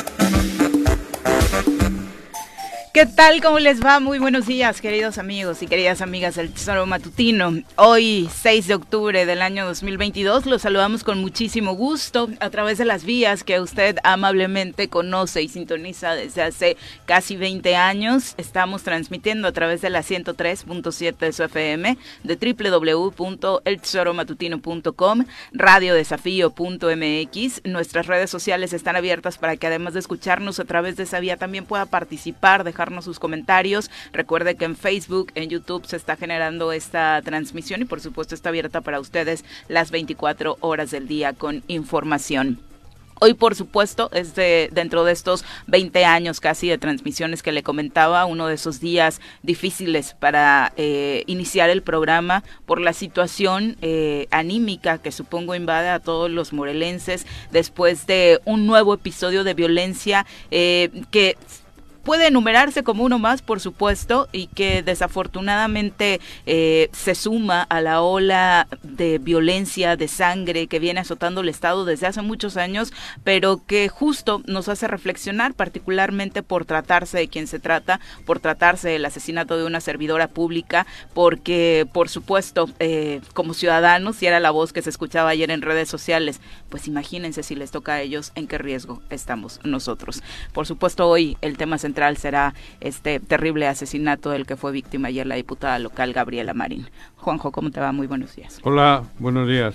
Thank you. ¿Qué tal? ¿Cómo les va? Muy buenos días, queridos amigos y queridas amigas del Tesoro Matutino. Hoy, 6 de octubre del año 2022, los saludamos con muchísimo gusto a través de las vías que usted amablemente conoce y sintoniza desde hace casi 20 años. Estamos transmitiendo a través de la 103.7 de su FM, de www.eltesoromatutino.com, radiodesafío.mx. Nuestras redes sociales están abiertas para que además de escucharnos a través de esa vía también pueda participar, dejar sus comentarios. Recuerde que en Facebook, en YouTube se está generando esta transmisión y por supuesto está abierta para ustedes las 24 horas del día con información. Hoy, por supuesto, es de, dentro de estos 20 años casi de transmisiones que le comentaba, uno de esos días difíciles para eh, iniciar el programa por la situación eh, anímica que supongo invade a todos los morelenses después de un nuevo episodio de violencia eh, que puede enumerarse como uno más, por supuesto, y que desafortunadamente eh, se suma a la ola de violencia, de sangre que viene azotando el Estado desde hace muchos años, pero que justo nos hace reflexionar, particularmente por tratarse de quien se trata, por tratarse del asesinato de una servidora pública, porque, por supuesto, eh, como ciudadanos, y era la voz que se escuchaba ayer en redes sociales, pues imagínense si les toca a ellos, en qué riesgo estamos nosotros. Por supuesto, hoy el tema central será este terrible asesinato del que fue víctima ayer la diputada local Gabriela Marín. Juanjo, ¿cómo te va? Muy buenos días. Hola, buenos días.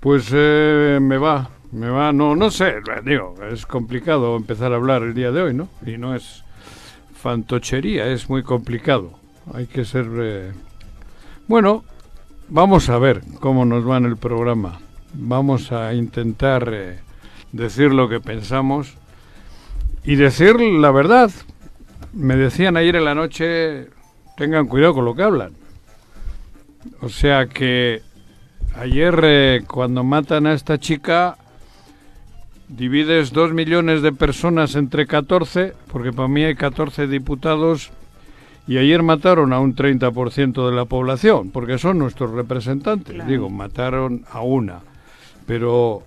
Pues eh, me va, me va, no, no sé, digo, es complicado empezar a hablar el día de hoy, ¿no? Y no es fantochería, es muy complicado. Hay que ser... Eh, bueno, vamos a ver cómo nos va en el programa. Vamos a intentar eh, decir lo que pensamos y decir la verdad. Me decían ayer en la noche, tengan cuidado con lo que hablan. O sea que ayer eh, cuando matan a esta chica, divides dos millones de personas entre 14, porque para mí hay 14 diputados, y ayer mataron a un 30% de la población, porque son nuestros representantes. Digo, mataron a una. Pero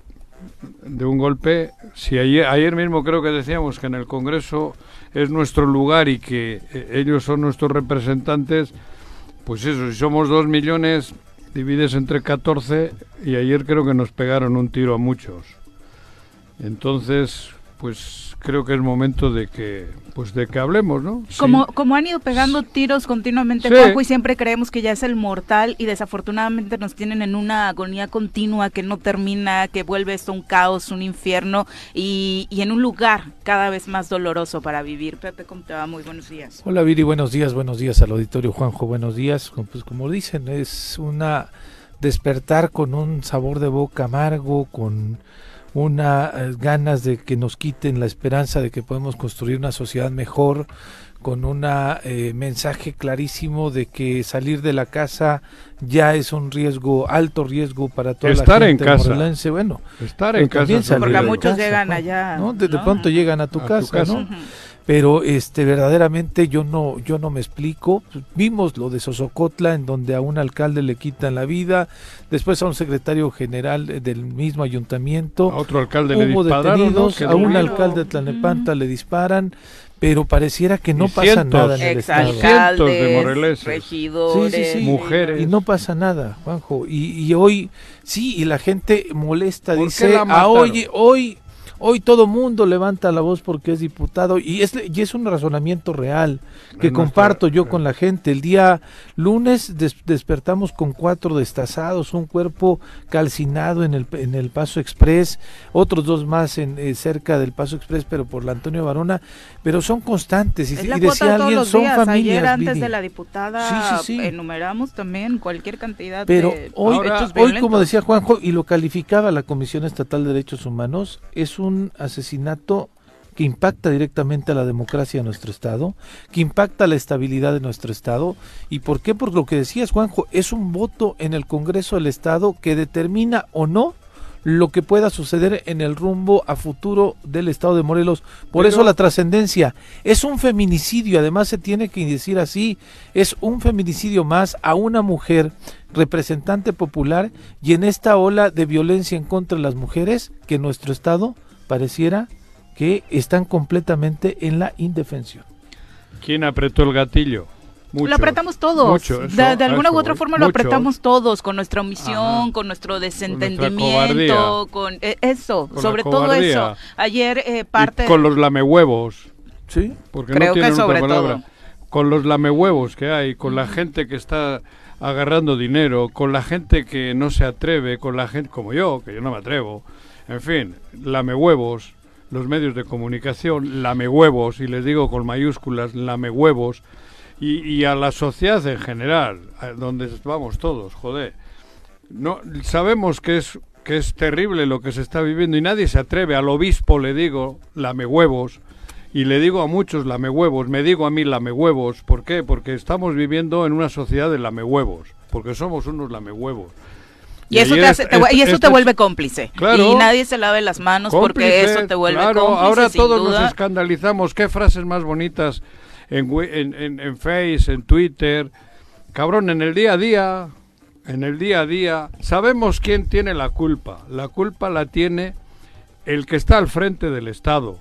de un golpe, si ayer, ayer mismo creo que decíamos que en el Congreso es nuestro lugar y que eh, ellos son nuestros representantes, pues eso, si somos dos millones, divides entre 14 y ayer creo que nos pegaron un tiro a muchos. Entonces, pues creo que es momento de que pues de que hablemos, ¿no? Como como han ido pegando tiros continuamente y siempre creemos que ya es el mortal y desafortunadamente nos tienen en una agonía continua que no termina, que vuelve esto un caos, un infierno y, y en un lugar cada vez más doloroso para vivir. Pepe, ¿cómo te va? Muy buenos días. Hola Viri, buenos días, buenos días al auditorio Juanjo, buenos días. Pues como dicen, es una despertar con un sabor de boca amargo, con una eh, ganas de que nos quiten la esperanza de que podemos construir una sociedad mejor con un eh, mensaje clarísimo de que salir de la casa ya es un riesgo, alto riesgo para toda Estar la gente en casa. Bueno, estar en casa. Porque muchos llegan allá. ¿no? De, pronto llegan a tu casa, ¿no? Pero este verdaderamente yo no yo no me explico. Vimos lo de Sosocotla en donde a un alcalde le quitan la vida después a un secretario general del mismo ayuntamiento. A otro alcalde le dispararon a un alcalde de Tlanepanta le disparan pero pareciera que no pasa nada en el estado. de regidores, mujeres. Y no pasa nada, Juanjo. Y, y hoy, sí, y la gente molesta, dice, ah, hoy, hoy Hoy todo mundo levanta la voz porque es diputado y es, y es un razonamiento real que comparto yo con la gente. El día lunes despertamos con cuatro destazados, un cuerpo calcinado en el, en el Paso Express, otros dos más en, eh, cerca del Paso Express, pero por la Antonio Barona, pero son constantes. Y, decía alguien, son familias. Ayer antes de la diputada enumeramos también cualquier cantidad pero de hoy, hoy, como decía Juanjo, y lo calificaba la Comisión Estatal de Derechos Humanos, es un un asesinato que impacta directamente a la democracia de nuestro Estado, que impacta la estabilidad de nuestro Estado. ¿Y por qué? Por lo que decías, Juanjo, es un voto en el Congreso del Estado que determina o no lo que pueda suceder en el rumbo a futuro del estado de Morelos. Por eso la trascendencia es un feminicidio, además se tiene que decir así, es un feminicidio más a una mujer representante popular y en esta ola de violencia en contra de las mujeres que nuestro estado pareciera que están completamente en la indefensión. ¿Quién apretó el gatillo? Lo apretamos todos. de, alguna u otra forma lo apretamos todos, con nuestra omisión, con nuestro desentendimiento, con, eh, eso, sobre todo eso. Ayer eh, parte... con los lamehuevos. Sí, porque no tienen otra palabra. Con los lamehuevos que hay, con la gente que está agarrando dinero, con la gente que no se atreve, con la gente como yo, que yo no me atrevo. En fin, lamehuevos, los medios de comunicación, lamehuevos, y les digo con mayúsculas, lamehuevos y, a la sociedad en general, donde vamos todos, joder. No, sabemos que es, que es terrible lo que se está viviendo y nadie se atreve. Al obispo le digo, lame huevos, y le digo a muchos lame huevos, me digo a mí lame huevos. ¿Por qué? Porque estamos viviendo en una sociedad de lame huevos, porque somos unos lame Y, eso, te, y eso te vuelve cómplice. y nadie se lave las manos porque eso te vuelve claro, cómplice. Ahora todos nos escandalizamos. ¿Qué frases más bonitas en, en, en, Face, en Twitter. Cabrón, en el día a día, en el día a día, sabemos quién tiene la culpa. La culpa la tiene el que está al frente del Estado.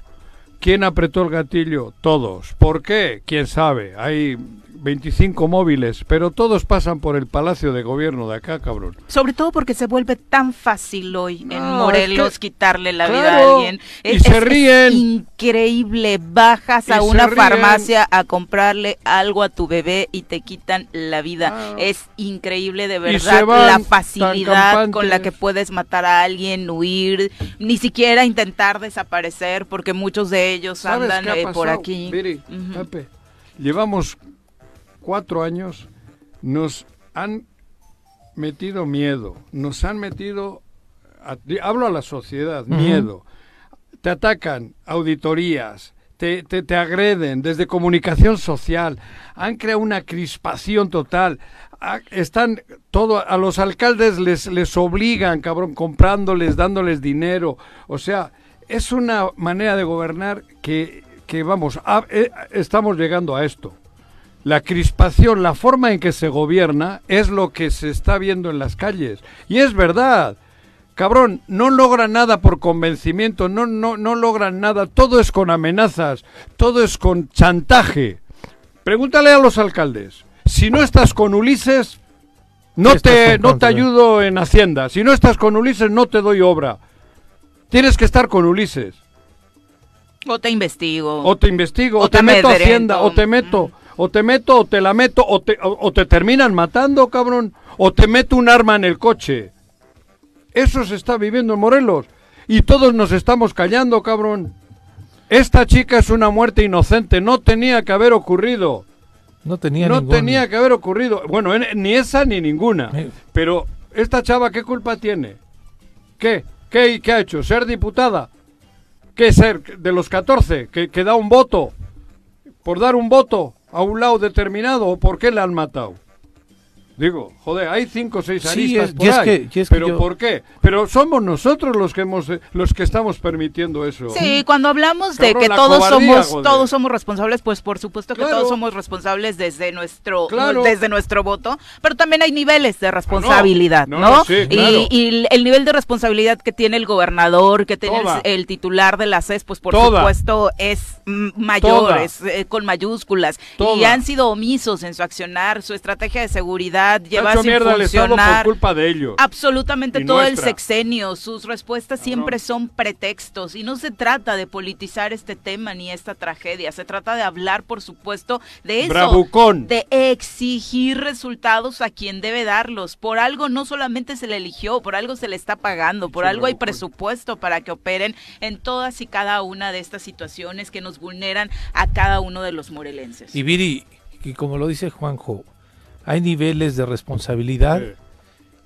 ¿Quién apretó el gatillo? Todos. ¿Por qué? ¿Quién sabe? Hay 25 móviles, pero todos pasan por el Palacio de Gobierno de acá, cabrón. Sobre todo porque se vuelve tan fácil hoy en Morelos quitarle la vida a alguien. y se ríen. increíble. Bajas a una farmacia a comprarle algo a tu bebé y te quitan la vida. Ah. Es increíble de verdad la facilidad con la que puedes matar a alguien, huir, ni siquiera intentar desaparecer, porque muchos de ellos andan eh, por aquí. llevamos cuatro años nos han metido miedo, nos han metido, hablo a la sociedad, miedo. Te atacan auditorías, te, te, agreden desde comunicación social, han creado una crispación total. están todo, a los alcaldes les, les obligan, cabrón, comprándoles, dándoles dinero. O sea, es una manera de gobernar que, que vamos, eh, estamos llegando a esto la crispación, la forma en que se gobierna es lo que se está viendo en las calles. Y es verdad. Cabrón, no logran nada por convencimiento, no, no, no logran nada, todo es con amenazas, todo es con chantaje. Pregúntale a los alcaldes, si no estás con Ulises, no te, no te ayudo en Hacienda, si no estás con Ulises, no te doy obra. Tienes que estar con Ulises. O te investigo. O te investigo, o, te, meto a Hacienda, o te meto o te meto o te la meto o te, o, te terminan matando, cabrón, o te meto un arma en el coche. Eso se está viviendo en Morelos y todos nos estamos callando, cabrón. Esta chica es una muerte inocente, no tenía que haber ocurrido. No tenía No tenía que haber ocurrido. Bueno, ni esa ni ninguna. Pero esta chava, ¿qué culpa tiene? ¿Qué? ¿Qué, qué ha hecho? ¿Ser diputada? ¿Qué ser? ¿De los 14? ¿Que, que da un voto? ¿Por dar un voto? A un lado determinado o por qué le han matado. Digo, joder, hay cinco o seis aristas por ahí. pero ¿por qué? Pero somos nosotros los que hemos, eh, los que estamos permitiendo eso. Sí, cuando hablamos de que todos somos, todos somos responsables, pues por supuesto que todos somos responsables desde nuestro, desde nuestro voto, pero también hay niveles de responsabilidad, ¿no? y, el nivel de responsabilidad que tiene el gobernador, que tiene el, titular de la CES, pues por supuesto es mayor, es eh, con mayúsculas, y han sido omisos en su accionar, su estrategia de seguridad lleva sin funcionar. por culpa de ellos. Absolutamente todo el sexenio. Sus respuestas siempre son pretextos y no se trata de politizar este tema ni esta tragedia. Se trata de hablar, por supuesto, de eso. De exigir resultados a quien debe darlos. Por algo no solamente se le eligió, por algo se le está pagando, por algo hay presupuesto para que operen en todas y cada una de estas situaciones que nos vulneran a cada uno de los morelenses. Y Viri, y como lo dice Juanjo, hay niveles de responsabilidad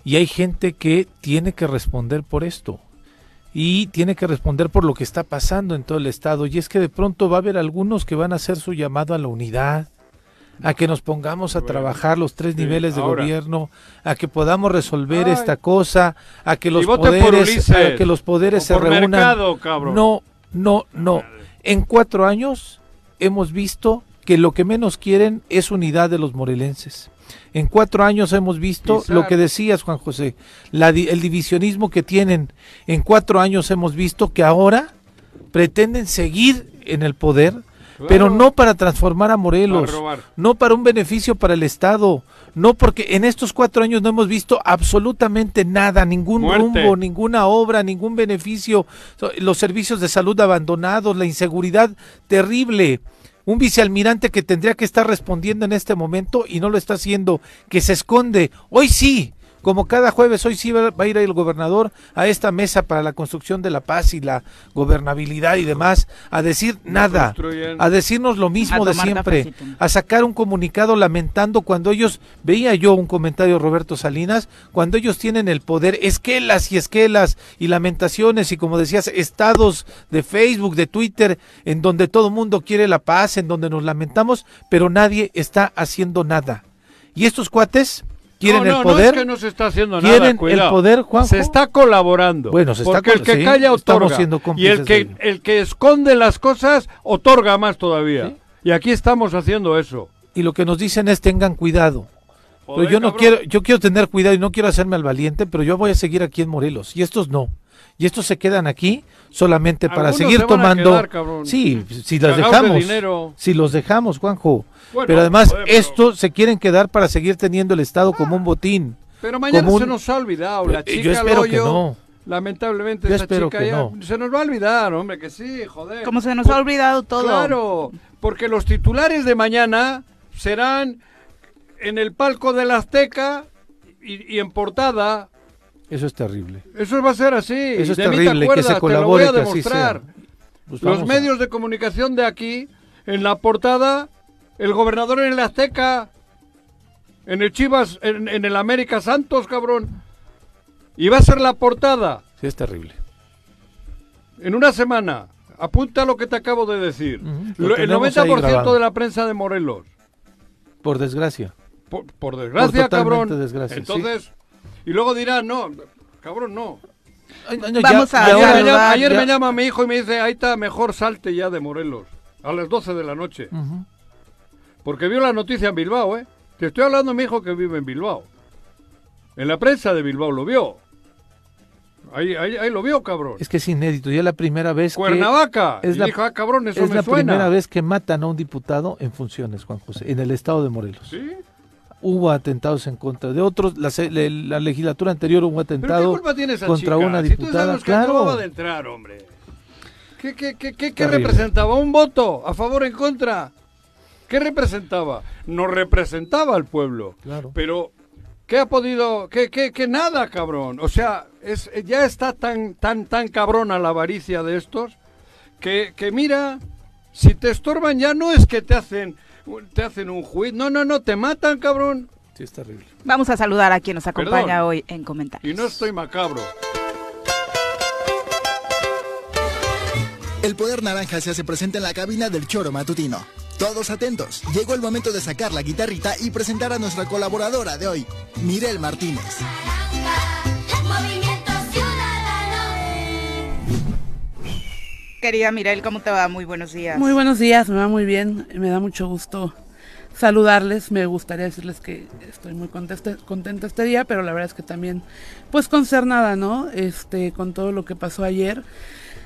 y hay gente que tiene que responder por esto y tiene que responder por lo que está pasando en todo el estado. Y es que de pronto va a haber algunos que van a hacer su llamado a la unidad a que nos pongamos a trabajar los tres niveles de gobierno, a que podamos resolver esta cosa, a que los poderes, a que los poderes se reúnan. no, no, no. En cuatro años hemos visto que lo que menos quieren es unidad de los morelenses. En cuatro años hemos visto lo que decías, Juan José, la, el divisionismo que tienen. En cuatro años hemos visto que ahora pretenden seguir en el poder, pero no para transformar a Morelos, no para un beneficio para el Estado, no porque en estos cuatro años no hemos visto absolutamente nada, ningún rumbo, ninguna obra, ningún beneficio, los servicios de salud abandonados, la inseguridad terrible. Un vicealmirante que tendría que estar respondiendo en este momento y no lo está haciendo, que se esconde. Hoy sí, como cada jueves, hoy sí va, a ir el gobernador a esta mesa para la construcción de la paz y la gobernabilidad y demás, a decir nada, a decirnos lo mismo de siempre, a sacar un comunicado lamentando cuando ellos, veía yo un comentario Roberto Salinas, cuando ellos tienen el poder, esquelas y esquelas y lamentaciones y como decías, estados de Facebook, de Twitter, en donde todo el mundo quiere la paz, en donde nos lamentamos, pero nadie está haciendo nada. Y estos cuates, quieren el poder. No es que no se está haciendo quieren el poder, Juanjo. Se está colaborando. Bueno, se está Porque el que calla otorga. y el que, el que esconde las cosas otorga más todavía. Y aquí estamos haciendo eso. Y lo que nos dicen es tengan cuidado. pero yo no quiero, yo quiero tener cuidado y no quiero hacerme al valiente, pero yo voy a seguir aquí en Morelos. Y estos no. Y estos se quedan aquí solamente para seguir tomando. sí, si las dejamos. Si los dejamos, Juanjo pero además, esto se quieren quedar para seguir teniendo el Estado como un botín. Pero mañana se nos ha olvidado. La chica yo espero que no. Lamentablemente, esa chica ya se nos va a olvidar, hombre, que sí, joder. Como se nos ha olvidado todo. Claro, porque los titulares de mañana serán en el palco de la Azteca y, en portada. Eso es terrible. Eso va a ser así. Eso es terrible, que se colabore, que así sea. Pues los medios de comunicación de aquí, en la portada, el gobernador en el Azteca, en el Chivas, en, el América Santos, cabrón. Y va a ser la portada. Sí, es terrible. En una semana. Apunta lo que te acabo de decir. el 90% de la prensa de Morelos. Por desgracia. Por, desgracia, cabrón. Entonces, y luego dirán, no, cabrón, no. Vamos a ayer, me, llama, mi hijo y me dice, ahí está, mejor salte ya de Morelos. A las 12 de la noche. Porque vio la noticia en Bilbao, ¿eh? Te estoy hablando de mi hijo que vive en Bilbao. En la prensa de Bilbao lo vio. Ahí, ahí, ahí lo vio, cabrón. Es que es inédito. Ya es la primera vez Cuernavaca. Es la, dijo, ah, cabrón, eso es la primera vez que matan a un diputado en funciones, Juan José, en el estado de Morelos. Sí. Hubo atentados en contra de otros. La, la, legislatura anterior hubo atentado contra una diputada. Si claro. de entrar, hombre. ¿Qué, qué, qué, qué, qué representaba? ¿Un voto? ¿A favor o en contra? ¿Qué representaba? No representaba al pueblo. Claro. Pero, ¿qué ha podido? ¿Qué, qué, qué nada, cabrón? O sea, es, ya está tan, tan, tan cabrona la avaricia de estos que, que mira, si te estorban ya no es que te hacen, te hacen un juicio. No, no, no, te matan, cabrón. Sí, es terrible. Vamos a saludar a quien nos acompaña hoy en comentarios. Y no estoy macabro. El poder naranja se hace presente en la cabina del choro matutino. Todos atentos, llegó el momento de sacar la guitarrita y presentar a nuestra colaboradora de hoy, Mirel Martínez. Querida Mirel, ¿cómo te va? Muy buenos días. Muy buenos días, me va muy bien, me da mucho gusto saludarles, me gustaría decirles que estoy muy contenta, contenta este día, pero la verdad es que también, pues concernada, ¿no? Este, con todo lo que pasó ayer.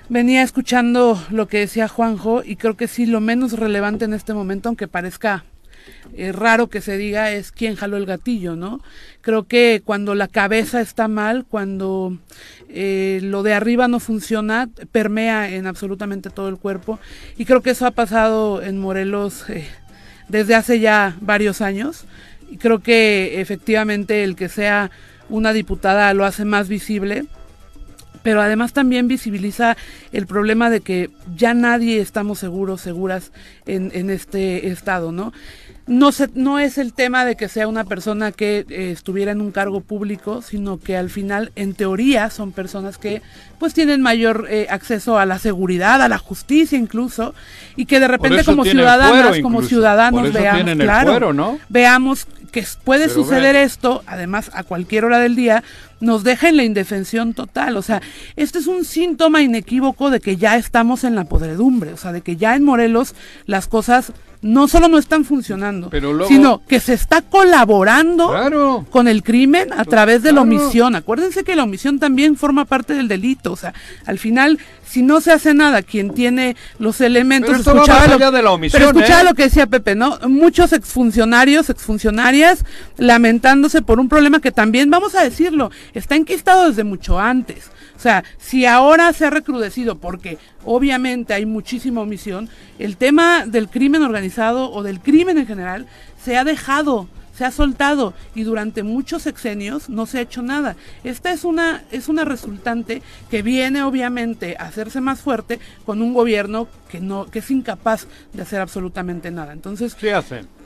Venía escuchando lo que decía Juanjo y creo que sí, lo menos relevante en este momento, aunque parezca eh, raro que se diga, es quién jaló el gatillo, ¿no? Creo que cuando la cabeza está mal, cuando eh, lo de arriba no funciona, permea en absolutamente todo el cuerpo y creo que eso ha pasado en Morelos eh, desde hace ya varios años y creo que efectivamente el que sea una diputada lo hace más visible pero además también visibiliza el problema de que ya nadie estamos seguros, seguras en, en este estado, ¿no? No, se, no es el tema de que sea una persona que eh, estuviera en un cargo público, sino que al final, en teoría, son personas que pues tienen mayor eh, acceso a la seguridad, a la justicia incluso, y que de repente como ciudadanas, como ciudadanos veamos, claro, ¿no? veamos que puede suceder esto, además a cualquier hora del día, nos deja en la indefensión total. O sea, este es un síntoma inequívoco de que ya estamos en la podredumbre, o sea, de que ya en Morelos las cosas no solo no están funcionando, Pero luego- sino que se está colaborando Claro. con el crimen a través de la Claro. omisión. Acuérdense que la omisión también forma parte del delito. O sea, al final, si no se hace nada, quien tiene los elementos... Pero escuchaba lo- allá de la omisión, Pero escuchaba ¿eh? lo que decía Pepe, ¿no? Muchos exfuncionarios, exfuncionarias, lamentándose por un problema que también, vamos a decirlo, está enquistado desde mucho antes. O sea, si ahora se ha recrudecido, porque obviamente hay muchísima omisión, el tema del crimen organizado o del crimen en general se ha dejado, se ha soltado y durante muchos sexenios no se ha hecho nada. Esta es una, es una resultante que viene obviamente a hacerse más fuerte con un gobierno que no, que es incapaz de hacer absolutamente nada. Entonces, Sí hacen.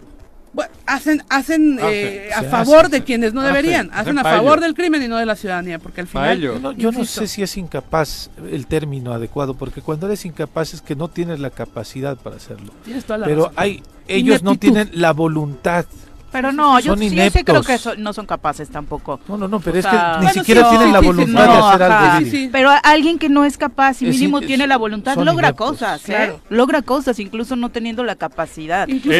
Bueno, hacen, hacen eh, Hacen. a favor hace, de quienes no hacen, deberían, hacen a favor del crimen y no de la ciudadanía, porque al final... Yo no, yo no sé si es incapaz el término adecuado, porque cuando eres incapaz es que no tienes la capacidad para hacerlo. tienes toda la Pero razón. hay, ellos no tienen la voluntad. Pero no, yo, Son sí, yo sí creo que so- no son capaces tampoco. No, no, no, pero O es sea, que ni Bueno, siquiera sí, tienen sí, la sí, sí, voluntad no, de hacer ajá. algo. Sí, Viri. sí. Pero alguien que no es capaz y mínimo tiene la voluntad, logra ineptos. cosas, ¿eh? Claro. Logra cosas, incluso no teniendo la capacidad. Incluso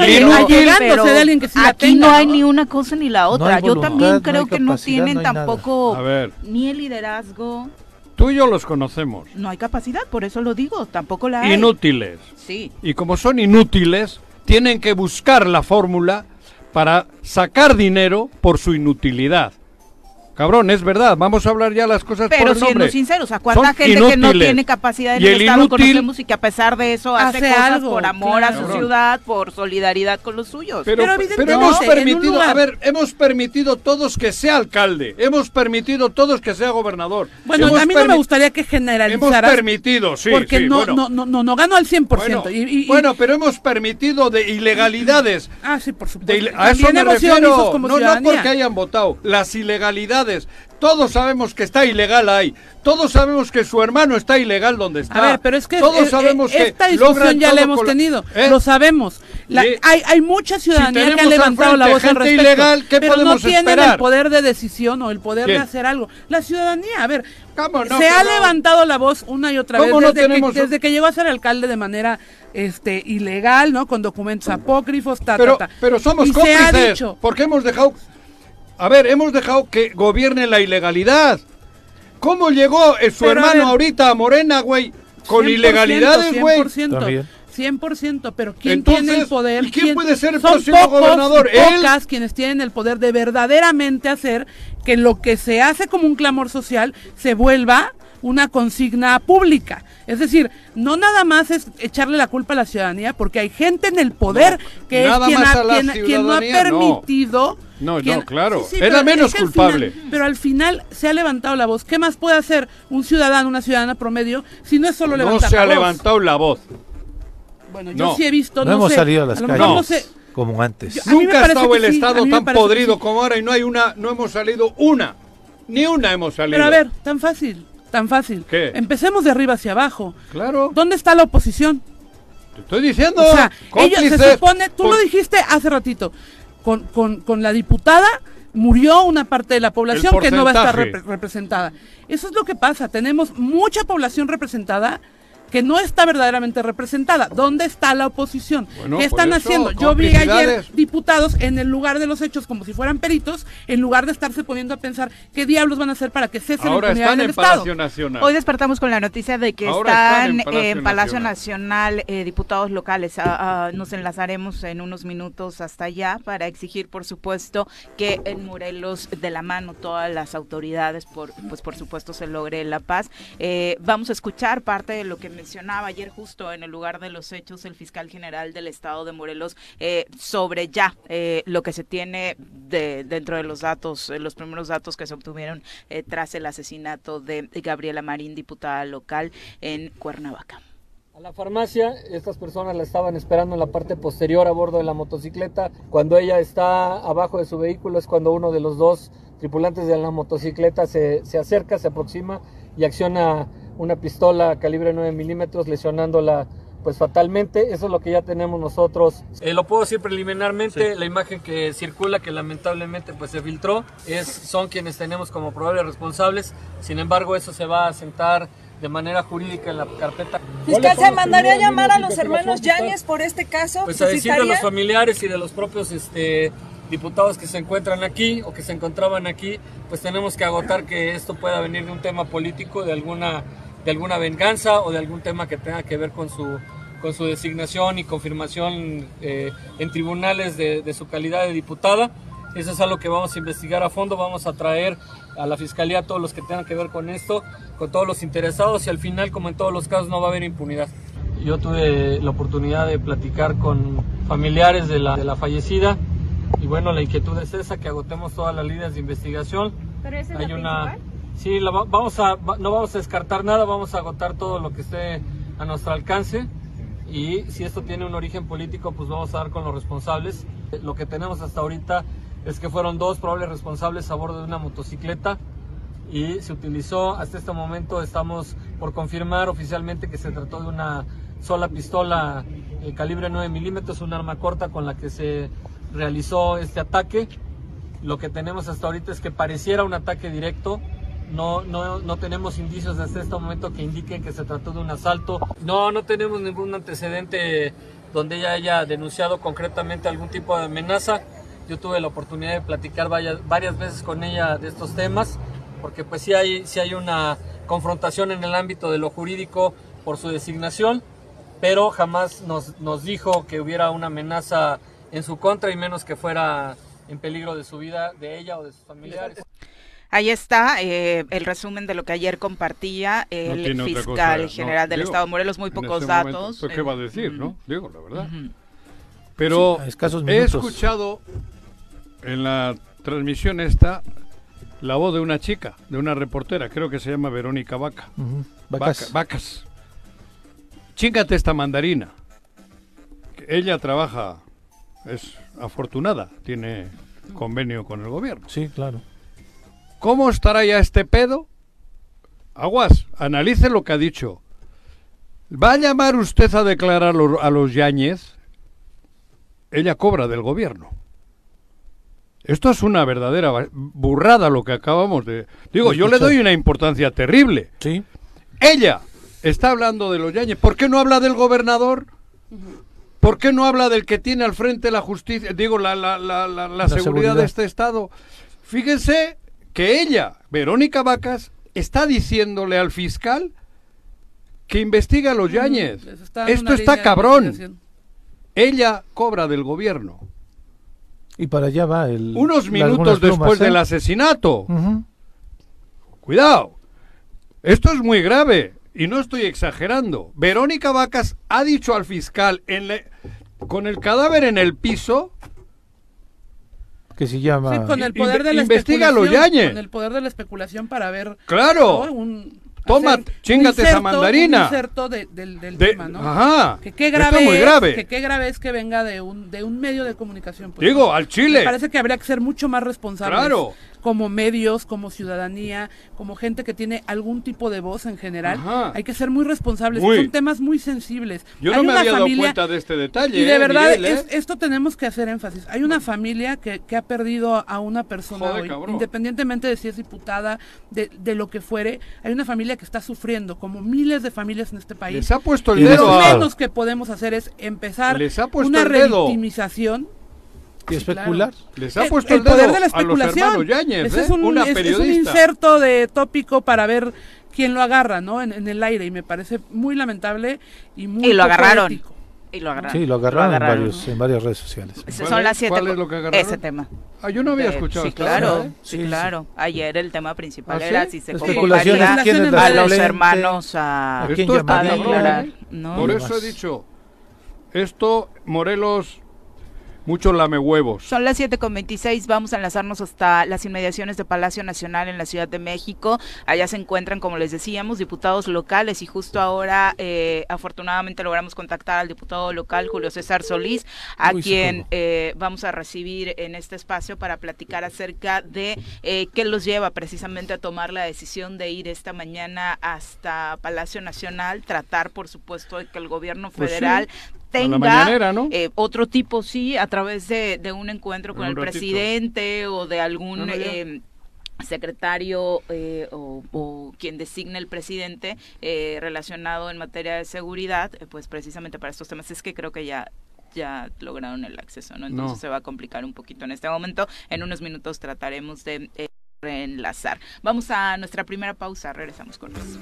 pero de alguien que sí la aquí tenga, no hay ni una cosa ni la otra. Yo también creo que no tienen tampoco ni el liderazgo. tú y yo los conocemos. No hay capacidad, por eso lo digo, tampoco la hay. Inútiles. Sí. Y como son inútiles, tienen que buscar la fórmula para sacar dinero por su inutilidad. Cabrón, es verdad, vamos a hablar ya las cosas Pero por el siendo nombre. sinceros, ¿a cuánta Son gente que no inútiles. tiene capacidad en Y el, el Estado inútil- conocemos y que a pesar de eso hace, Hace cosas algo, por amor a su ciudad, por solidaridad con los suyos? Pero, Pero pero evidentemente, hemos en un permitido, lugar- a ver, hemos permitido todos que sea alcalde, hemos permitido todos que sea gobernador. Bueno, Hemos a mí no me gustaría que Hemos generalizaras permitido, sí, porque sí, no, bueno. no, no, no, no ganó al 100%. Bueno, y, y- y- bueno, pero hemos permitido de ilegalidades. ah, sí, por De supuesto. ile- a eso me hemos refiero. No, no porque hayan votado. Las ilegalidades. Todos sabemos que está ilegal ahí. Todos sabemos que su hermano está ilegal donde está. A ver, pero es que todos sabemos eh, que esta discusión ya la hemos tenido, ¿Eh? lo sabemos. La- hay, hay mucha ciudadanía que ha levantado la voz al respecto, ilegal, ¿qué pero no podemos tienen esperar? el poder de decisión o el poder de hacer algo. La ciudadanía, a ver, ¿Cómo no, se ha no? levantado la voz una y otra vez ¿Cómo no desde, tenemos que, un- desde que llegó a ser alcalde de manera este ilegal, ¿no? Con documentos apócrifos, ta, pero, ta, ta. pero somos y se ha cómplices. dicho, Porque hemos dejado. A ver, hemos dejado que gobierne la ilegalidad. ¿Cómo llegó su Pero, a hermano ver. ahorita a Morena, güey? Con 100%, ilegalidades, güey. 100%, También. 100%, pero ¿quién Entonces, tiene el poder? ¿y quién puede ser el son próximo pocos gobernador? y ¿Él? pocas quienes tienen el poder de verdaderamente hacer que lo que se hace como un clamor social se vuelva una consigna pública. Es decir, no nada más es echarle la culpa a la ciudadanía, porque hay gente en el poder No, que es quien, ha- quien- quien no ha no. No, quien- no, claro. Sí, Es pero la menos culpable. final- pero al final se ha levantado la voz. ¿Qué más puede hacer un ciudadano, una ciudadana promedio, si no es solo No levantar se ha la voz? levantado la voz. Bueno, yo No. sí he visto, No, no, hemos sé, salido a las lo calles no sé. como antes. Yo- Nunca ha estado el sí, Estado tan podrido sí. como ahora y no hay una, no hemos salido una. Ni una hemos salido. Pero a ver, tan fácil, tan fácil. ¿Qué? Empecemos de arriba hacia abajo. Claro, ¿Dónde está la oposición? te estoy diciendo. o sea, ellos se supone, tú por- lo dijiste hace ratito, con, con, con la diputada murió una parte de la población que no va a estar representada. Eso es lo que pasa, tenemos mucha población representada que no está verdaderamente representada. ¿Dónde está la oposición? Bueno, ¿Qué están eso, haciendo? Yo vi ayer diputados en el lugar de los hechos como si fueran peritos, en lugar de estarse poniendo a pensar qué diablos van a hacer para que cese la Ahora impunidad están en el en Estado. Palacio Nacional. Hoy despertamos con la noticia de que Ahora están, están en Palacio en Palacio Nacional. Nacional eh, diputados locales. Ah, ah, nos enlazaremos en unos minutos hasta allá para exigir, por supuesto, que en Morelos, de la mano todas las autoridades, por, pues por supuesto, se logre la paz. Eh, vamos a escuchar parte de lo que mencionaba ayer justo en el lugar de los hechos el fiscal general del estado de Morelos eh, sobre ya eh, lo que se tiene de, dentro de los datos, eh, los primeros datos que se obtuvieron eh, tras el asesinato de Gabriela Marín, diputada local en Cuernavaca. A la farmacia, estas personas la estaban esperando en la parte posterior a bordo de la motocicleta. Cuando ella está abajo de su vehículo es cuando uno de los dos tripulantes de la motocicleta se, se acerca, se aproxima y acciona una pistola calibre 9 milímetros lesionándola pues fatalmente. Eso es lo que ya tenemos nosotros. Eh, lo puedo decir preliminarmente, la imagen que circula, que lamentablemente pues se filtró, es, son quienes tenemos como probables responsables. Sin embargo, eso se va a sentar de manera jurídica en la carpeta. Fiscal, ¿se mandaría a llamar a los hermanos Yáñez por este caso? Pues a decir de los familiares y de los propios este, diputados que se encuentran aquí o que se encontraban aquí, pues tenemos que agotar que esto pueda venir de un tema político, de alguna, de alguna venganza o de algún tema que tenga que ver con su, con su designación y confirmación eh, en tribunales de, de su calidad de diputada. Eso es algo que vamos a investigar a fondo, vamos a traer a la fiscalía a todos los que tengan que ver con esto, con todos los interesados y al final, como en todos los casos, no va a haber impunidad. Yo tuve la oportunidad de platicar con familiares de la, de la fallecida y bueno, la inquietud es esa, que agotemos todas las líneas de investigación. ¿Pero esa es Hay la una, principal? Sí, la va- vamos a, no vamos a descartar nada, vamos a agotar todo lo que esté a nuestro alcance y si esto tiene un origen político, pues vamos a dar con los responsables. Lo que tenemos hasta ahorita es que fueron dos probables responsables a bordo de una motocicleta y se utilizó hasta este momento estamos por confirmar oficialmente que se trató de una sola pistola eh, calibre 9 milímetros, un arma corta con la que se realizó este ataque. Lo que tenemos hasta ahorita es que pareciera un ataque directo. No, no, no tenemos indicios hasta este momento que indiquen que se trató de un asalto. No, no tenemos ningún antecedente donde ella haya denunciado concretamente algún tipo de amenaza. Yo tuve la oportunidad de platicar varias, varias veces con ella de estos temas, porque pues sí hay, sí hay una confrontación en el ámbito de lo jurídico por su designación, pero jamás nos, nos dijo que hubiera una amenaza en su contra y menos que fuera en peligro de su vida, de ella o de sus familiares. Ahí está eh, el resumen de lo que ayer compartía el fiscal cosa, no, general del digo, Estado de Morelos. Muy pocos momento, datos. pues, ¿Qué eh, va a decir, ujú. no? Digo, la verdad. Pero Sí, a escasos he escuchado en la transmisión esta la voz de una chica, de una reportera, creo que se llama Verónica Vaca. Ujú. Vaca- Vacas. vacas. Chíngate esta mandarina. Ella trabaja, es afortunada, tiene convenio con el gobierno. Sí, claro. ¿Cómo estará ya este pedo? Aguas, analice lo que ha dicho. ¿Va a llamar usted a declarar a los Yáñez? Ella cobra del gobierno. Esto es una verdadera burrada lo que acabamos de... Digo, yo le doy una importancia terrible. Sí. Ella está hablando de los Yáñez. ¿Por qué no habla del gobernador? ¿Por qué no habla del que tiene al frente la justicia, digo, la, la, la, la- la seguridad, seguridad. de este Estado? Fíjense que ella, Verónica Vacas, está diciéndole al fiscal que investiga a los Yáñez. Está Esto está cabrón. Ella cobra del gobierno. Y para allá va el. Unos minutos plumas, después ¿eh? del asesinato. Ujú. Cuidado. Esto es muy grave y no estoy exagerando. Verónica Vacas ha dicho al fiscal en la- con el cadáver en el piso, Que se llama. Sí, con el poder de la Yáñez. Con el poder de la especulación para ver claro, ¿no? un, Toma, un esa mandarina. Un inserto de- del, del de- tema, ¿no? ajá, Que qué grave es muy grave. que qué grave es que venga de un de un medio de comunicación. pues. Digo, al Chile. Me parece que habría que ser mucho más responsables. Claro. Como medios, como ciudadanía, como gente que tiene algún tipo de voz en general. Ajá. Hay que ser muy responsables. Muy. Son temas muy sensibles. Yo Hay no me una había dado familia- cuenta de este detalle. y de eh, verdad, Miguel, ¿eh? es- esto tenemos que hacer énfasis. Hay una familia que, que ha perdido a una persona Joder, hoy, cabrón. independientemente de si es diputada, de, de lo que fuere. Hay una familia que está sufriendo, como miles de familias en este país. Les ha puesto el dedo lo menos que podemos hacer es empezar Les ha puesto una revictimización. Y Sí, especular. Les ha El- puesto el, el, poder de la especulación. Yáñez, Ese ¿eh? es, un, una es- es un inserto de tópico para ver quién lo agarra, ¿no? En, en el aire y me parece muy lamentable y muy Y lo agarraron. Y lo agarraron. Sí, lo agarraron, en, agarraron. varios, en varias redes sociales. Es- ¿Cuál Son es- las siete. cuál es lo que agarraron? Ese tema. Ah, yo no había De- escuchado Sí, claro. ahora, ¿eh? Sí, Sí, sí. claro. Ayer el tema principal ¿Ah, era sí? si se Especulaciones, convocaría quién es la a los hermanos a, ¿A quién a declarar. ¿eh? ¿no? Por eso he dicho, esto, Morelos, mucho lame huevos. Son las 7 con 26, vamos a enlazarnos hasta las inmediaciones de Palacio Nacional en la Ciudad de México. Allá se encuentran, como les decíamos, diputados locales y justo ahora eh, afortunadamente logramos contactar al diputado local Julio César Solís, a Uy, quien eh, vamos a recibir en este espacio para platicar acerca de eh, qué los lleva precisamente a tomar la decisión de ir esta mañana hasta Palacio Nacional, tratar por supuesto de que el gobierno Pues sí, federal tenga mañanera, ¿no? eh, otro tipo sí a través de, de un encuentro con el ratito. presidente o de algún No, eh, secretario eh, o, quien designe el presidente eh, relacionado en materia de seguridad, eh, pues precisamente para estos temas es que creo que ya ya lograron el acceso, ¿no? Entonces se va a complicar un poquito en este momento. En unos minutos trataremos de reenlazar. Vamos a nuestra primera pausa, regresamos con más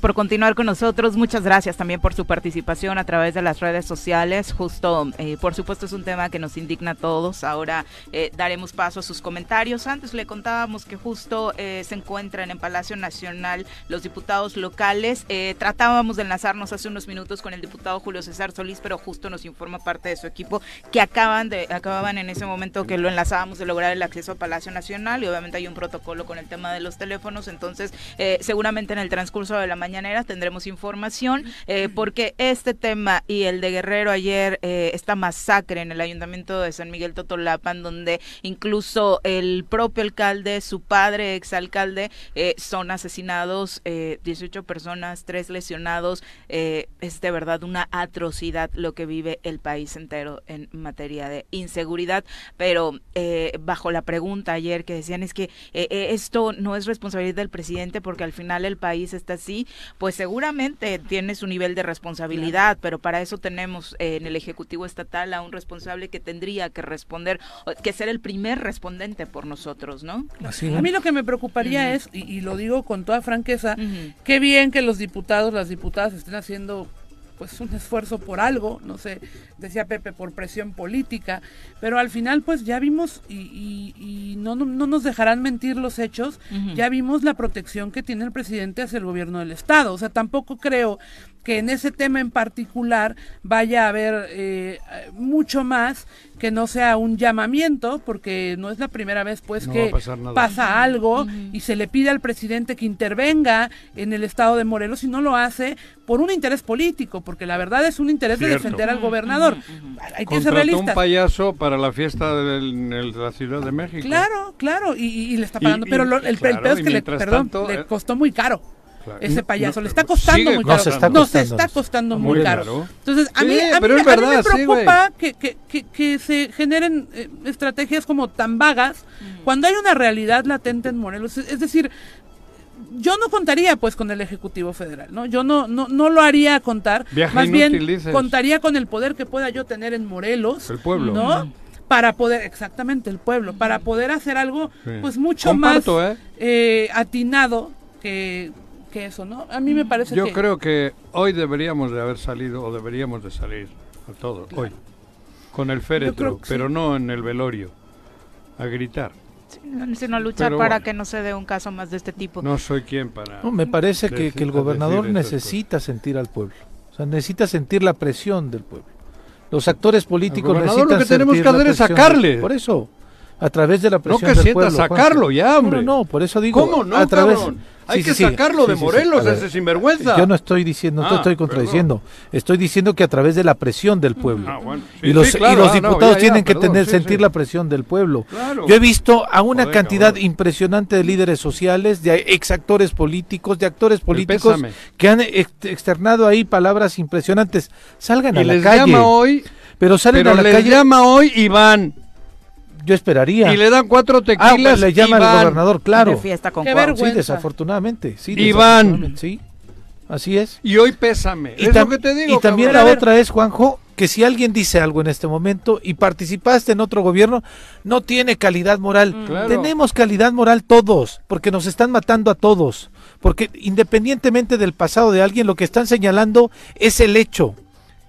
por continuar con nosotros. Muchas gracias también por su participación a través de las redes sociales. Justo, eh, por supuesto, es un tema que nos indigna a todos. Ahora eh, daremos paso a sus comentarios. Antes le contábamos que justo eh, se encuentran en Palacio Nacional los diputados locales. tratábamos de enlazarnos hace unos minutos con el diputado Julio César Solís, pero justo nos informa parte de su equipo que acaban de acababan en ese momento que lo enlazábamos de lograr el acceso a Palacio Nacional y obviamente hay un protocolo con el tema de los teléfonos. Entonces, seguramente en el transcurso de la mañanera tendremos información, eh, porque este tema y el de Guerrero ayer, eh, esta masacre en el ayuntamiento de San Miguel Totolapan, donde incluso el propio alcalde, su padre, exalcalde, eh, son asesinados, 18 personas, tres lesionados, es de verdad una atrocidad lo que vive el país entero en materia de inseguridad, pero bajo la pregunta ayer que decían es que esto no es responsabilidad del presidente porque al final el país está así, pues seguramente tiene su nivel de responsabilidad, pero para eso tenemos eh, en el Ejecutivo Estatal a un responsable que tendría que responder, que ser el primer respondente por nosotros, ¿no? A mí lo que me preocuparía es, y, lo digo con toda franqueza, qué bien que los diputados, las diputadas estén haciendo pues un esfuerzo por algo, no sé, decía Pepe, por presión política, pero al final pues ya vimos, y, no, no, nos dejarán mentir los hechos, ya vimos la protección que tiene el presidente hacia el gobierno del Estado, o sea, tampoco creo que en ese tema en particular vaya a haber eh, mucho más que no sea un llamamiento, porque no es la primera vez pues que pasa algo y se le pide al presidente que intervenga en el estado de Morelos y no lo hace por un interés político, porque la verdad es un interés de defender al gobernador. Hay que ser realistas. un payaso para la fiesta de la Ciudad de México. Claro, claro, y, le está pagando, pero el, peor es que le, perdón, le eh, costó muy caro. Ese payaso le está costando muy caro. Nos está costando, muy, caro. Entonces, a mí, a mí, me preocupa que, que, que, se generen eh, estrategias como tan vagas mm. cuando hay una realidad latente en Morelos. Es, decir, yo no contaría pues con el Ejecutivo Federal, ¿no? Yo no, no, no lo haría contar. más bien contaría con el poder que pueda yo tener en Morelos. El pueblo. ¿no? Mm. para poder, exactamente, el pueblo, para poder hacer algo pues mucho más ¿eh? Eh, atinado que que eso, ¿no? A mí me parece Yo creo que hoy deberíamos de haber salido, o deberíamos de salir a todos, hoy, con el féretro, pero no en el velorio, a gritar. sino a luchar para que no se dé un caso más de este tipo. No soy quien para... No, me parece que, el gobernador necesita sentir al pueblo, o sea, necesita sentir la presión del pueblo. Los actores políticos necesitan lo que tenemos que hacer es sacarle. Por eso, a través de la presión no que sienta sacarlo ya, hombre. No, no, por eso digo. ¿Cómo no, a través, hay que sacarlo de Morelos, ese sinvergüenza. Yo no estoy diciendo, no te ah, estoy contradiciendo. Estoy diciendo que a través de la presión del pueblo. Ah, y los, y los ah, diputados tienen que tener, sentir la presión del pueblo. Yo he visto a una cantidad impresionante de líderes sociales, de exactores políticos, de actores políticos que han externado ahí palabras impresionantes. Salgan a la calle. hoy, pero salen a la les calle. llama hoy Iván yo esperaría. Y le dan cuatro ah, tequilas. Ah, le llama al gobernador, claro. fiesta con Qué Sí, desafortunadamente. Sí, Iván. Sí, así es. Y hoy pésame. Y, te digo, y también la otra es, Juanjo, que si alguien dice algo en este momento y participaste en otro gobierno, no tiene calidad moral. Mm. Tenemos calidad moral todos, porque nos están matando a todos. Porque independientemente del pasado de alguien, lo que están señalando es el hecho.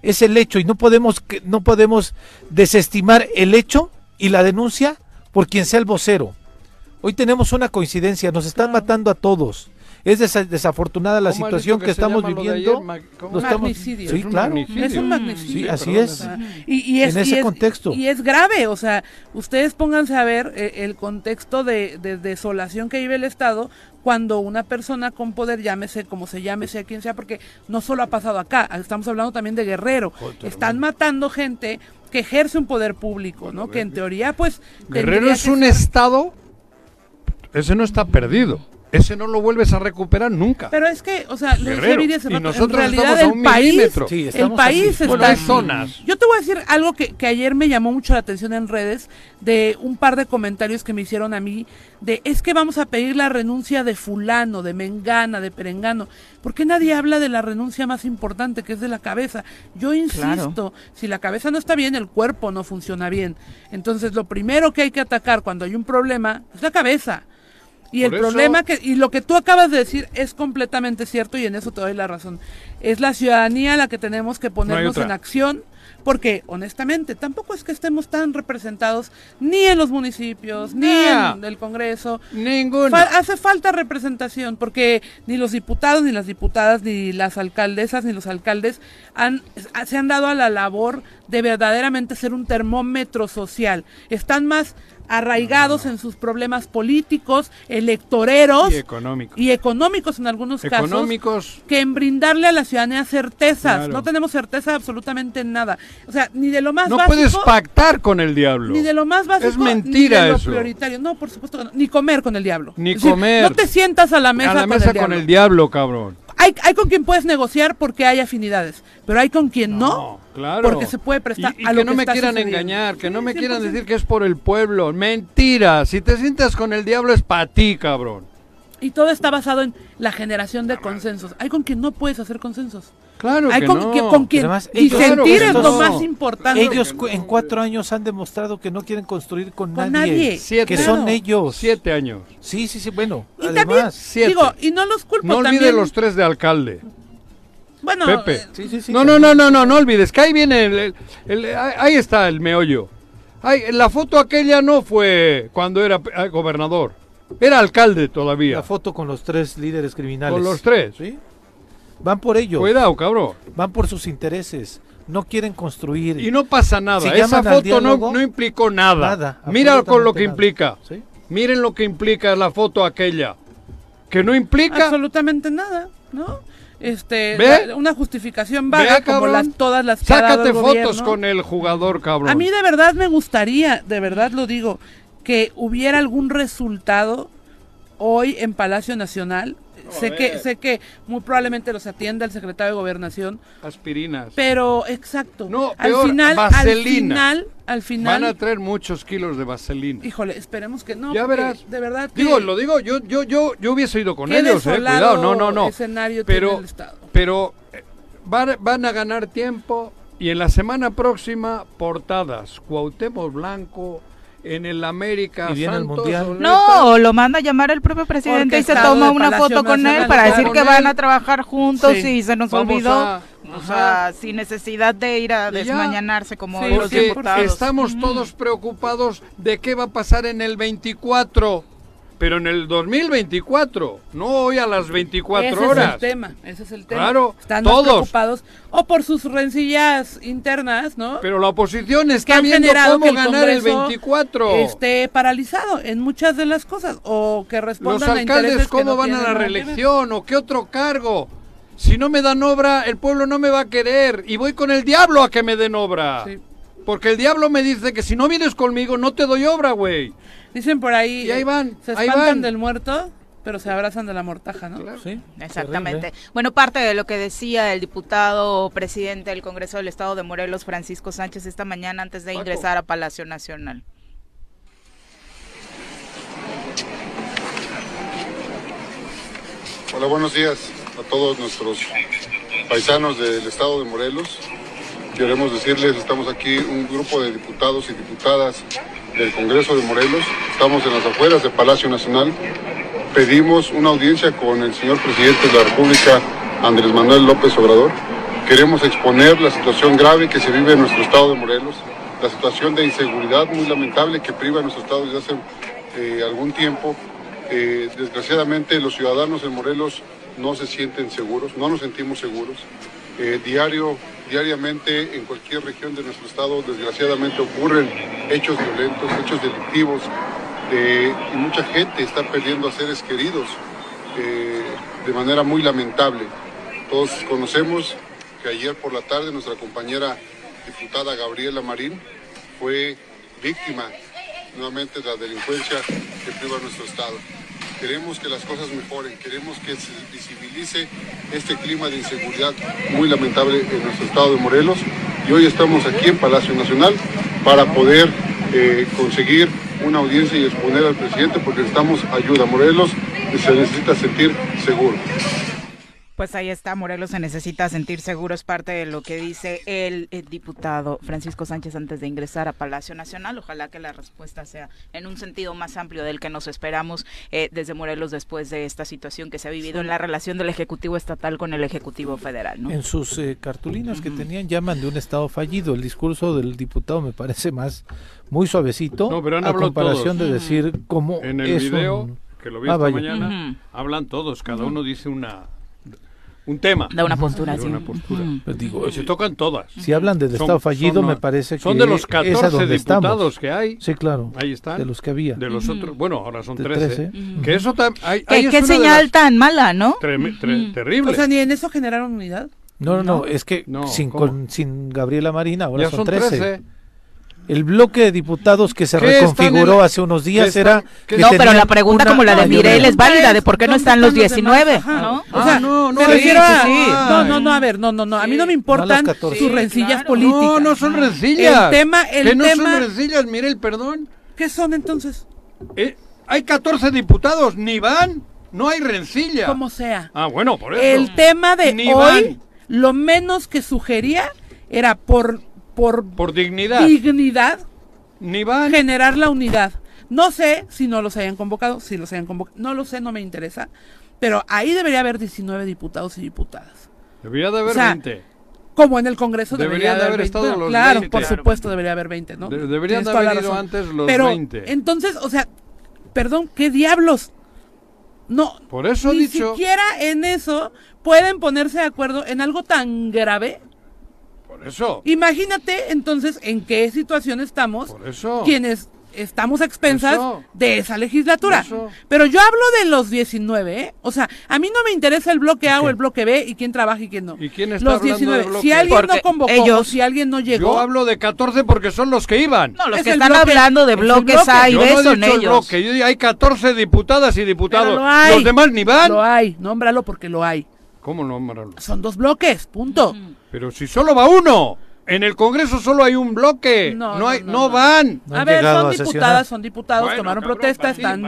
Es el hecho y no podemos, no podemos desestimar el hecho y la denuncia por quien sea el vocero. Hoy tenemos una coincidencia, nos están matando a todos. Es desafortunada la situación que, estamos viviendo. magnicidio. Sí, claro. Es un magnicidio. Sí, así es. Y, en ese contexto. Y es grave, o sea, ustedes pónganse a ver eh, el contexto de, desolación que vive el Estado cuando una persona con poder, llámese como se llame, sea quien sea, porque no solo ha pasado acá, estamos hablando también de Guerrero. Están matando gente que ejerce un poder público, ¿no? Que en teoría, pues... Guerrero es un estado, ese no está perdido. Ese no lo vuelves a recuperar nunca. Pero es que, o sea, lo y nosotros en realidad estamos a el un país, milímetro. Sí, el país así. está Bueno, hay así. zonas. Yo te voy a decir algo que, que ayer me llamó mucho la atención en redes de un par de comentarios que me hicieron a mí de es que vamos a pedir la renuncia de fulano, de mengana, de perengano. ¿Por qué nadie habla de la renuncia más importante que es de la cabeza? Yo insisto, si la cabeza no está bien, el cuerpo no funciona bien. Entonces lo primero que hay que atacar cuando hay un problema es la cabeza. Y Por el eso- problema que, y lo que tú acabas de decir es completamente cierto y en eso te doy la razón. Es la ciudadanía la que tenemos que ponernos en acción porque honestamente tampoco es que estemos tan representados ni en los municipios, ni en el Congreso. Ninguno. Fa- hace falta representación porque ni los diputados, ni las diputadas, ni las alcaldesas, ni los alcaldes han, se han dado a la labor de verdaderamente ser un termómetro social. Están más arraigados en sus problemas políticos, electoreros Y económicos. y económicos en algunos casos que en brindarle a la ciudadanía certezas. Claro. No tenemos certeza absolutamente en nada. O sea, ni de lo más No básico, puedes pactar con el diablo. ni de lo más básico, Es mentira ni de lo eso. prioritario. No, por supuesto que no. Ni comer con el diablo. Ni Es decir, comer. No te sientas a la mesa, a la con, mesa el con diablo. el diablo, cabrón. Hay, hay con quien puedes negociar porque hay afinidades, pero hay con quien no, claro. porque se puede prestar y, y a que lo no que me está quieran sucediendo. engañar, que no Sí, me quieran 100%. decir que es por el pueblo. Mentira. Si te sientas con el diablo es para ti, cabrón. Y todo está basado en la generación de consensos. Hay con quien no puedes hacer consensos. Claro hay que con, no. que- con quien Además, ellos- disentir Claro es lo no. más importante. Ellos cu- en cuatro años han demostrado que no quieren construir con, Con nadie, nadie. Siete. que Claro. son ellos. Siete años. Sí, sí, sí, bueno, Y también, además. Siete. digo, y no los culpo No olvide también. los tres de alcalde. Bueno, Pepe. eh, Sí, sí, sí, no, no, no, no, no, no olvides, que ahí viene el, el- ahí está el meollo. Ahí, la foto aquella no fue cuando era eh, gobernador, era alcalde todavía. La foto con los tres líderes criminales. Con los tres. ¿Sí? Van por ello, Cuidado, cabrón. van por sus intereses. No quieren construir. Y no pasa nada, Si esa foto no, diálogo, no implicó nada. nada, Mira con lo que nada. implica. ¿Sí? Miren lo que implica la foto aquella. Que no implica absolutamente nada, ¿no? Este, ¿Ve? la- una justificación Ve, vaga como cabrón. las todas las que ha dado Sácate el fotos gobierno. con el jugador, cabrón. A mí de verdad me gustaría, de verdad lo digo, que hubiera algún resultado hoy en Palacio Nacional. Sé que sé que muy probablemente los atienda el secretario de Gobernación, Aspirinas. pero exacto. No, al final, al final, al final, Van a traer muchos kilos de vaselina. híjole, esperemos que no. ya verás. De verdad que Digo, lo digo, yo, yo, yo, yo hubiese ido con ellos, eh. Cuidado, no, no, no. escenario Pero, el Estado. pero eh, van, van a ganar tiempo y en la semana próxima portadas. Cuauhtémoc Blanco en el América. Y viene el Santos, Mundial. No, lo manda a llamar el propio presidente y se toma una Palacio foto con él para decir que él. van a trabajar juntos Sí. y se nos Vamos olvidó. a- o ajá. sea, sin necesidad de ir a desmañanarse como Sí, los diputados. estamos todos preocupados de qué va a pasar en el 24, pero en el 2024, no hoy a las 24 ese horas. es el tema, ese es el tema. Claro, Están más todos. preocupados o por sus rencillas internas, ¿no? Pero la oposición que está han viendo cómo que el ganar el Congreso 24. esté paralizado en muchas de las cosas o que Los respondan a alcaldes que cómo no van a la que reelección o qué otro cargo. Si no me dan obra, el pueblo no me va a querer y voy con el diablo a que me den obra. Sí. Porque el diablo me dice que si no vienes conmigo no te doy obra, güey. Dicen por ahí, Y ahí van, se ahí espantan van. del muerto, pero se abrazan de la mortaja, ¿no? Sí, Exactamente. terrible. Bueno, parte de lo que decía el diputado presidente del Congreso del Estado de Morelos, Francisco Sánchez, esta mañana antes de Paco. ingresar a Palacio Nacional. Hola, buenos días a todos nuestros paisanos del estado de Morelos. Queremos decirles, estamos aquí un grupo de diputados y diputadas del Congreso de Morelos. Estamos en las afueras del Palacio Nacional. Pedimos una audiencia con el señor presidente de la República, Andrés Manuel López Obrador. Queremos exponer la situación grave que se vive en nuestro estado de Morelos, la situación de inseguridad muy lamentable que priva a nuestro estado desde hace eh, algún tiempo. Eh, desgraciadamente los ciudadanos en Morelos no se sienten seguros, no nos sentimos seguros. Eh, diario, diariamente en cualquier región de nuestro estado desgraciadamente ocurren hechos violentos, hechos delictivos eh, y mucha gente está perdiendo a seres queridos eh, de manera muy lamentable. Todos conocemos que ayer por la tarde nuestra compañera diputada Gabriela Marín fue víctima nuevamente de la delincuencia que priva nuestro estado. Queremos que las cosas mejoren, queremos que se visibilice este clima de inseguridad muy lamentable en nuestro estado de Morelos y hoy estamos aquí en Palacio Nacional para poder eh, conseguir una audiencia y exponer al presidente porque necesitamos ayuda. Morelos se necesita sentir seguro. Pues ahí está, Morelos se necesita sentir seguro, es parte de lo que dice el, diputado Francisco Sánchez antes de ingresar a Palacio Nacional. Ojalá que la respuesta sea en un sentido más amplio del que nos esperamos eh, desde Morelos después de esta situación que se ha vivido en la relación del Ejecutivo Estatal con el Ejecutivo Federal. En sus eh, cartulinas que tenían llaman de un Estado fallido. El discurso del diputado me parece más muy suavecito a comparación de decir cómo en el video que lo vi ah, esta mañana hablan todos, cada uno dice una un tema. Da una postura, Una postura. Pues digo, se tocan todas. Si hablan del Estado fallido, me parece que son de los 14 diputados que hay. Sí, claro. Ahí están. De los que había. De los otros, bueno, ahora son 13. Que eso ¿Qué, señal tan mala, ¿no? terrible. O sea, ni en eso generaron unidad. No, no, no, es que sin, con, sin Gabriela Marina ahora son, 13. El bloque de diputados que se reconfiguró hace unos días era... no, pero la pregunta como la de Mirel es válida, de por qué no están los 19, ¿no? O sea, no, no, no, no, no, a ver, no, no, no, a mí no me importan sus rencillas políticas. No, no son rencillas. El tema, el que no tema... son rencillas, Mirel, perdón. ¿Qué son entonces? Eh, hay 14 diputados, ni van, no hay rencilla. Como sea. Ah, bueno, por eso. El tema de hoy, lo menos que sugería era por por, por dignidad. dignidad Ni van. generar la unidad. No sé si no los hayan convocado, si los hayan convocado, no lo sé, no me interesa, pero ahí debería haber 19 diputados y diputadas. Debería de haber 20. Como en el Congreso debería, de haber, estado los claro, por supuesto debería haber 20, ¿no? deberían de haber ido antes los pero, 20. Entonces, o sea, perdón, ¿qué diablos? No, por eso ni siquiera en eso pueden ponerse de acuerdo en algo tan grave eso. Imagínate entonces en qué situación estamos Por eso. quienes estamos a expensas de esa legislatura. Pero yo hablo de los 19, ¿eh? O sea, a mí no me interesa el bloque A o el bloque B y quién trabaja y quién no. ¿Y quién está los 19. Si alguien no convocó ellos, si alguien no llegó. Yo hablo de 14 porque son los que iban. No, los que están hablando de bloques A y B son ellos. hay 14 diputadas y diputados. Los demás ni van. Lo hay, nómbralo porque lo hay. ¿Cómo nómbralo? Son dos bloques, punto. Pero si solo va uno. En el Congreso solo hay un bloque. No, hay, no, van. a ver, son diputadas, son diputados, tomaron protesta, están.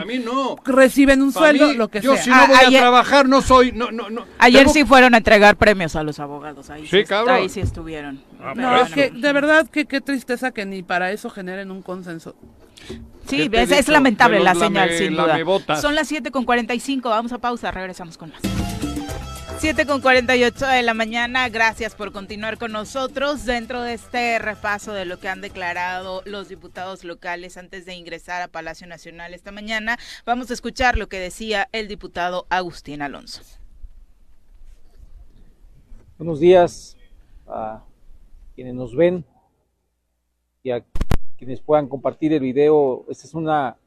Reciben un sueldo, lo que yo sea. Yo si no voy a trabajar, no soy. No, no, no. Ayer sí fueron a entregar premios a los abogados. Ahí sí, cabrón. Ahí sí estuvieron. Ah, no, que, de verdad, que qué tristeza que ni para eso generen un consenso. Sí, es, es, lamentable la señal, sin duda. Son las 7 con 45, vamos a pausa, regresamos con más. 7 con 48 de la mañana, gracias por continuar con nosotros dentro de este repaso de lo que han declarado los diputados locales antes de ingresar a Palacio Nacional esta mañana. Vamos a escuchar lo que decía el diputado Agustín Alonso. Buenos días a quienes nos ven y a quienes puedan compartir el video. Esta es una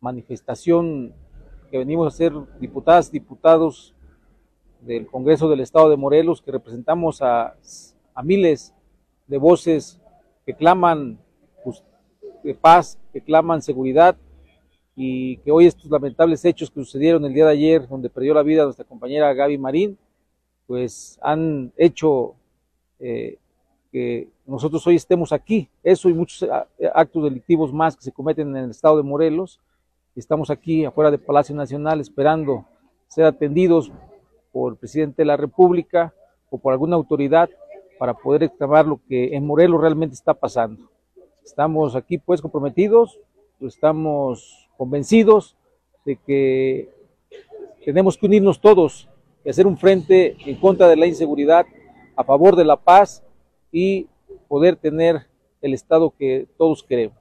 manifestación que venimos a hacer diputadas, diputados del Congreso del Estado de Morelos, que representamos a, miles de voces que claman de paz, que claman seguridad y que hoy estos lamentables hechos que sucedieron el día de ayer, donde perdió la vida nuestra compañera Gaby Marín, pues han hecho eh, que nosotros hoy estemos aquí. Eso y muchos eh, actos delictivos más que se cometen en el estado de Morelos. Estamos aquí afuera del Palacio Nacional esperando ser atendidos por el presidente de la República o por alguna autoridad para poder exclamar lo que en Morelos realmente está pasando. Estamos aquí pues comprometidos, estamos convencidos de que tenemos que unirnos todos y hacer un frente en contra de la inseguridad, a favor de la paz y poder tener el Estado que todos queremos.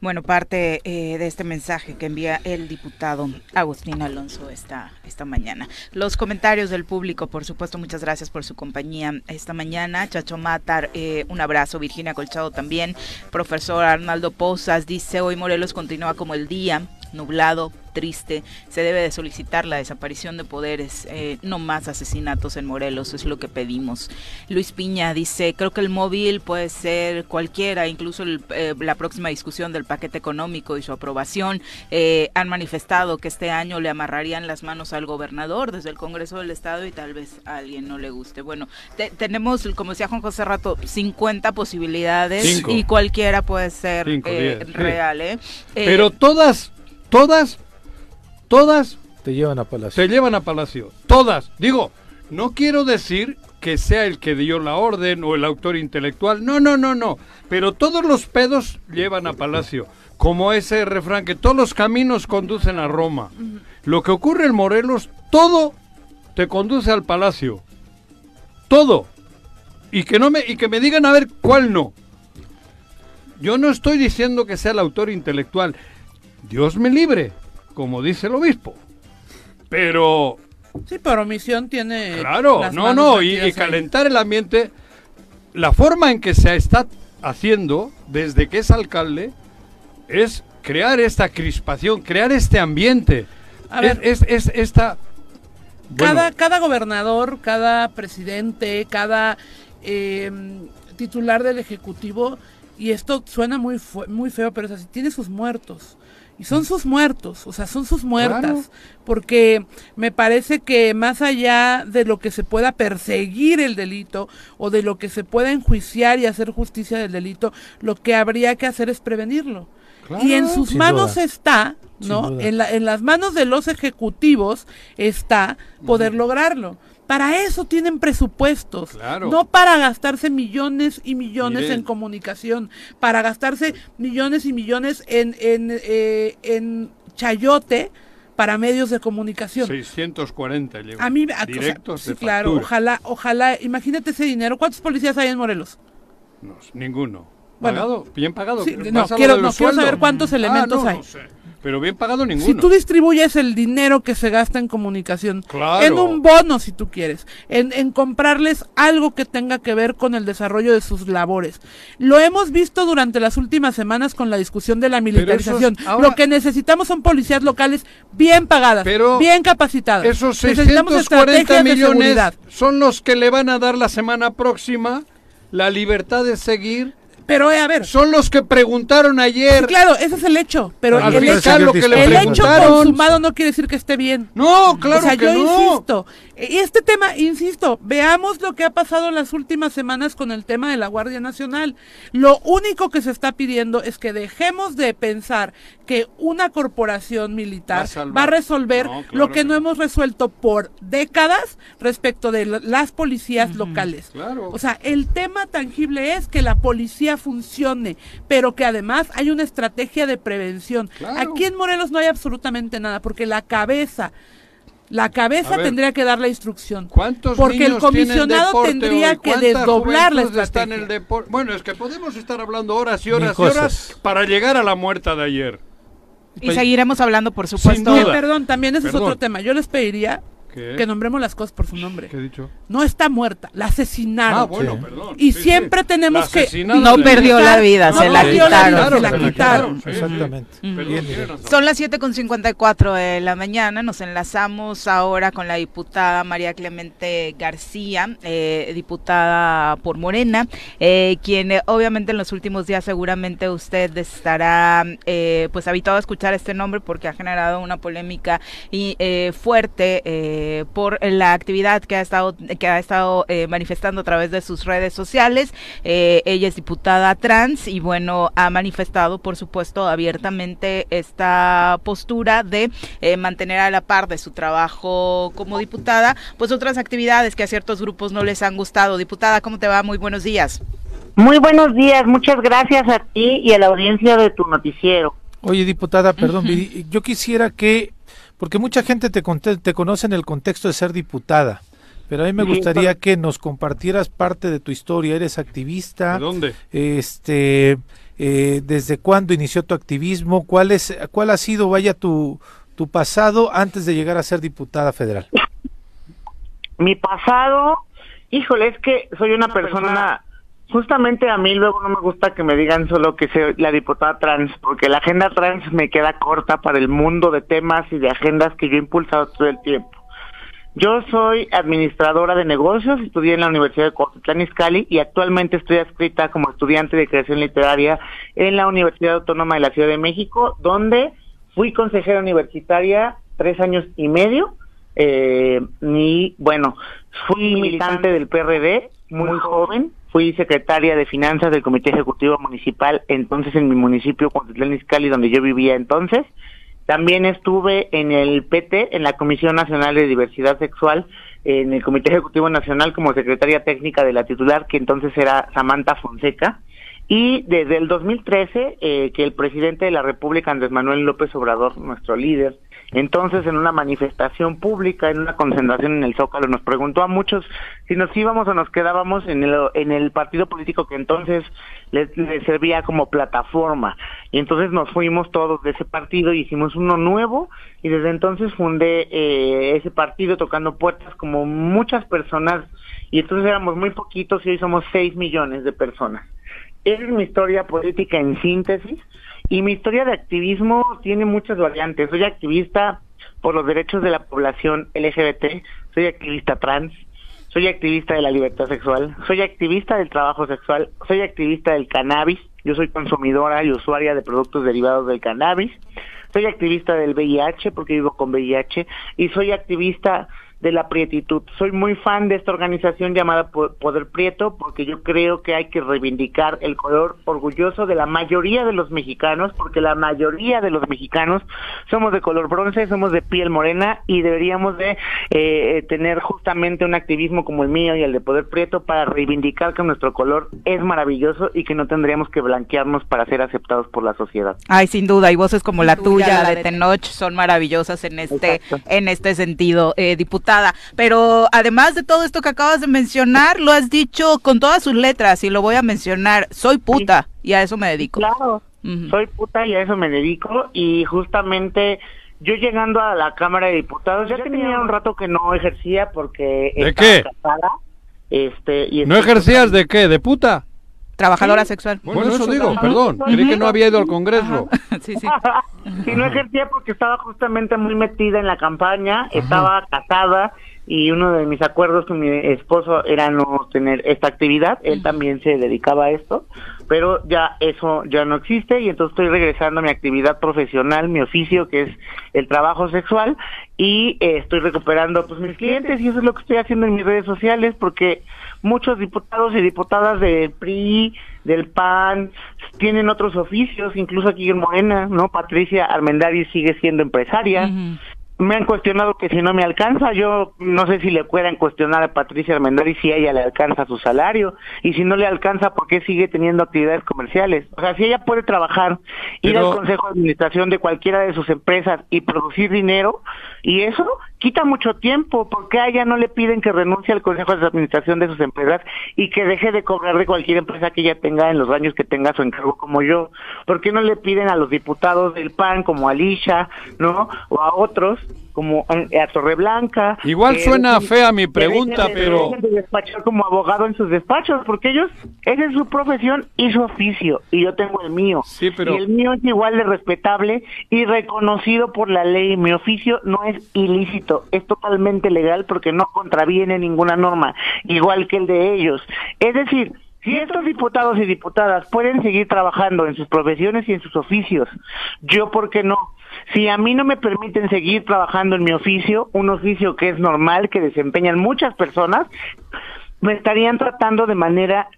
Bueno, parte eh, de este mensaje que envía el diputado Agustín Alonso esta, esta mañana. Los comentarios del público, por supuesto, muchas gracias por su compañía esta mañana. Chacho Matar, eh, un abrazo. Virginia Colchado también. Profesor Arnaldo Pozas dice, hoy Morelos continúa como el día nublado, triste. Se debe de solicitar la desaparición de poderes, eh, no más asesinatos en Morelos, es lo que pedimos. Luis Piña dice, creo que el móvil puede ser cualquiera, incluso eh, la próxima discusión del paquete económico y su aprobación. Eh, han manifestado que este año le amarrarían las manos al gobernador desde el Congreso del Estado y tal vez a alguien no le guste. Bueno, tenemos, como decía Juan José Rato, 50 posibilidades y cualquiera puede ser real. Pero todas, todas Todas te llevan a Palacio. Te llevan a Palacio. Todas. Digo, no quiero decir que sea el que dio la orden o el autor intelectual. No, no, no, no. Pero todos los pedos llevan a Palacio. Como ese refrán que todos los caminos conducen a Roma. Lo que ocurre en Morelos, todo te conduce al Palacio. Todo. Y que, no me, y que me digan a ver cuál no. Yo no estoy diciendo que sea el autor intelectual. Dios me libre como dice el obispo. Pero... Sí, pero misión tiene... Claro, no, no, y, calentar el ambiente, la forma en que se está haciendo desde que es alcalde es crear esta crispación, crear este ambiente. A ver, es, esta... Cada, cada gobernador, cada presidente, cada em, titular del Ejecutivo, y esto suena muy, muy feo, pero es así, tiene sus muertos. Y son sus muertos, o sea, son sus muertas, porque me parece que más allá de lo que se pueda perseguir el delito o de lo que se pueda enjuiciar y hacer justicia del delito, lo que habría que hacer es prevenirlo. y en sus manos está, ¿no? En, la, en las manos de los ejecutivos está poder lograrlo. Para eso tienen presupuestos, no para gastarse millones y millones en comunicación, para gastarse millones y millones en, en, eh, en chayote para medios de comunicación. 640 llegó. A mí, directos sí, claro, ojalá, ojalá, imagínate ese dinero. ¿Cuántos policías hay en Morelos? No, ninguno. Bueno, bien pagado. no, quiero, no quiero saber cuántos ah, elementos hay. Pero bien pagado ninguno. Si tú distribuyes el dinero que se gasta en comunicación, en un bono si tú quieres, en, en, comprarles algo que tenga que ver con el desarrollo de sus labores. Lo hemos visto durante las últimas semanas con la discusión de la militarización. Lo que necesitamos son policías locales bien pagadas, bien capacitadas. Esos 640 millones son los que le van a dar la semana próxima la libertad de seguir pero eh, a ver. Son los que preguntaron ayer. claro, ese es el hecho. Pero el, hecho, el hecho consumado no quiere decir que esté bien. No, claro o sea, yo insisto. Y este tema, insisto, veamos lo que ha pasado en las últimas semanas con el tema de la Guardia Nacional. Lo único que se está pidiendo es que dejemos de pensar que una corporación militar va a, resolver lo que no hemos resuelto por décadas respecto de las policías locales. O sea, el tema tangible es que la policía funcione, pero que además hay una estrategia de prevención. Aquí en Morelos no hay absolutamente nada, porque la cabeza la cabeza tendría que dar la instrucción. ¿Cuántos Porque el comisionado tendría que desdoblar la estrategia. En el bueno, es que podemos estar hablando horas y horas y horas para llegar a la muerta de ayer. Y seguiremos hablando, por supuesto. perdón, también ese es otro tema. Yo les pediría que nombremos las cosas por su nombre. ¿Qué he dicho? No está muerta, la asesinaron. Ah, bueno, perdón. Y siempre tenemos que... No perdió la vida, se, la quitaron, se la quitaron. Exactamente. Son las 7.54 de la mañana, nos enlazamos ahora con la diputada María Clemente García, eh, diputada por Morena, eh, quien eh, obviamente en los últimos días seguramente usted estará pues habituado a escuchar este nombre porque ha generado una polémica y fuerte eh, por la actividad que ha estado, que ha estado eh, manifestando a través de sus redes sociales. Eh, ella es diputada trans y bueno, ha manifestado, por supuesto, abiertamente esta postura de mantener a la par de su trabajo como diputada, pues otras actividades que a ciertos grupos no les han gustado. Diputada, ¿cómo te va? Muy buenos días. Muy buenos días, muchas gracias a ti y a la audiencia de tu noticiero. Oye, diputada, perdón, yo quisiera que porque mucha gente te, te conoce en el contexto de ser diputada, pero a mí me gustaría que nos compartieras parte de tu historia. ¿Eres activista? ¿De dónde? Este, eh, ¿Desde cuándo inició tu activismo? ¿Cuál, es, cuál ha sido, vaya, tu, tu pasado antes de llegar a ser diputada federal? Mi pasado, híjole, es que soy una persona Justamente a mí luego no me gusta que me digan solo que soy la diputada trans, porque la agenda trans me queda corta para el mundo de temas y de agendas que yo he impulsado todo el tiempo. Yo soy administradora de negocios, estudié en la Universidad de Cuautitlán Izcalli y actualmente estoy adscrita como estudiante de creación literaria en la Universidad Autónoma de la Ciudad de México, donde fui consejera universitaria tres años y medio eh, y bueno, fui militante del PRD muy joven, fui secretaria de finanzas del Comité Ejecutivo Municipal entonces en mi municipio Cuautitlán Izcalli donde yo vivía entonces también estuve en el PT, en la Comisión Nacional de Diversidad Sexual, en el Comité Ejecutivo Nacional como secretaria técnica de la titular, que entonces era Samantha Fonseca. Y desde el 2013, eh, que el presidente de la República, Andrés Manuel López Obrador, nuestro líder, entonces, en una manifestación pública, en una concentración en el Zócalo, nos preguntó a muchos si nos íbamos o nos quedábamos en el, en el partido político que entonces les, servía como plataforma. Y entonces nos fuimos todos de ese partido y hicimos uno nuevo y desde entonces fundé eh, ese partido tocando puertas como muchas personas y entonces éramos muy poquitos y hoy somos seis millones de personas. Es mi historia política en síntesis y mi historia de activismo tiene muchas variantes. Soy activista por los derechos de la población LGBT, soy activista trans, soy activista de la libertad sexual, soy activista del trabajo sexual, soy activista del cannabis, yo soy consumidora y usuaria de productos derivados del cannabis, soy activista del VIH porque vivo con VIH y soy activista de la prietitud. Soy muy fan de esta organización llamada Poder Prieto porque yo creo que hay que reivindicar el color orgulloso de la mayoría de los mexicanos porque la mayoría de los mexicanos somos de color bronce, somos de piel morena y deberíamos de eh, tener justamente un activismo como el mío y el de Poder Prieto para reivindicar que nuestro color es maravilloso y que no tendríamos que blanquearnos para ser aceptados por la sociedad. Ay, sin duda, y voces como la tuya, la de Tenoch, son maravillosas en este, en este sentido, eh, diputado pero además de todo esto que acabas de mencionar, lo has dicho con todas sus letras y lo voy a mencionar, soy puta y a eso me dedico. Claro, soy puta y a eso me dedico y justamente yo llegando a la Cámara de Diputados ya tenía un rato que no ejercía porque ¿De qué? este, y ¿No ejercías de qué? ¿De puta? Trabajadora sexual. Bueno, eso digo, perdón. Creí que no había ido al Congreso. sí, sí. sí, no ejercía porque estaba justamente muy metida en la campaña, estaba casada y uno de mis acuerdos con mi esposo era no tener esta actividad. Él también se dedicaba a esto, pero ya eso ya no existe y entonces estoy regresando a mi actividad profesional, mi oficio que es el trabajo sexual y eh, estoy recuperando pues mis clientes y eso es lo que estoy haciendo en mis redes sociales porque muchos diputados y diputadas del PRI, del PAN, tienen otros oficios, incluso aquí en Morena, ¿no? Patricia Armendari sigue siendo empresaria. Me han cuestionado que si no me alcanza, yo no sé si le puedan cuestionar a Patricia Armendari si a ella le alcanza su salario y si no le alcanza, ¿por qué sigue teniendo actividades comerciales? O sea, si ella puede trabajar, ir al consejo de administración de cualquiera de sus empresas y producir dinero, y eso quita mucho tiempo, porque a ella no le piden que renuncie al Consejo de Administración de sus empresas y que deje de cobrar de cualquier empresa que ella tenga en los años que tenga su encargo como yo. ¿Por qué no le piden a los diputados del PAN, como Alicia, ¿no? O a otros, como a Torreblanca. Igual suena fea mi pregunta, pero... De despachar como abogado en sus despachos, porque ellos, esa es su profesión y su oficio, y yo tengo el mío. Sí, pero... Y el mío es igual de respetable y reconocido por la ley. Mi oficio no es ilícito, es totalmente legal porque no contraviene ninguna norma, igual que el de ellos. Es decir, si estos diputados y diputadas pueden seguir trabajando en sus profesiones y en sus oficios, yo por qué no? Si a mí no me permiten seguir trabajando en mi oficio, un oficio que es normal, que desempeñan muchas personas, me estarían tratando de manera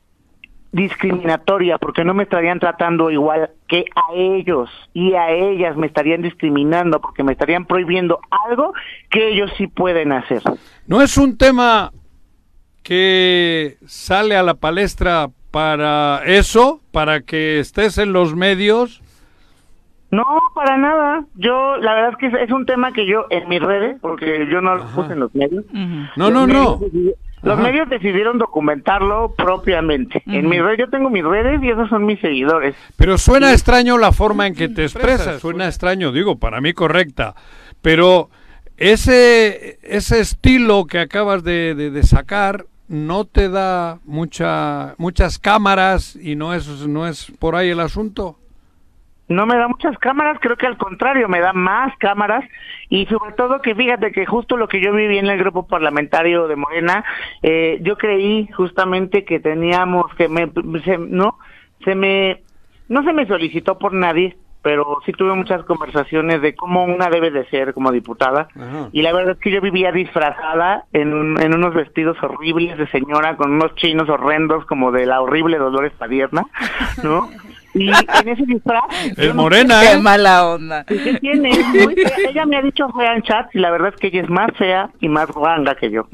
discriminatoria, porque no me estarían tratando igual que a ellos y a ellas me estarían discriminando, porque me estarían prohibiendo algo que ellos sí pueden hacer. No es un tema que sale a la palestra para eso, para que estés en los medios. No, para nada. Yo, la verdad es que es, un tema que yo en mis redes, porque yo no lo puse en los medios. No, no, no. Los medios decidieron documentarlo propiamente. En mi red, yo tengo mis redes y esos son mis seguidores. Pero suena extraño la forma en que te expresas. Suena extraño, digo, para mí correcta. Pero ese, ese estilo que acabas de, de, sacar no te da mucha, muchas cámaras y no es, no es por ahí el asunto. No me da muchas cámaras, creo que al contrario, me da más cámaras. Y sobre todo que fíjate que justo lo que yo viví en el grupo parlamentario de Morena, eh, yo creí justamente que teníamos que me, se- no se me no se me solicitó por nadie, pero sí tuve muchas conversaciones de cómo una debe de ser como diputada. Y la verdad es que yo vivía disfrazada en, un- en unos vestidos horribles de señora con unos chinos horrendos como de la horrible Dolores Padierna, ¿no? Y en ese disfraz Es morena, Qué ¿eh? mala onda. ¿Y qué tiene? Es muy fea. Ella me ha dicho fea en chat y la verdad es que ella es más fea y más guanga que yo.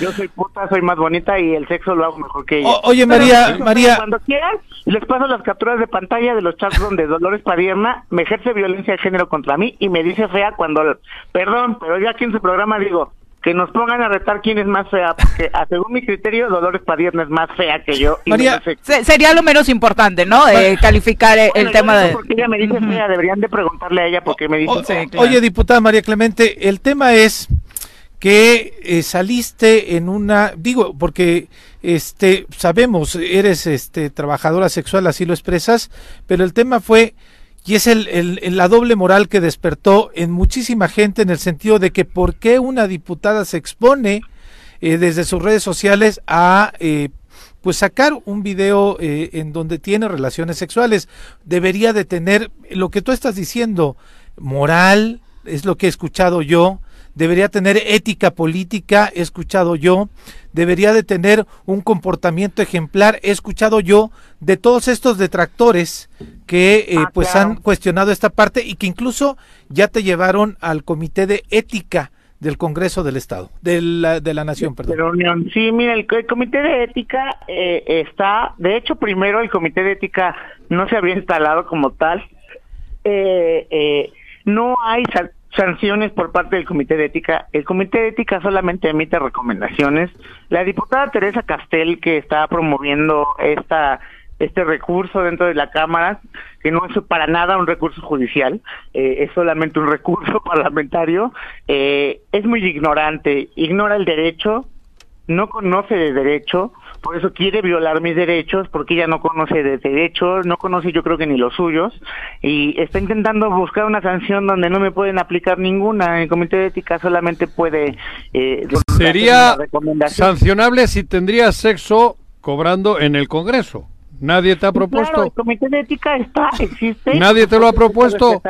Yo soy puta, soy más bonita y el sexo lo hago mejor que ella. O- oye, Pero, María, María. Cuando quieran, les paso las capturas de pantalla de los chats donde Dolores Padierna me ejerce violencia de género contra mí y me dice fea cuando... Perdón, pero yo aquí en su programa digo que nos pongan a retar quién es más fea, porque a según mi criterio Dolores Padierna es más fea que yo. y María, sería lo menos importante, ¿no? Eh, calificar eh, Bueno, el tema de... Porque ella me dice fea, deberían de preguntarle a ella por qué me dice O- fea. Oye, diputada María Clemente, el tema es que eh, saliste en una, digo, porque este sabemos, eres este trabajadora sexual, así lo expresas, pero el tema fue y es el, la doble moral que despertó en muchísima gente en el sentido de que por qué una diputada se expone eh, desde sus redes sociales a eh, pues sacar un video eh, en donde tiene relaciones sexuales. Debería de tener lo que tú estás diciendo moral es lo que he escuchado yo debería tener ética política he escuchado yo debería de tener un comportamiento ejemplar he escuchado yo de todos estos detractores que eh, Ah, pues claro. han cuestionado esta parte y que incluso ya te llevaron al comité de ética del Congreso del Estado de la, de la Nación perdón. Sí, mira, el, el comité de ética eh, está, de hecho, primero el comité de ética no se había instalado como tal. Eh, eh, no hay sanciones por parte del comité de ética. El comité de ética solamente emite recomendaciones. La diputada Teresa Castel, que está promoviendo esta este recurso dentro de la Cámara, que no es para nada un recurso judicial, eh, es solamente un recurso parlamentario, eh, es muy ignorante, ignora el derecho, no conoce de derecho, por eso quiere violar mis derechos, porque ella no conoce de derecho, no conoce yo creo que ni los suyos, y está intentando buscar una sanción donde no me pueden aplicar ninguna. El comité de ética solamente puede... eh, Sería sancionable si tendrías sexo cobrando en el Congreso. Nadie te ha Claro, el propuesto. comité de ética está, existe. ¿Nadie te lo ha propuesto?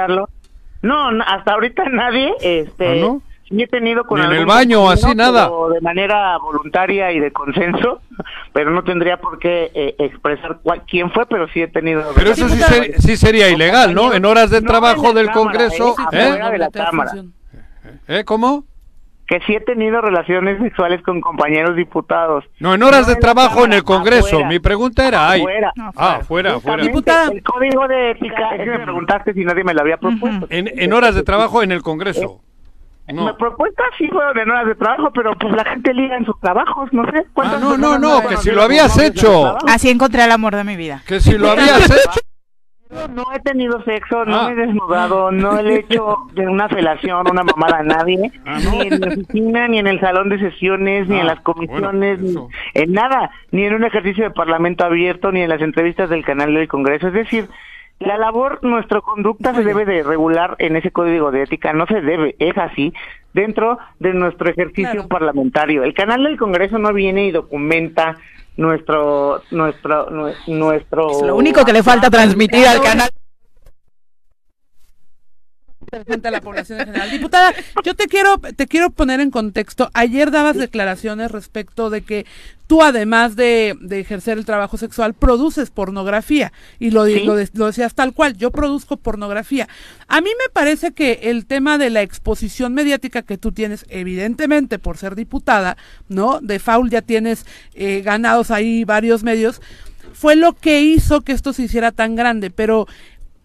No, hasta ahorita nadie, este, ¿Ah, no? Sí he tenido con en el baño, así, nada. de manera voluntaria y de consenso, pero no tendría por qué eh, expresar cuál, quién fue, pero sí he tenido. Pero eso sí, ser- sí sería ilegal, ¿no? En horas de No trabajo en del Cámara, Congreso. eh, ¿eh? de la cámara. ¿Eh? ¿Cómo? Que sí he tenido relaciones sexuales con compañeros diputados. No, en horas No de en trabajo en Cámara, el Congreso. afuera. Mi pregunta era, ay. Afuera. Ah, afuera, afuera. Justamente El código de ética, es que me preguntaste si nadie me lo había propuesto. En, en horas de trabajo en el Congreso. Me propuestas sí fueron en horas de trabajo, pero pues la gente liga en sus trabajos, no sé. ¿cuántas Ah, no, no, no, que si lo habías hecho. Así encontré el amor de mi vida. Que si lo habías hecho. No he tenido sexo, no Ah. me he desnudado, no he hecho de una felación, una mamada a nadie, ni en mi oficina, ni en el salón de sesiones, ni en Ah, las comisiones, ni en nada, ni en un ejercicio de parlamento abierto, ni en las entrevistas del canal del Congreso. Es decir, la labor, nuestra conducta se debe de regular en ese código de ética, no se debe, es así, dentro de nuestro ejercicio parlamentario. El canal del Congreso no viene y documenta nuestro nuestro nue- nuestro Es lo único que le falta transmitir al canal. Frente a la población en general. Diputada, yo te quiero, te quiero poner en contexto. Ayer dabas declaraciones respecto de que tú, además de, de ejercer el trabajo sexual, produces pornografía. Y lo, Sí. lo decías tal cual, yo produzco pornografía. A mí me parece que el tema de la exposición mediática que tú tienes, evidentemente por ser diputada, ¿no? De Faul ya tienes eh, ganados ahí varios medios, fue lo que hizo que esto se hiciera tan grande. Pero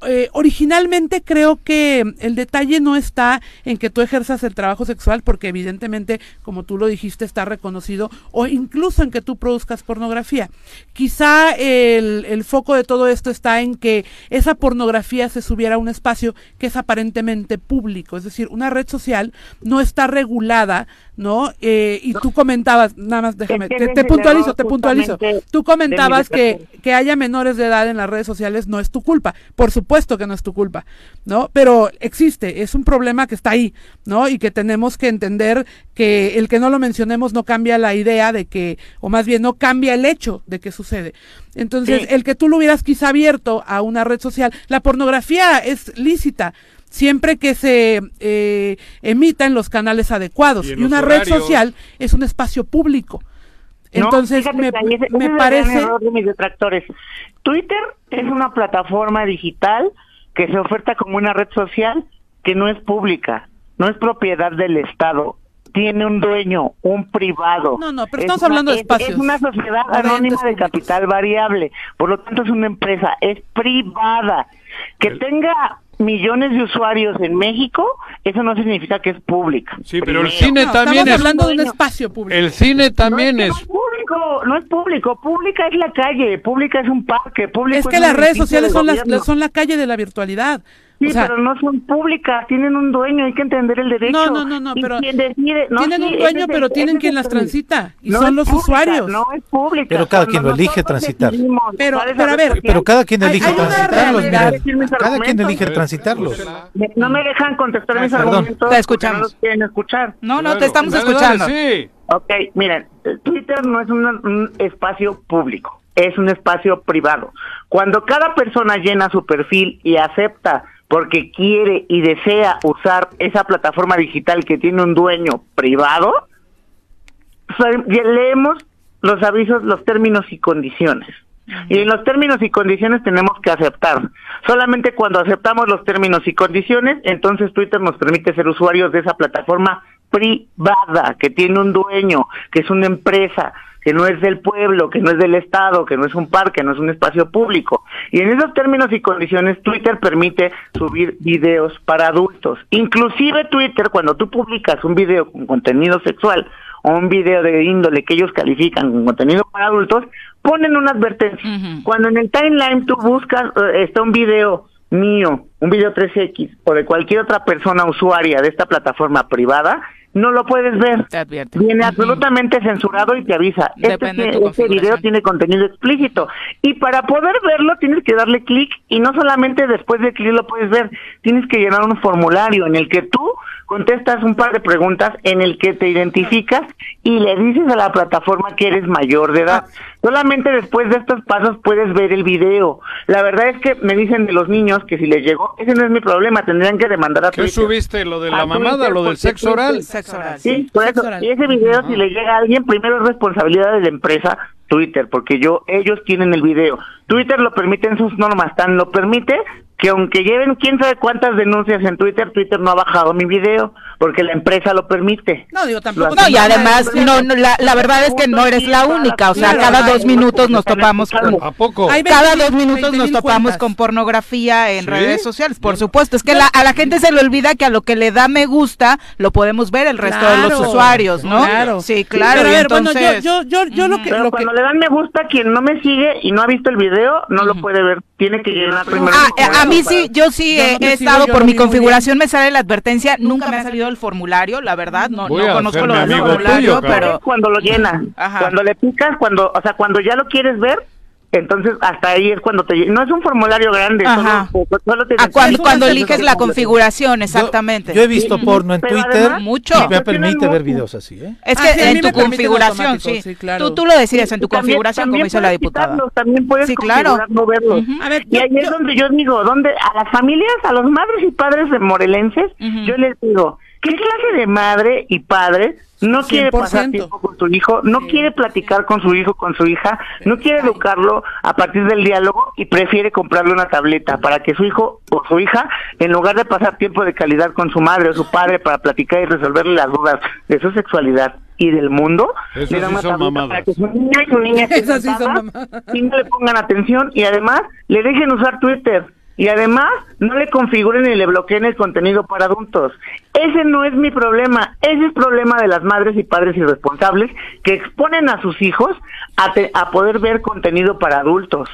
eh, originalmente creo que el detalle no está en que tú ejerzas el trabajo sexual, porque evidentemente, como tú lo dijiste, está reconocido, o incluso en que tú produzcas pornografía. Quizá el, el foco de todo esto está en que esa pornografía se subiera a un espacio que es aparentemente público, es decir, una red social no está regulada, ¿no? Eh, y tú comentabas, nada más déjame, te, te puntualizo, te puntualizo. Tú comentabas que, que haya menores de edad en las redes sociales no es tu culpa. Por supuesto que no es tu culpa, ¿no? Pero existe, es un problema que está ahí, ¿no? Y que tenemos que entender que el que no lo mencionemos no cambia la idea de que, o más bien no cambia el hecho de que sucede. Entonces, Sí. el que tú lo hubieras quizá abierto a una red social, la pornografía es lícita siempre que se eh, emita en los canales adecuados. Y una red social es un espacio público. No, Entonces, fíjate me, ahí ese- ese me es el gran parece... error de mis detractores. Twitter es una plataforma digital que se oferta como una red social que no es pública, no es propiedad del Estado. Tiene un dueño, un privado. No, no, pero Es estamos una- hablando de es- espacios. Es una sociedad anónima de capital variable. Por lo tanto, es una empresa, es privada. Que tenga millones de usuarios en México, eso no significa que es pública. Sí, pero el cine No, también estamos es... hablando de un espacio público. El cine también no es... es, no es público, no es público, pública es la calle, pública es un parque, público Es que un las redes sociales son, las, son la calle de la virtualidad. Sí, O sea, pero no son públicas, tienen un dueño, hay que entender el derecho. No, no, no, no, pero quien decide- no, tienen sí, un dueño, es pero tienen ese quien es las transita y No son es los pública, usuarios. No es pública. Pero cada quien lo elige transitar. Pero- pero a ver, Pero cada quien elige hay transitarlos, Cada quien elige transitarlos. No me dejan contestar mis perdón. argumentos. Te escuchamos. No los quieren escuchar. No, no, Claro. te estamos escuchando. dale, sí. Ok, miren, Twitter no es una- un espacio público, es un espacio privado. Cuando cada persona llena su perfil y acepta porque quiere y desea usar esa plataforma digital que tiene un dueño privado, so- leemos los avisos, los términos y condiciones. Y en los términos y condiciones tenemos que aceptar. Solamente cuando aceptamos los términos y condiciones, entonces Twitter nos permite ser usuarios de esa plataforma privada, que tiene un dueño, que es una empresa, que no es del pueblo, que no es del Estado, que no es un parque, no es un espacio público. Y en esos términos y condiciones, Twitter permite subir videos para adultos. Inclusive Twitter, cuando tú publicas un video con contenido sexual o un video de índole que ellos califican con contenido para adultos, ponen una advertencia. Cuando en el timeline tú buscas, eh, está un video mío, un video 3X o de cualquier otra persona usuaria de esta plataforma privada, no lo puedes ver. Te advierte. Viene absolutamente censurado y te avisa. Este, Depende de tiene- tu este video tiene contenido explícito. Y para poder verlo tienes que darle clic y no solamente después de clic lo puedes ver, tienes que llenar un formulario en el que tú contestas un par de preguntas en el que te identificas y le dices a la plataforma que eres mayor de edad. Solamente después de estos pasos puedes ver el video. La verdad es que me dicen de los niños que si les llegó, ese no es mi problema, tendrían que demandar a ¿Qué Twitter. subiste? ¿Lo de la A mamada? Twitter, ¿Lo del sexo oral? Sexo oral. Sí, por eso. oral. Y ese video, si le llega a alguien, primero es responsabilidad de la empresa Twitter, porque yo ellos tienen el video. Twitter lo permite en sus normas, tan lo permite que aunque lleven quién sabe cuántas denuncias en Twitter, Twitter no ha bajado mi video, porque la empresa lo permite. No, digo, tampoco... No, y además, no, no, la, la verdad es que no eres la única, o sea, cada dos minutos nos topamos con... ¿A poco? Cada 20,000 dos minutos nos 20,000 topamos con pornografía en ¿Sí? redes sociales, por supuesto. Es que la- a la gente se le olvida que a lo que le da me gusta lo podemos ver el resto de los usuarios, ¿no? claro. Sí, claro. Pero a ver, bueno, yo, entonces, yo, yo, yo lo que... Pero Lo que cuando le dan me gusta, quien no me sigue y no ha visto el video, no lo puede ver. Tiene que llenar primero. Ah, eh, a mí sí, yo sí Yo he, no te he sigo, estado por mi configuración, me sale la advertencia, nunca me ha salido el formulario, la verdad, no, no conozco lo hacerme del amigo formulario, tuyo, pero... cuando lo llenas. Ajá. Cuando le picas, cuando, o sea, cuando ya lo quieres ver, entonces hasta ahí es cuando te no es un formulario grande, Ajá. solo, solo te Ah, cuando, cuando es- eliges la configuración, exactamente. Yo he visto porno en Pero Twitter además- Mucho. y me permite ver videos así, ¿eh? Es Ah, que sí, en tu configuración, sí. sí, claro. Tú, tú lo decides en tu también- configuración, como hizo la diputada. quitarlos, también puedes Sí, claro. no verlos. Ujú. A ver, Y yo- ahí es donde yo digo, donde a las familias, a los madres y padres de morelenses, yo les digo, ¿qué clase de madre y padre no quiere 100%. pasar tiempo con su hijo, no Sí. quiere platicar con su hijo, con su hija, no quiere educarlo a partir del diálogo y prefiere comprarle una tableta para que su hijo o su hija, en lugar de pasar tiempo de calidad con su madre o su padre para platicar y resolverle las dudas de su sexualidad y del mundo, le dan sí una son tableta mamadas. para que su niña y su niña mamadas. y no le pongan atención y además le dejen usar Twitter. Y además no le configuren ni le bloqueen el contenido para adultos. Ese no es mi problema, ese es el problema de las madres y padres irresponsables que exponen a sus hijos a, te- a poder ver contenido para adultos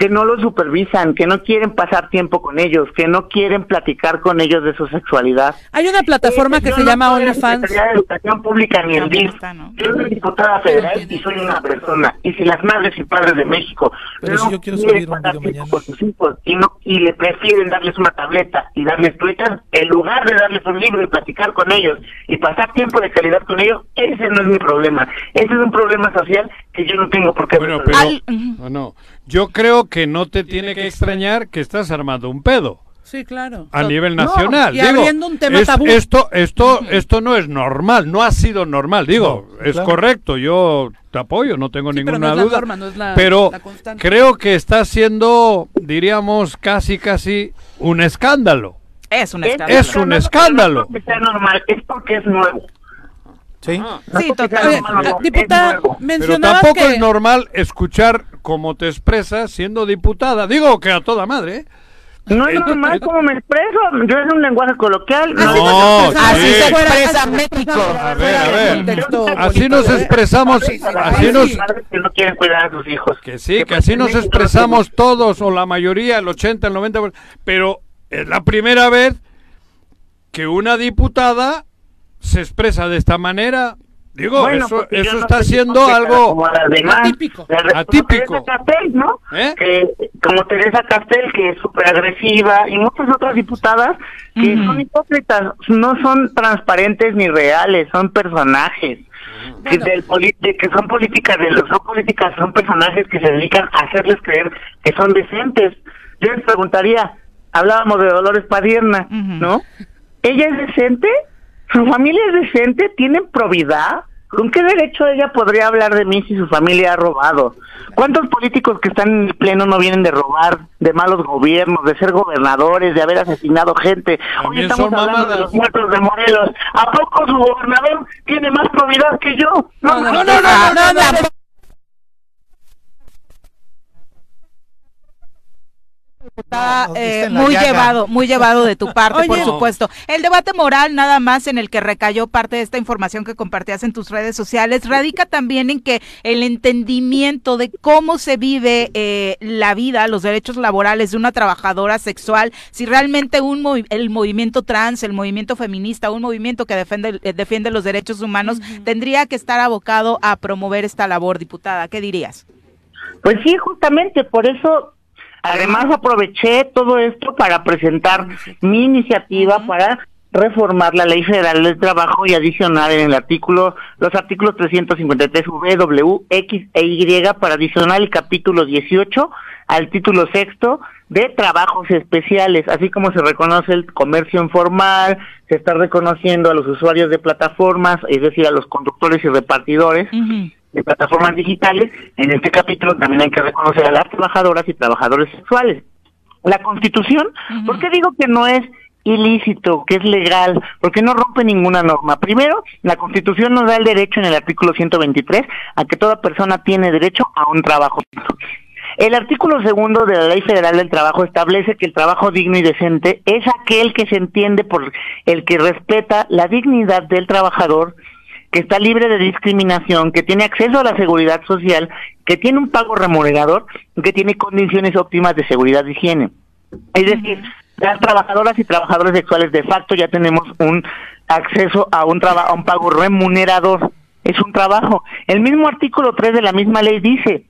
que no los supervisan, que no quieren pasar tiempo con ellos, que no quieren platicar con ellos de su sexualidad. Hay una plataforma Eh, que yo se no llama OnlyFans. Secretaría de Educación Pública ni el DIF. Yo soy diputada federal y soy una persona. Y si las madres y padres de México Pero no si yo quiero quieren subir un pasar video tiempo mañana. con sus hijos y, no, y le prefieren darles una tableta y darles Twitter, en lugar de darles un libro y platicar con ellos y pasar tiempo de calidad con ellos, ese no es mi problema. Ese es un problema social que yo no tengo por qué Bueno, resolver. pero no. Yo creo que no te tiene que extrañar que estás armando un pedo Sí, claro. a So- nivel No, nacional. y Digo, abriendo un tema es- tabú. esto, esto, esto no es normal, no ha sido normal. Digo, No, es claro. correcto, yo te apoyo, no tengo pero ninguna no es la duda. norma, no es la- pero la creo que está siendo, diríamos, casi, casi un escándalo. Es un escándalo. Es un escándalo. No porque sea normal, es porque es nuevo. Sí. Sí, totalmente. Diputada, Pero mencionaba tampoco que... es normal escuchar cómo te expresas siendo diputada. Digo que a toda madre. ¿eh? No es normal cómo me expreso. Yo es un lenguaje coloquial. No, no, Así sí. se expresa México. A ver, a ver. Así Así nos expresamos, así nos... que no quieren cuidar a sus hijos. Que sí, que así nos expresamos todos, o la mayoría, el 80, el 90, pero es la primera vez que una diputada se expresa de esta manera. Digo, Bueno, eso, no está siendo algo como las demás. atípico. La- como. Teresa Castel, ¿no? ¿Eh? Que, como Teresa Castel, que es súper agresiva, y muchas otras diputadas que son hipócritas, no son transparentes ni reales, son personajes. Que, del de que son políticas de los son políticas son personajes que se dedican a hacerles creer que son decentes yo les preguntaría hablábamos de Dolores Padierna no ella es decente su familia es decente tienen probidad ¿Con qué derecho ella podría hablar de mí si su familia ha robado? ¿Cuántos políticos que están en el pleno no vienen de robar, de malos gobiernos, de ser gobernadores, de haber asesinado gente? Hoy estamos hablando de los muertos de Morelos. ¿A poco su gobernador tiene más probidad que yo? No, no, no, no, Ah, no, no, no. Está, No, eh, muy llaga. llevado, muy llevado de tu parte, por supuesto. El debate moral, nada más en el que recayó parte de esta información que compartías en tus redes sociales, radica también en que el entendimiento de cómo se vive eh, la vida, los derechos laborales de una trabajadora sexual, si realmente un movi- el movimiento trans, el movimiento feminista, un movimiento que defiende, eh, defiende los derechos humanos, tendría que estar abocado a promover esta labor, diputada. ¿Qué dirías? Pues sí, justamente por eso, además aproveché todo esto para presentar mi iniciativa para reformar la Ley Federal del Trabajo y adicionar en el artículo, los artículos 353 V, W, X e Y para adicionar el capítulo 18 al título sexto de trabajos especiales, así como se reconoce el comercio informal, se está reconociendo a los usuarios de plataformas, es decir, a los conductores y repartidores, de plataformas digitales, en este capítulo también hay que reconocer a las trabajadoras y trabajadores sexuales. La Constitución, ¿por qué digo que no es ilícito, que es legal? Porque no rompe ninguna norma. Primero, la Constitución nos da el derecho en el artículo 123 a que toda persona tiene derecho a un trabajo. El artículo segundo de la Ley Federal del Trabajo establece que el trabajo digno y decente es aquel que se entiende por el que respeta la dignidad del trabajador, que está libre de discriminación, que tiene acceso a la seguridad social, que tiene un pago remunerador, y que tiene condiciones óptimas de seguridad y higiene. Es decir, las trabajadoras y trabajadores sexuales de facto ya tenemos un acceso a un a un pago remunerador. Es un trabajo. El mismo artículo 3 de la misma ley dice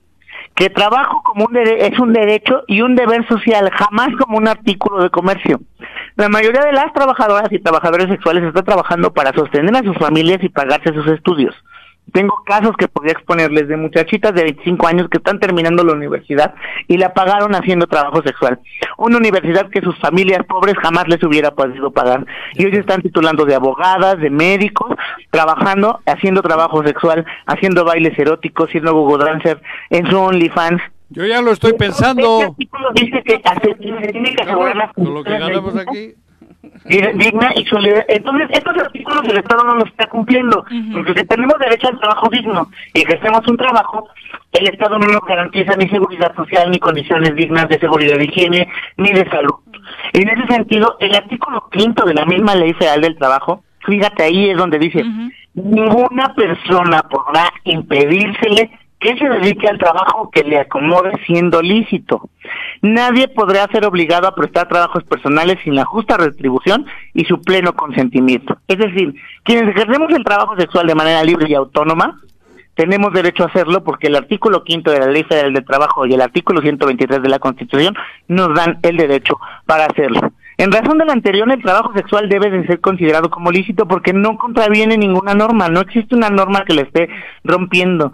que trabajo como un es un derecho y un deber social, jamás como un artículo de comercio. La mayoría de las trabajadoras y trabajadores sexuales está trabajando para sostener a sus familias y pagarse sus estudios. Tengo casos que podría exponerles de muchachitas de 25 años que están terminando la universidad y la pagaron haciendo trabajo sexual. Una universidad que sus familias pobres jamás les hubiera podido pagar. Y hoy se están titulando de abogadas, de médicos, trabajando, haciendo trabajo sexual, haciendo bailes eróticos, siendo Google Dancer en su OnlyFans. Yo ya lo estoy pensando. Este artículo dice que hace- se tiene que asegurar la Con lo que ganamos aquí. digna y solidaria. Entonces, estos artículos el Estado no los está cumpliendo, porque si tenemos derecho al trabajo digno y ejercemos un trabajo, el Estado no nos garantiza ni seguridad social, ni condiciones dignas de seguridad de higiene, ni de salud. En ese sentido, el artículo quinto de la misma Ley Federal del Trabajo, fíjate ahí es donde dice, ninguna persona podrá impedírsele que se dedique al trabajo que le acomode siendo lícito. Nadie podrá ser obligado a prestar trabajos personales sin la justa retribución y su pleno consentimiento. Es decir, quienes ejercemos el trabajo sexual de manera libre y autónoma, tenemos derecho a hacerlo porque el artículo quinto de la Ley Federal del Trabajo y el artículo 123 de la Constitución nos dan el derecho para hacerlo. En razón de lo anterior, el trabajo sexual debe de ser considerado como lícito porque no contraviene ninguna norma, no existe una norma que le esté rompiendo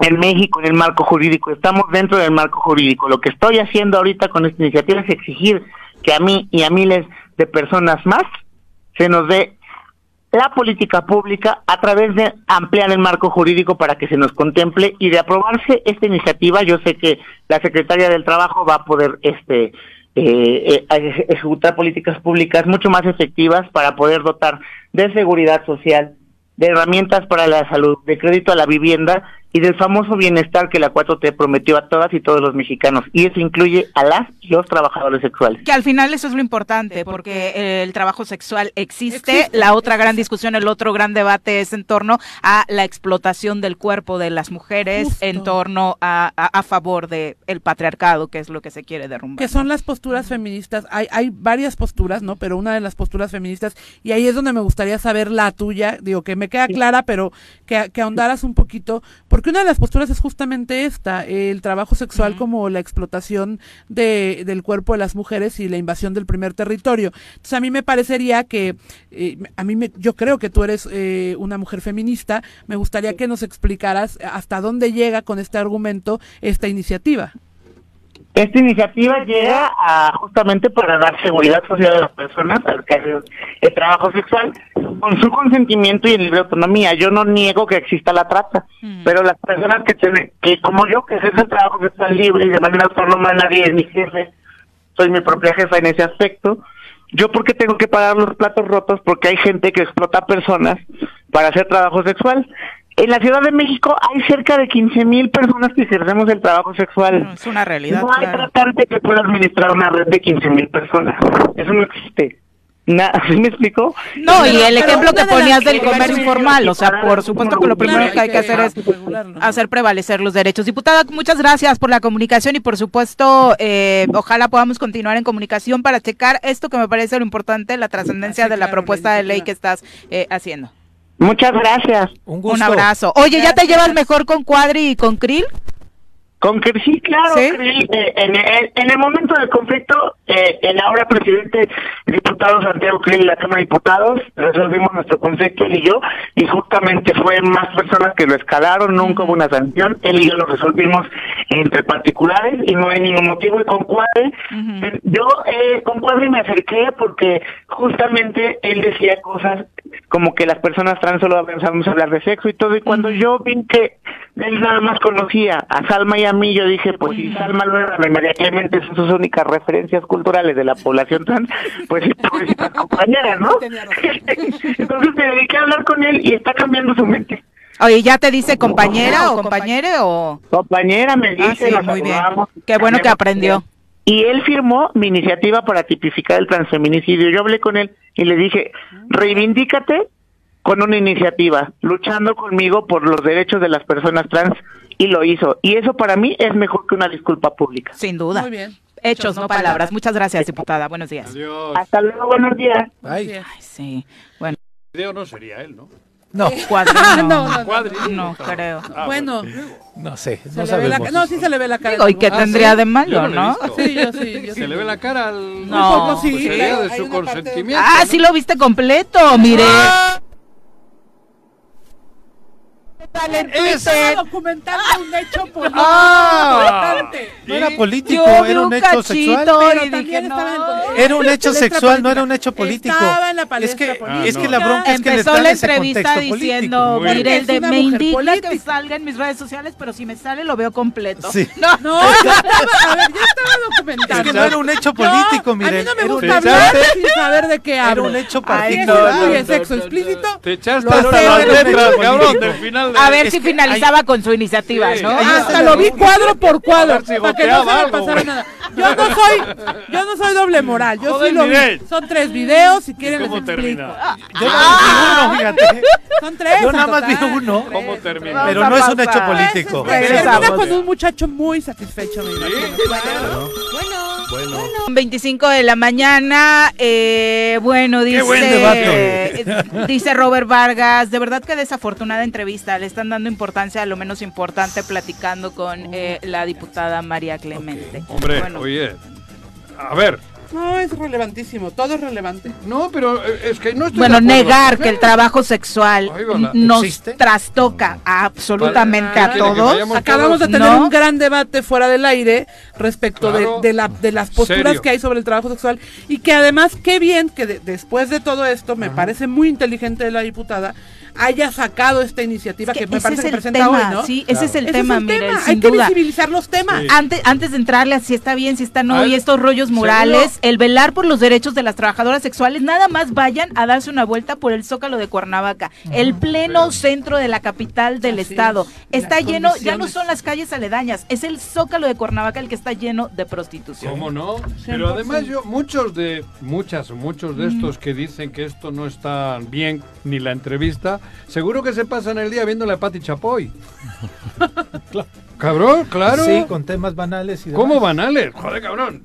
en México en el marco jurídico, estamos dentro del marco jurídico. Lo que estoy haciendo ahorita con esta iniciativa es exigir que a mí y a miles de personas más se nos dé la política pública a través de ampliar el marco jurídico para que se nos contemple y de aprobarse esta iniciativa, yo sé que la Secretaría del Trabajo va a poder este eh, eh, ejecutar políticas públicas mucho más efectivas para poder dotar de seguridad social, de herramientas para la salud, de crédito a la vivienda y del famoso bienestar que la 4T prometió a todas y todos los mexicanos. Y eso incluye a las y los trabajadores sexuales. Que al final eso es lo importante, porque el trabajo sexual existe. La otra gran discusión, el otro gran debate es en torno a la explotación del cuerpo de las mujeres, en torno a, a, favor del el patriarcado, que es lo que se quiere derrumbar. Que son las posturas feministas. Hay, hay varias posturas, ¿no? Pero una de las posturas feministas, y ahí es donde me gustaría saber la tuya, digo que me queda clara, pero que, que ahondaras un poquito. Porque una de las posturas es justamente esta, el trabajo sexual como la explotación de, del cuerpo de las mujeres y la invasión del primer territorio. Entonces a mí me parecería que, eh, a mí me, yo creo que tú eres eh, una mujer feminista, me gustaría que nos explicaras hasta dónde llega con este argumento esta iniciativa. Esta iniciativa llega a, justamente para dar seguridad social a las personas al que el trabajo sexual con su consentimiento y libre autonomía. Yo no niego que exista la trata, mm. pero las personas que tienen, que como yo, que ejerce el trabajo sexual libre y de manera autónoma, nadie es mi jefe, soy mi propia jefa en ese aspecto. Yo porque tengo que pagar los platos rotos porque hay gente que explota personas para hacer trabajo sexual en la Ciudad de México hay cerca de 15 mil personas que ejercemos el trabajo sexual. es una realidad. No hay tratante que pueda administrar una red de 15 mil personas. Eso no existe. ¿Sí me explico? No, y el ejemplo que ponías del comercio informal, o sea, por supuesto que lo primero que hay que hacer es hacer prevalecer los derechos. Diputada, muchas gracias por la comunicación y por supuesto, eh, ojalá podamos continuar en comunicación para checar esto que me parece lo importante, la trascendencia de la propuesta de ley que estás eh, haciendo. Muchas gracias. Un, gusto. Un abrazo. Oye, ¿ya te llevas mejor con Cuadri y con Krill? Con que sí, claro, eh, en, en, el momento del conflicto, eh, el ahora presidente diputado Santiago Krill y la Cámara de Diputados resolvimos nuestro conflicto él y yo, y justamente fue más personas que lo escalaron, nunca hubo una sanción, él y yo lo resolvimos entre particulares y no hay ningún motivo. Y con Cuadre, eh, yo eh, con Cuadre me acerqué porque justamente él decía cosas como que las personas trans solo a hablar de sexo y todo, y cuando yo vi que él nada más conocía a Salma y a mí, yo dije, pues si Salma Luera inmediatamente son sus únicas referencias culturales de la población trans, pues es compañera, ¿no? Entonces me dediqué a hablar con él y está cambiando su mente. Oye, ¿ya te dice compañera o compañere o...? Compañera me ah, dice, muy bien. Qué bueno que aprendió. Y él firmó mi iniciativa para tipificar el transfeminicidio. Yo hablé con él y le dije, reivindícate con una iniciativa, luchando conmigo por los derechos de las personas trans y lo hizo. Y eso para mí es mejor que una disculpa pública. Sin duda. Muy bien. Hechos, no palabras. Muchas gracias, diputada. Buenos días. Adiós. Hasta luego, buenos días. Ay. sí. Bueno. El video no sería él, ¿no? No, cuadrino. no, no, no, creo. Ah, bueno, no sé, no sabemos. no, sí se le ve la cara. ¿y qué tendría de malo, no? Sí, yo sí. Yo se le ve la cara al... No, sí. de su consentimiento. Ah, sí lo viste completo, mire. Ah. Estaba documentando un hecho político ah, No era político, yo era vi un hecho sexual. Pero y dije, estaba en no. Era un la hecho sexual, no era un hecho político. Estaba en la Es palestra que, política. es que la bronca es que les Empezó dan la entrevista diciendo, político. Porque mire, el es de, me indigna que salga en mis redes sociales, pero si me sale lo veo completo. Sí. No, No, yo estaba, a ver, yo estaba documentando. Es que no era un hecho político, No, miren. A mí no me era un gusta hecho- hablar sin saber de qué Era hablo. un hecho es particular. sexo explícito, Te echaste hasta era un letras, hecho cabrón, del final de... A ver Es si finalizaba con su iniciativa, Sí. ¿no? Ah, hasta lo vi cuadro por cuadro, A ver si para que no se me algo, pasara güey. nada. Yo no soy, yo no soy doble moral, yo Joder, sí lo vi. Son tres videos, si quieren les ¿Cómo explico. termina? Yo nada más vi uno, fíjate. Son tres. Yo nada más vi uno. ¿Cómo termina? Pero no es un hecho político. Termina con un muchacho muy satisfecho. Bueno. 25 de la mañana, eh, bueno, dice, buen debate. eh, dice Robert Vargas, de verdad que desafortunada entrevista, le están dando importancia a lo menos importante platicando con eh, la diputada María Clemente. Hombre, Bueno, oye, a ver, No, es relevantísimo, todo es relevante. no, pero eh, es que no estoy Bueno, negar que el trabajo sexual nos ¿Existe? trastoca absolutamente a ¿Quiere que todos. Acabamos de tener ¿No? un gran debate fuera del aire respecto de- Claro. de, la, de las posturas Serio. que hay sobre el trabajo sexual y que además qué bien que de- después de todo esto me parece muy inteligente de la diputada haya sacado esta iniciativa que, que me ese parece es que el presenta tema, hoy, ¿no? sí, ese es el Ese tema, es el Miren, tema. sin Hay que visibilizar los temas. Sí. Antes, antes de entrarle a si está bien, si está no, Ah, y estos rollos ¿seguro? morales, el velar por los derechos de las trabajadoras sexuales, nada más vayan a darse una vuelta por el Zócalo de Cuernavaca, el pleno centro de la capital del Así estado. es. Está Las lleno, ya no son las calles aledañas, es el Zócalo de Cuernavaca el que está lleno de prostitución. ¿Cómo no? Pero además yo, muchos de, muchas muchos de estos que dicen que esto no está bien, ni la entrevista, seguro que se pasan el día viendo la Pati Chapoy. Cabrón, claro. Sí, con temas banales y demás. ¿Cómo banales? Joder, cabrón.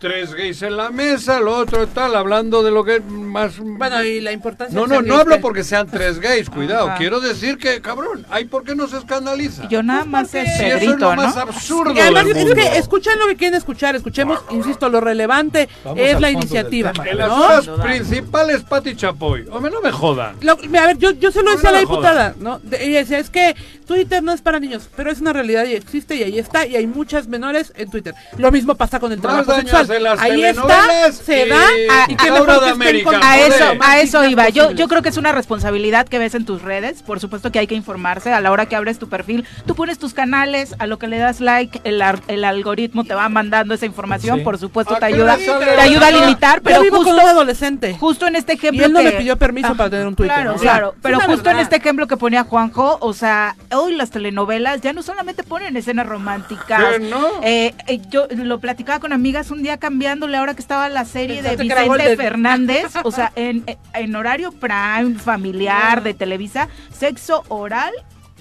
Tres gays en la mesa, lo otro tal, hablando de lo que es más... Bueno, y la importancia No, de no, no hablo que- porque sean tres gays, cuidado. Ajá. Quiero decir que, cabrón, ¿hay por qué no se escandaliza? Yo nada más es Si eso es lo ¿no? más absurdo Y además del es mundo. que escuchen lo que quieren escuchar, escuchemos, insisto, lo relevante Vamos es la iniciativa. tema. En las ¿no? horas principales, Pati Chapoy. Hombre, no me jodan. Lo- a ver, yo, yo se lo No, decía a no la diputada, ¿no? De- ella decía, es que Twitter no es para niños, pero es una realidad y existe y ahí está, y hay muchas menores en Twitter. Lo mismo pasa con el trabajo daños en las Ahí está, se y- da, y y que mejor de que estén América. con A eso, a eso iba. Yo, yo creo que es una responsabilidad que ves en tus redes. Por supuesto que hay que informarse. A la hora que abres tu perfil, tú pones tus canales, a lo que le das like, el, ar- el algoritmo te va mandando esa información. Sí. Por supuesto, ¿A te ayuda, le te ayuda a limitar, Yo pero con justo, un adolescente. justo en este Y ejemplo él no que- me pidió permiso Ah, para tener un Twitter. Claro, o sea, claro. Pero justo en este ejemplo que ponía Juanjo, o sea, hoy las telenovelas ya no solamente ponen escenas románticas. ¿Qué no? Eh, eh, yo lo platicaba con amigas un día cambiándole ahora que estaba la serie de Vicente. Fernández, o sea, en, en horario prime, familiar, de Televisa, sexo oral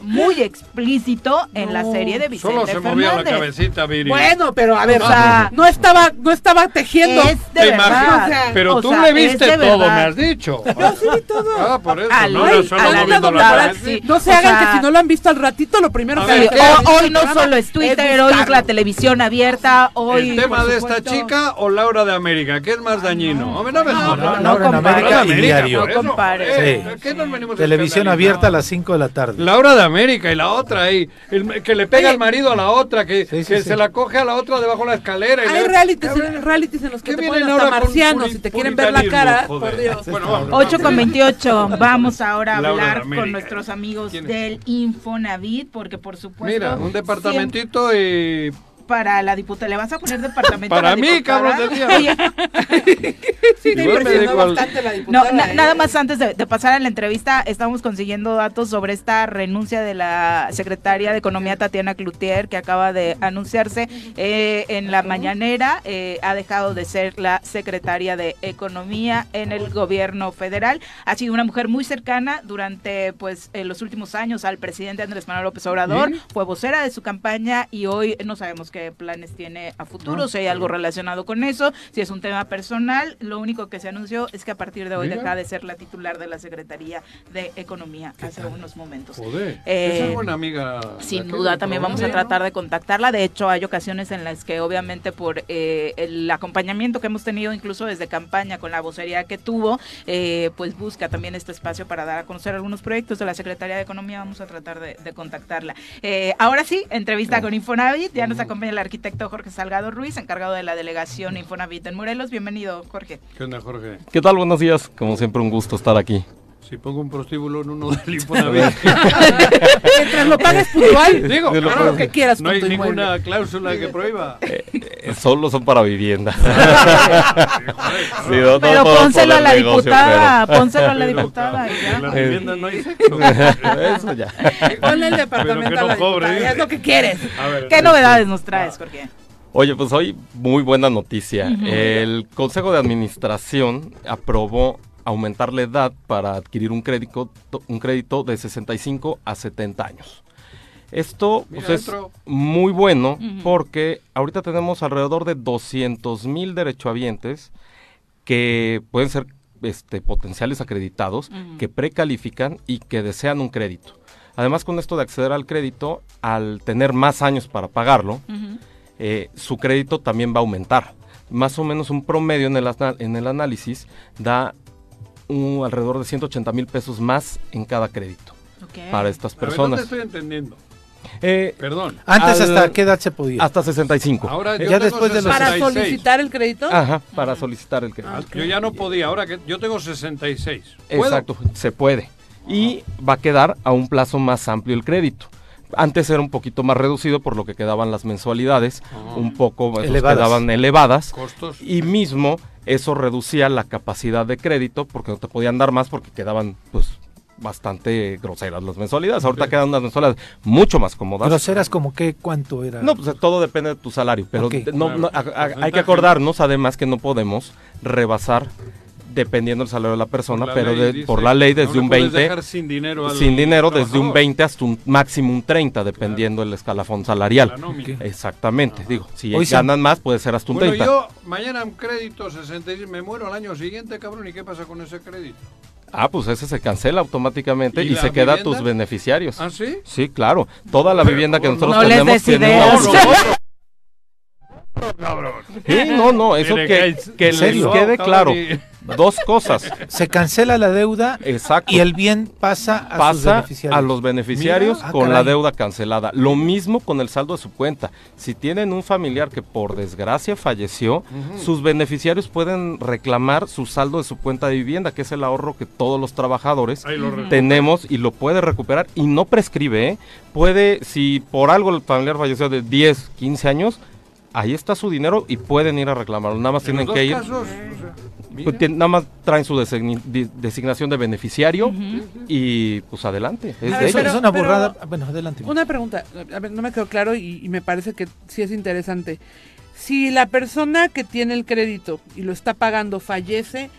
muy explícito en la serie de Vicente Solo se movía la Fernández. cabecita, Viri. Bueno, pero a ver, O sea, no estaba, no estaba tejiendo. Es de Te verdad. imaginas, o sea, pero o tú sea, le es viste de todo, me has dicho. Yo sí vi todo. Ah, por eso, no solo a la sí. No se O hagan sea, que si no lo han visto al ratito, lo primero que O- hoy no solo es Twitter, hoy es la televisión abierta, hoy... ¿El tema de esta chica o Laura de América? ¿Qué es más dañino? No me no, jodas. no, no Laura compares. América y diario. No compares. joder, Sí. ¿qué nos venimos a Televisión abierta a las 5 de la tarde. Laura de América y la otra ahí, el- que le pega Oye. al marido a la otra, que, Sí, sí, que sí. se la coge a la otra debajo de la escalera. Y Hay le- realities, Cabrón, realities en los que ¿qué te ponen hasta marcianos y te quieren ver la cara, joder? por Dios. Bueno, vamos. 8 con 28. Vamos ahora a hablar con nuestros amigos del Infonavit, porque por supuesto. Mira, un departamentito y Para la diputada, ¿le vas a poner departamento Para a la mí, diputada? cabrón, decía. Oye, Sí, me impresionó al- bastante la no, na- ¿eh? nada más antes de, de pasar a la entrevista, estamos consiguiendo datos sobre esta renuncia de la secretaria de Economía Tatiana Cloutier, que acaba de anunciarse eh, en la mañanera. eh, ha dejado de ser la secretaria de Economía en el gobierno federal. Ha sido una mujer muy cercana durante pues en los últimos años al presidente Andrés Manuel López Obrador. ¿Sí? Fue vocera de su campaña y hoy no sabemos qué planes tiene a futuro, si hay algo relacionado con eso, si es un tema personal. Lo único que se anunció es que a partir de hoy deja de ser la titular de la Secretaría de Economía hace unos momentos. Joder, Eh, es buena amiga. Sin duda, también vamos a tratar de contactarla. De hecho, hay ocasiones en las que obviamente por eh, el acompañamiento que hemos tenido incluso desde campaña con la vocería que tuvo, eh, pues busca también este espacio para dar a conocer algunos proyectos de la Secretaría de Economía. Vamos a tratar de, de contactarla. Eh, ahora sí, entrevista con Infonavit. Ya nos acompaña el arquitecto Jorge Salgado Ruiz, encargado de la delegación Infonavit en Morelos. Bienvenido, Jorge. ¿Qué onda, Jorge? ¿Qué tal? Buenos días. Como siempre, un gusto estar aquí. Si pongo un prostíbulo en uno del Infonavit. Mientras lo pagues puntual, Digo, haz claro, lo que quieras no hay inmueble. ninguna cláusula que prohíba. Eh, solo son para vivienda. Sí, no- no pero pónselo a la negocio, diputada, pero- pónselo a la diputada. y ya. En las Eh. viviendas no hay sexo. Eso ya. Ponle el departamento a la cobre, diputada, es lo que quieres. Ver, ¿Qué novedades nos traes, Jorge? Oye, pues hoy muy buena noticia. El Consejo de Administración aprobó aumentar la edad para adquirir un crédito, un crédito de 65 a 70 años. Esto pues, es muy bueno porque ahorita tenemos alrededor de 200 mil derechohabientes que pueden ser este, potenciales acreditados, que precalifican y que desean un crédito. Además, con esto de acceder al crédito, al tener más años para pagarlo, eh, su crédito también va a aumentar. Más o menos un promedio en el, en el análisis da un- alrededor de 180 mil pesos más en cada crédito para estas A ver, no te personas. estoy entendiendo. Eh, Perdón. Antes, Al- ¿hasta qué edad se podía? hasta 65. Ahora yo Ya tengo después de los- Para 66. solicitar el crédito. Ajá, para solicitar el crédito. Ah, Yo ya no podía, ahora que yo tengo 66. ¿Puedo? Exacto, se puede. Y va a quedar a un plazo más amplio el crédito. Antes era un poquito más reducido por lo que quedaban las mensualidades, Ah. un poco Elevadas. quedaban elevadas. Costos. Y mismo eso reducía la capacidad de crédito porque no te podían dar más porque quedaban pues bastante groseras las mensualidades. Ahorita quedan unas mensualidades mucho más cómodas. Groseras como qué, cuánto era. No, pues todo depende de tu salario, pero no- no, a- a- Porcentaje. hay que acordarnos además que no podemos rebasar dependiendo del salario de la persona, la pero de- dice por la ley desde no un puedes 20 dejar sin dinero sin dinero desde un trabajador. 20 hasta un máximo un 30 dependiendo del escalafón salarial. Exactamente, digo, si Hoy ganan más puede ser hasta un Bueno, 30. yo mañana un crédito 66, me muero al año siguiente, cabrón, ¿y qué pasa con ese crédito? Ah, pues ese se cancela automáticamente ¿Y se queda a tus beneficiarios. ¿Ah, sí? Sí, claro. Toda la vivienda que nosotros No les tenemos des tiene Sí, no, no, eso Mire, que, que- que ¿En les quede claro. Dos cosas. Se cancela la deuda Exacto. y el bien pasa a sus pasa beneficiarios. a los beneficiarios Mira. Ah, con la deuda cancelada. Lo mismo con el saldo de su cuenta. Si tienen un familiar que por desgracia falleció, sus beneficiarios pueden reclamar su saldo de su cuenta de vivienda, que es el ahorro que todos los trabajadores lo tenemos y lo puede recuperar y no prescribe. ¿eh? Puede, si por algo el familiar falleció de 10, 15 años, ahí está su dinero y pueden ir a reclamarlo. Nada más En los tienen dos que ir. casos, o sea, mira. Pues, nada más traen su designi- di- designación de beneficiario y pues adelante. Es ver, Eso ellos. es una pero- borrada. Bueno, adelante. Una pregunta, a ver, no me quedó claro y, y me parece que sí es interesante. Si la persona que tiene el crédito y lo está pagando fallece,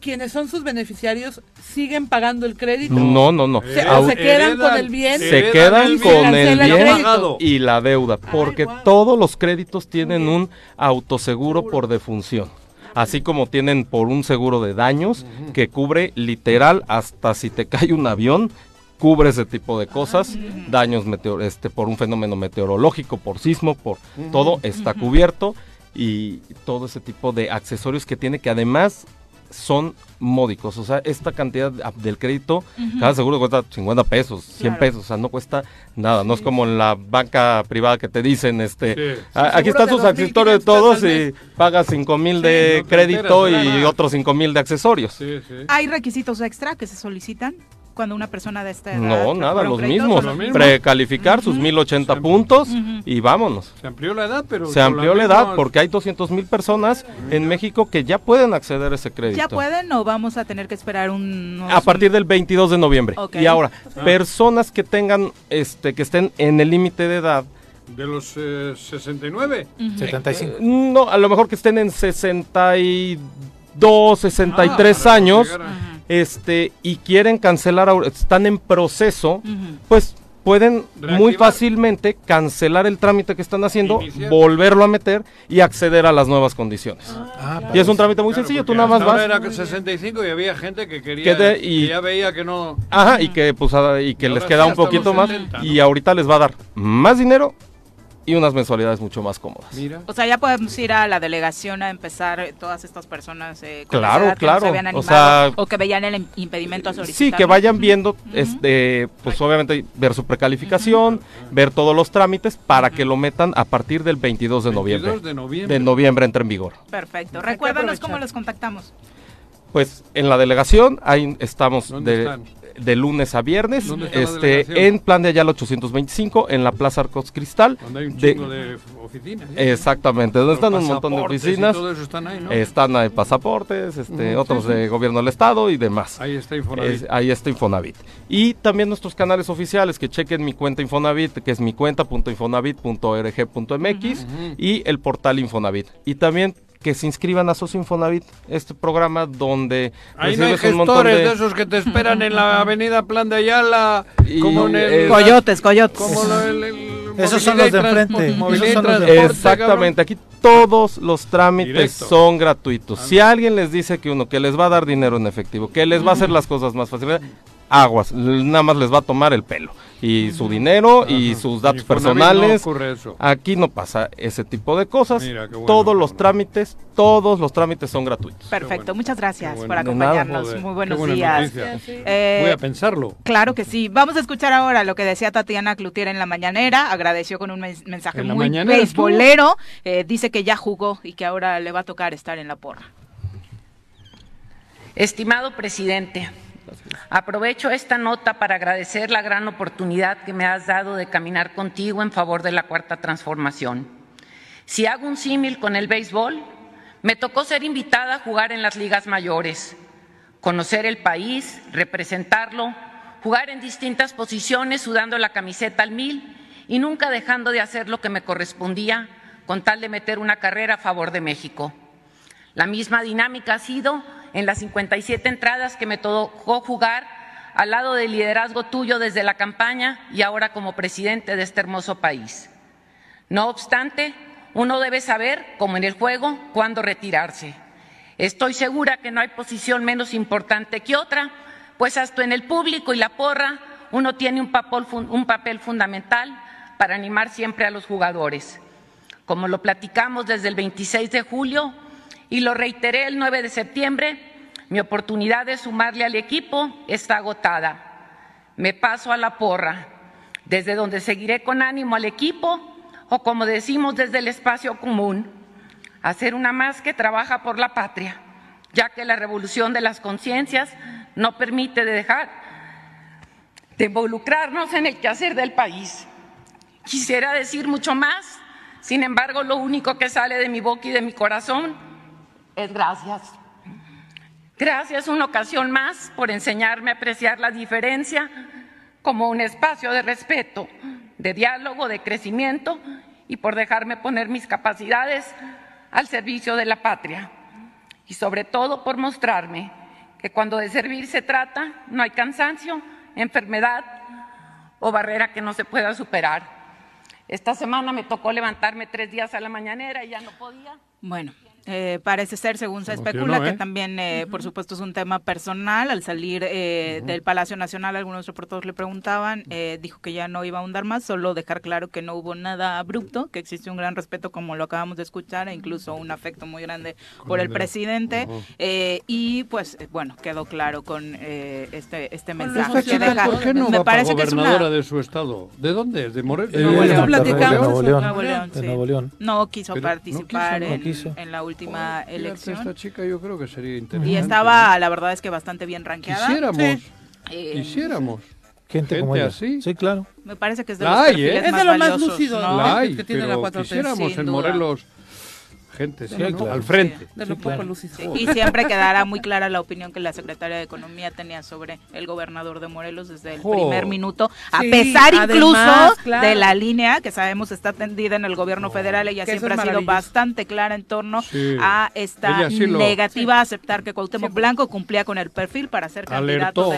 quienes son sus beneficiarios siguen pagando el crédito. No, no, no. Se- o se quedan con Heredan- el bien. se quedan el con el bien y la deuda, porque todos los créditos tienen un autoseguro por defunción. Así como tienen por un seguro de daños que cubre literal hasta si te cae un avión, cubre ese tipo de cosas, daños meteor este por un fenómeno meteorológico, por sismo, por todo está cubierto y todo ese tipo de accesorios que tiene que además son módicos, o sea, esta cantidad de- del crédito, cada seguro cuesta 50 pesos, 100 Claro. pesos, o sea, no cuesta nada, no es como en la banca privada que te dicen, este, Sí. "Ah, Sí, aquí están sus 2.500 accesorios de todos y pagas 5 mil Sí, de no crédito enteras, y nada. otros 5 mil de accesorios. Sí, sí. ¿Hay requisitos extra que se solicitan cuando una persona de esta edad No, nada, los mismos. ¿Son los mismos. Precalificar sus 1080 puntos y vámonos. Se amplió la edad, pero... Se amplió la edad porque hay 200 mil personas en México que ya pueden acceder a ese crédito. ¿Ya pueden o vamos a tener que esperar un... A partir del 22 de noviembre. Ok. Y ahora, Ah. personas que tengan, este, que estén en el límite de edad, De los eh, 69. Ujú. 75. no, a lo mejor que estén en 62, 63 Ah, años, a-. este, y quieren cancelar, ahora- están en proceso, pues pueden muy fácilmente cancelar el trámite que están haciendo, Iniciar. volverlo a meter y acceder a las nuevas condiciones. Ah, Y es un trámite muy Claro, sencillo, tú nada más vas. era 65 y había gente que quería... Que te- que y- ya veía que no... Ajá, y que pues ah, y que Y les queda sí, un poquito más 70, ¿no? y ahorita les va a dar más dinero y unas mensualidades mucho más cómodas. O sea, ya podemos ir a la delegación a empezar todas estas personas eh, con Claro, edad que no se claro. habían O animado, sea- o que veían el im- impedimento a solicitar. Sí, que vayan viendo, este, pues obviamente ver su precalificación, ver todos los trámites para que lo metan a partir del 22 de noviembre. 22 de noviembre. De noviembre entra en vigor. Perfecto. Que Recuérdanos cómo los contactamos. Pues en la delegación ahí estamos ¿Dónde de, están? De lunes a viernes, ¿Dónde está la este, en Plan de Ayala 825, en la Plaza Arcos Cristal. Donde hay un de- chingo de oficinas. ¿sí? Exactamente, donde están un montón de oficinas. están ahí, ¿no? Están ahí pasaportes, este, otros sí, sí. de gobierno del estado y demás. Ahí está Infonavit. Es- ahí está Infonavit. Y también nuestros canales oficiales, que chequen mi cuenta Infonavit, que es mi cuenta.infonavit.org.mx y el portal Infonavit. Y también que se inscriban a Socio Infonavit, este programa donde Ahí no hay recibes un montón gestores de... de... esos que te esperan en la avenida Plan de Ayala, Y- como en el... eh, Coyotes, coyotes. Como lo- el, el- Esos son los de enfrente, Exactamente, aquí todos los trámites Directo. son gratuitos. Si alguien les dice que uno que les va a dar dinero en efectivo, que les va a hacer las cosas más fáciles, aguas, nada más les va a tomar el pelo y su dinero y sus datos no personales. ocurre eso. Aquí no pasa ese tipo de cosas. Mira, bueno, todos los bueno. trámites, todos los trámites son gratuitos. Perfecto, bueno. muchas gracias por acompañarnos. Muy buenos días. Eh, Voy a pensarlo. Claro que sí. Vamos a escuchar ahora lo que decía Tatiana Cloutier en la mañanera. Agradeció con un mens- mensaje ¿En la muy beisbolero. Eh, dice que ya jugó y que ahora le va a tocar estar en la porra. Estimado presidente, aprovecho esta nota para agradecer la gran oportunidad que me has dado de caminar contigo en favor de la cuarta transformación. Si hago un símil con el béisbol, me tocó ser invitada a jugar en las ligas mayores, conocer el país, representarlo, jugar en distintas posiciones sudando la camiseta al mil y nunca dejando de hacer lo que me correspondía con tal de meter una carrera a favor de México. La misma dinámica ha sido en las 57 entradas que me tocó jugar al lado del liderazgo tuyo desde la campaña y ahora como presidente de este hermoso país. No obstante, uno debe saber, como en el juego, cuándo retirarse. Estoy segura que no hay posición menos importante que otra, pues hasta en el público y la porra uno tiene un papel, un papel fundamental para animar siempre a los jugadores. Como lo platicamos desde el 26 de julio y lo reiteré el 9 de septiembre, mi oportunidad de sumarle al equipo está agotada. Me paso a la porra, desde donde seguiré con ánimo al equipo o como decimos desde el espacio común, hacer una más que trabaja por la patria, ya que la revolución de las conciencias no permite de dejar de involucrarnos en el quehacer del país. Quisiera decir mucho más, sin embargo, lo único que sale de mi boca y de mi corazón es gracias. Gracias una ocasión más por enseñarme a apreciar la diferencia como un espacio de respeto, de diálogo, de crecimiento y por dejarme poner mis capacidades al servicio de la patria. Y sobre todo por mostrarme que cuando de servir se trata, no hay cansancio, enfermedad o barrera que no se pueda superar. Esta semana me tocó levantarme tres días a la mañanera y ya no podía. Bueno, eh, parece ser, según se especula, que ¿eh? también, eh, por supuesto, es un tema personal. Al salir eh, del Palacio Nacional, algunos reporteros le preguntaban, eh, dijo que ya no iba a ahondar más, solo dejar claro que no hubo nada abrupto, que existe un gran respeto, como lo acabamos de escuchar, e incluso un afecto muy grande por el presidente. Eh, y pues, bueno, quedó claro con eh, este, este mensaje que deja. ¿Por qué no Me va para parece que es una- gobernadora de su estado? ¿De dónde? ¿De Morelos? Eh, Nuevo León. De Nuevo León. Nuevo sí. No quiso Pero no participar quiso, no en, quiso. en la última Fíjate, elección. Esta chica yo creo que sería interesante. Y estaba, la verdad es que bastante bien rankeada. Quisiéramos, Eh, quisiéramos. Gente, como Gente ella. así. Sí, claro. Me parece que es de La los hay, perfiles ¿eh? Es más de lo más valiosos, lúcido, ¿no? ¿no? La hay, que tiene la pero 4T. quisiéramos en duda. Morelos gente, sí, Sí, ¿no? claro. al frente. De lo Sí, poco claro. lúcido. Sí, y siempre quedará muy clara la opinión que la secretaria de Economía tenía sobre el gobernador de Morelos desde el primer minuto, a Sí, pesar además, incluso claro. de la línea que sabemos está tendida en el gobierno federal. Ella siempre ha sido bastante clara en torno Sí. a esta Ella sí lo- negativa a aceptar que Cuauhtémoc Blanco cumplía con el perfil para ser candidato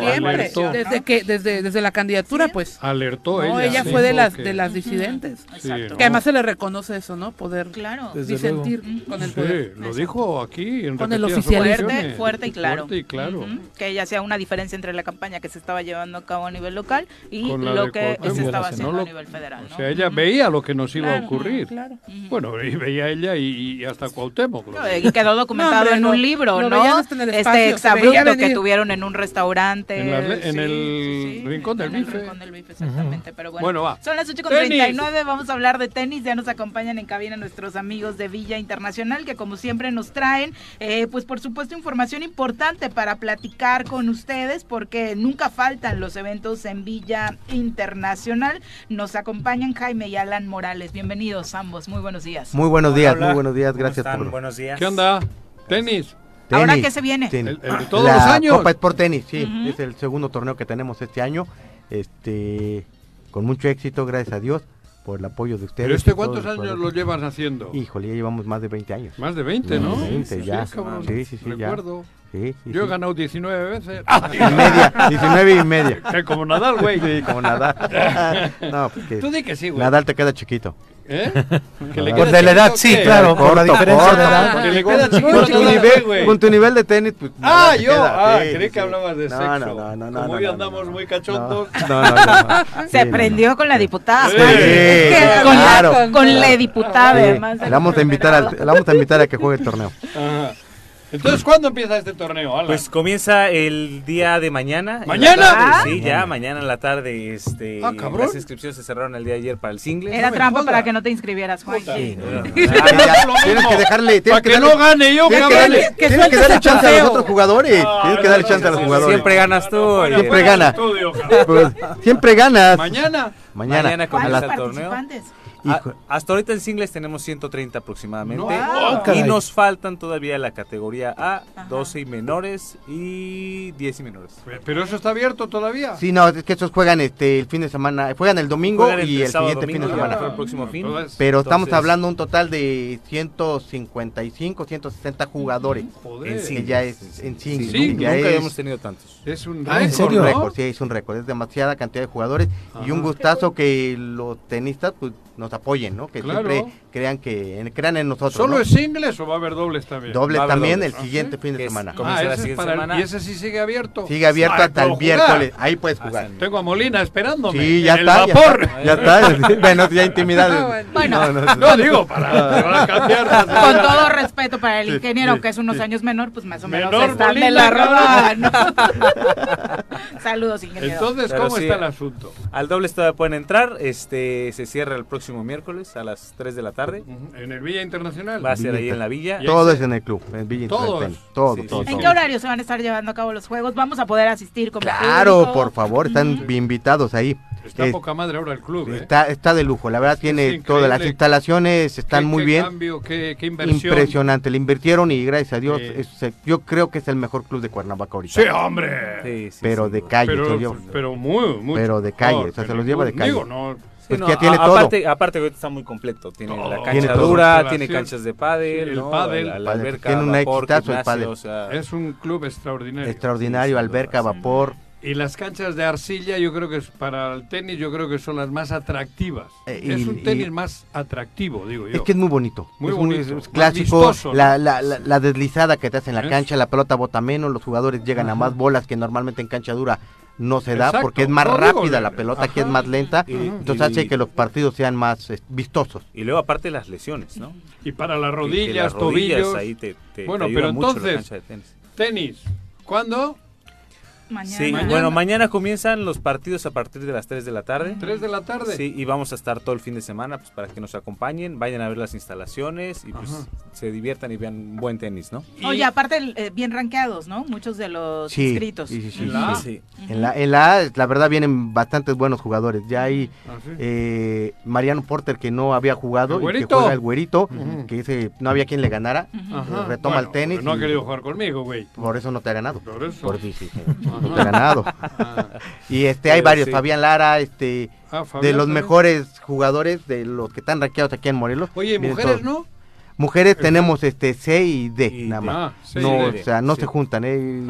desde que desde desde la candidatura, pues. Alertó No, ella. ella fue de las que- de las disidentes. Sí, Exacto. ¿no? Que además se le reconoce eso, ¿no? Poder disentir. Con el Sí, poder. lo dijo aquí en Con el ocasiones. Fuerte, fuerte y claro. Fuerte y claro. Ujú, Que ella sea una diferencia entre la campaña que se estaba llevando a cabo a nivel local y la lo que se estaba No haciendo lo- a nivel federal. O ¿no? sea, ella veía lo que nos iba Claro, a ocurrir. claro. Bueno, y veía ella y, y hasta Cuauhtémoc. lo No. Y quedó documentado No, hombre, en un libro, ¿no? este exabrupto que tuvieron en un restaurante. En, las le- en sí, el sí, rincón del en el bife. rincón del bife, exactamente. Pero bueno, Bueno, va. son las 8 con Tenis. 39, vamos a hablar de tenis. Ya nos acompañan en cabina nuestros amigos de Villa Internacional, que como siempre nos traen, eh, pues por supuesto, información importante para platicar con ustedes, porque nunca faltan los eventos en Villa Internacional. Nos acompañan Jaime y Alan Morales. Bienvenidos ambos, muy buenos días. Muy buenos días, Hola, muy buenos días, ¿cómo gracias están? por Buenos días. ¿Qué onda? Tenis. ¿Ahora qué se viene? tenis. El- el de todos La los años. Copa Sport Tenis, sí, es el segundo torneo que tenemos este año. Este, con mucho éxito, gracias a Dios, por el apoyo de ustedes. ¿Pero este cuántos años lo llevas haciendo? Híjole, ya llevamos más de 20 años. Más de 20, ¿no? Más de 20 Sí, ya. cabrón. Sí, sí, sí, ya. Recuerdo. Sí, sí, Yo he sí. ganado 19 veces. Y media, 19 y media. Eh, Como Nadal, güey. Sí, como Nadal. No, pues que Tú di que sí, güey. Nadal te queda chiquito. ¿Eh? Que le Por queda de la edad, sí, claro, por la diferencia corto. de edad. Que le queda chiquito Con tu, nivel, güey. con tu nivel de tenis, pues. Ah, yo. queda. Ah, Sí, creí sí, que hablabas de No, sexo. no, no, no, Como no, hoy no, andamos no, muy no. cachondos. No, no, no. Se Sí, no, prendió con la diputada. Sí, con, claro. la, con la diputada, Sí, además. la vamos a invitar al, la vamos a invitar a que juegue el torneo. Ajá. Entonces, ¿cuándo empieza este torneo, Alan? Pues comienza el día de mañana. ¿Mañana? tarde, Ah. Sí, ya, mañana en la tarde. Este, Ah, cabrón. Las inscripciones se cerraron el día de ayer para el single. Era me trampa para que no te inscribieras, Juan. Sí, no, no, no. Tienes que dejarle, tienes Para que que darle, no gane yo, tienes que darle, tienes que darle chance a los otros jugadores. Tienes que darle chance a los no, jugadores. Siempre ganas tú. Siempre gana. Pues, siempre ganas. Mañana. Mañana. Comienza el torneo. participantes? A- Hijo. hasta ahorita en singles tenemos 130 aproximadamente. No, ah, y nos faltan todavía la categoría A, 12 y menores y 10 y menores. Pero eso está abierto todavía. Sí, no, es que estos juegan este el fin de semana, juegan el domingo Juegan y el siguiente fin de semana. el próximo fin. Entonces, Pero estamos Entonces- hablando un total de 155, 160 jugadores. Joder. En singles. ya es en Sí, singles, sí, que ya nunca es, habíamos tenido tantos. Es un Ah, ¿en récord, serio? un ¿no? récord, sí, es un récord, es demasiada cantidad de jugadores y un gustazo que los tenistas pues nos apoyen, ¿no? Que Claro. siempre crean que en- crean en nosotros. ¿Solo ¿no? es singles o va a haber dobles también? Dobles Va también dobles. el ¿Ah, siguiente sí? fin de semana. Ah, la ese es siguiente para el- semana. y ese sí sigue abierto. Sigue abierto Ah, hasta el miércoles. Ahí puedes jugar. Tengo a Molina esperándome. Sí, ya en está, el ya está. Ya está. Bueno, ya intimidad. Bueno. no, No, digo, para, cambiar. Con todo respeto para el ingeniero, sí, que es unos sí. años menor, pues más o menos Menor están de Molina, la roda. ¿no? Saludos, ingeniero. Entonces, Pero ¿cómo sí, está el asunto? Al dobles todavía pueden entrar. Este se cierra el próximo miércoles a las 3 de la tarde. En el Villa Internacional. Va a ser ahí en la villa. Todo es en el club, en Villa Todo Intertenis. es. Todo, Sí, todo. ¿En qué horario se van a estar llevando a cabo los juegos? ¿Vamos a poder asistir como Claro, público? por favor, están invitados ahí. Está Es- poca madre ahora el club, ¿eh? Está, está de lujo, la verdad tiene todas las instalaciones, están Qué- muy qué bien. cambio, qué, qué inversión. Impresionante, le invirtieron y gracias a Dios, es- yo creo que es el mejor club de Cuernavaca ahorita. Sí, hombre. Sí, sí, pero de calle, Pero, pero muy, muy. Pero de calle, o sea, se los lleva de calle. Digo, no. Sí, Pues no, que ya tiene a- todo. Aparte, aparte está muy completo. Tiene Todo. la cancha dura, tiene canchas de pádel, Sí, el ¿no? pádel. La, la Pádel, alberca, tiene un vapor, exitazo el gimnasio, pádel. o sea, Es un club extraordinario. Extraordinario, Sí, alberca, duda. vapor. Y las canchas de arcilla, yo creo que es para el tenis, yo creo que son las más atractivas. Eh, es un tenis y- más atractivo, digo yo. Es que es muy bonito. Muy es bonito, es clásico, vistoso, la, la, la, la deslizada que te hace en la Es- cancha, la pelota bota menos, los jugadores llegan a más bolas que normalmente en cancha dura no se da Exacto. porque es más No, rápida la pelota, aquí es ajá. más lenta, Y- entonces y- hace que los partidos sean más eh, vistosos. Y luego aparte las lesiones, ¿no? Y para las Que- que rodillas, las rodillas tobillos. ahí te, te- Bueno, te ayuda pero mucho entonces- de tenis. Tenis. ¿Cuándo? Mañana. Sí, Mañana. bueno, mañana comienzan los partidos a partir de las 3 de la tarde. ¿Tres de la tarde? Sí, y vamos a estar todo el fin de semana pues, para que nos acompañen, vayan a ver las instalaciones y pues Ajá. se diviertan y vean buen tenis, ¿no? Y- Oye, aparte, eh, bien rankeados, ¿no? Muchos de los Sí, inscritos. sí, sí, sí, ¿En la sí. En la, en la A, la verdad vienen bastantes buenos jugadores. Ya hay Ah, sí. eh, Mariano Porter que no había jugado ¿El y que juega el güerito, Ujú. que ese no había quien le ganara. Retoma el tenis No ha querido jugar conmigo, güey. Por eso no te ha ganado. Por eso. Por sí, Ajá. Y este hay varios, sí. Fabián Lara, este Ah, de los también. mejores jugadores, de los que están rankeados aquí en Morelos. Oye, ¿y vienen mujeres no? Mujeres tenemos este C y D, nada más. Ah, no, D. o sea, no Sí. se juntan. Eh,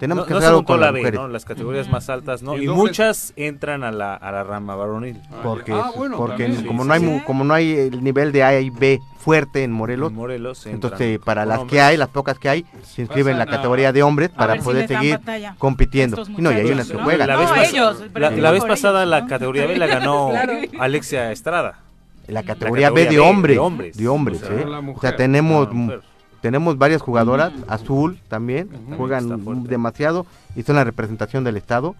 Tenemos no, que no hacer algo juntó con la las B, mujeres. ¿no? Las categorías más altas, ¿no? Y muchas entran a la, a la rama varonil. Porque, Ah, bueno, porque también. como Sí, no hay como no hay el nivel de A y B fuerte en Morelos, En Morelos entran entonces eh, para las que hay, las pocas que hay, se inscriben en la categoría de hombres para si poder seguir compitiendo. Y no, y hay unas que juegan. La vez, pasada la categoría B la ganó. Alexia Estrada. La categoría B categoría de hombres, de hombres. de hombres, O sea, ¿eh? O sea, tenemos tenemos varias jugadoras, azul también, juegan demasiado y son la representación del estado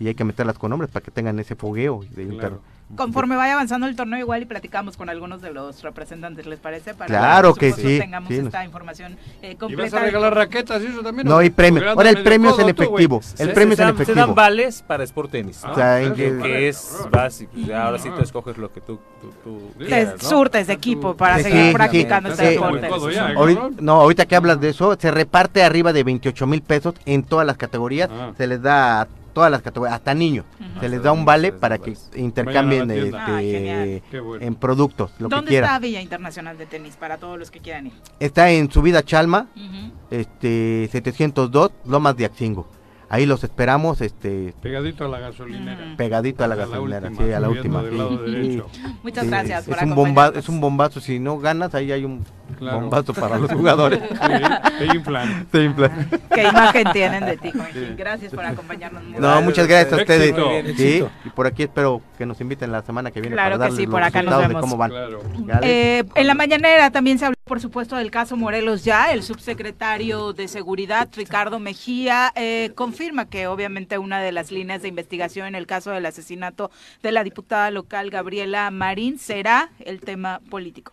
y hay que meterlas con hombres para que tengan ese fogueo de inter- Conforme vaya avanzando el torneo, igual y platicamos con algunos de los representantes, ¿les parece? Para Claro que supuesto, sí, tengamos sí, esta información eh, ¿Y vas a regalar raquetas y eso también? No, o y qué? premios. Porque Ahora el premio es en tú, efectivo. El Se- premio es se en dan- Se efectivo. dan vales para sport tenis. Ah, O sea, en que- que es básico. ya ahora sí tú escoges lo que tú, tú, tú Te quieras, ¿no? surtes de equipo para Sí, seguir sí, practicando sí. este deporte. No, ahorita que hablas de eso, se reparte arriba de 28 mil pesos en todas las categorías. Ah. Se les da todas las categorías, hasta niños. Se les da un vale para que intercambien. Ah, este. Qué bueno. en productos, lo que ¿Dónde quieran. está Villa Internacional de Tenis para todos los que quieran ir? Está en Subida Chalma, Ujú. este 702, Lomas de Axingo. Ahí los esperamos, este Pegadito a la gasolinera. pegadito a la A la gasolinera, última, sí, a la última. del sí. Muchas Sí, gracias es, por es un bomba, acompañarnos. es un bombazo, si no ganas ahí hay un Claro. bombazo para los jugadores. Sí, te inflan. Se infla. ¿Qué imagen tienen de ti? Gracias por acompañarnos. muy No, bien. muchas gracias a ustedes. Sí, y por aquí espero que nos inviten la semana que viene Claro para que darles sí, por los acá nos vemos. cómo van. Claro. Eh, en la mañanera también se habló, por supuesto, del caso Morelos ya. El subsecretario de Seguridad, Ricardo Mejía, eh, confirma que obviamente una de las líneas de investigación en el caso del asesinato de la diputada local Gabriela Marín será el tema político.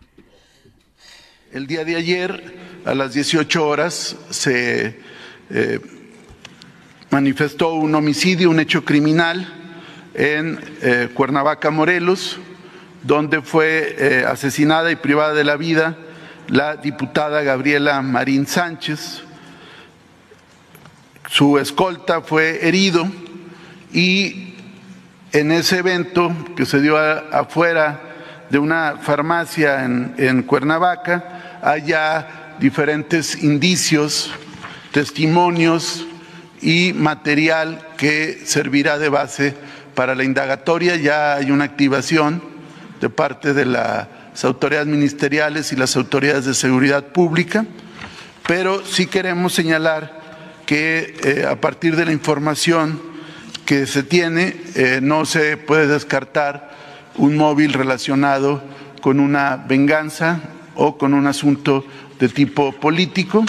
El día de ayer, a las 18 horas, se eh, manifestó un homicidio, un hecho criminal en eh, Cuernavaca, Morelos, donde fue eh, asesinada y privada de la vida la diputada Gabriela Marín Sánchez. Su escolta fue herido y en ese evento que se dio afuera de una farmacia en, en Cuernavaca, hay ya diferentes indicios, testimonios y material que servirá de base para la indagatoria. Ya hay una activación de parte de las autoridades ministeriales y las autoridades de seguridad pública, pero sí queremos señalar que eh, a partir de la información que se tiene, eh, no se puede descartar un móvil relacionado con una venganza o con un asunto de tipo político.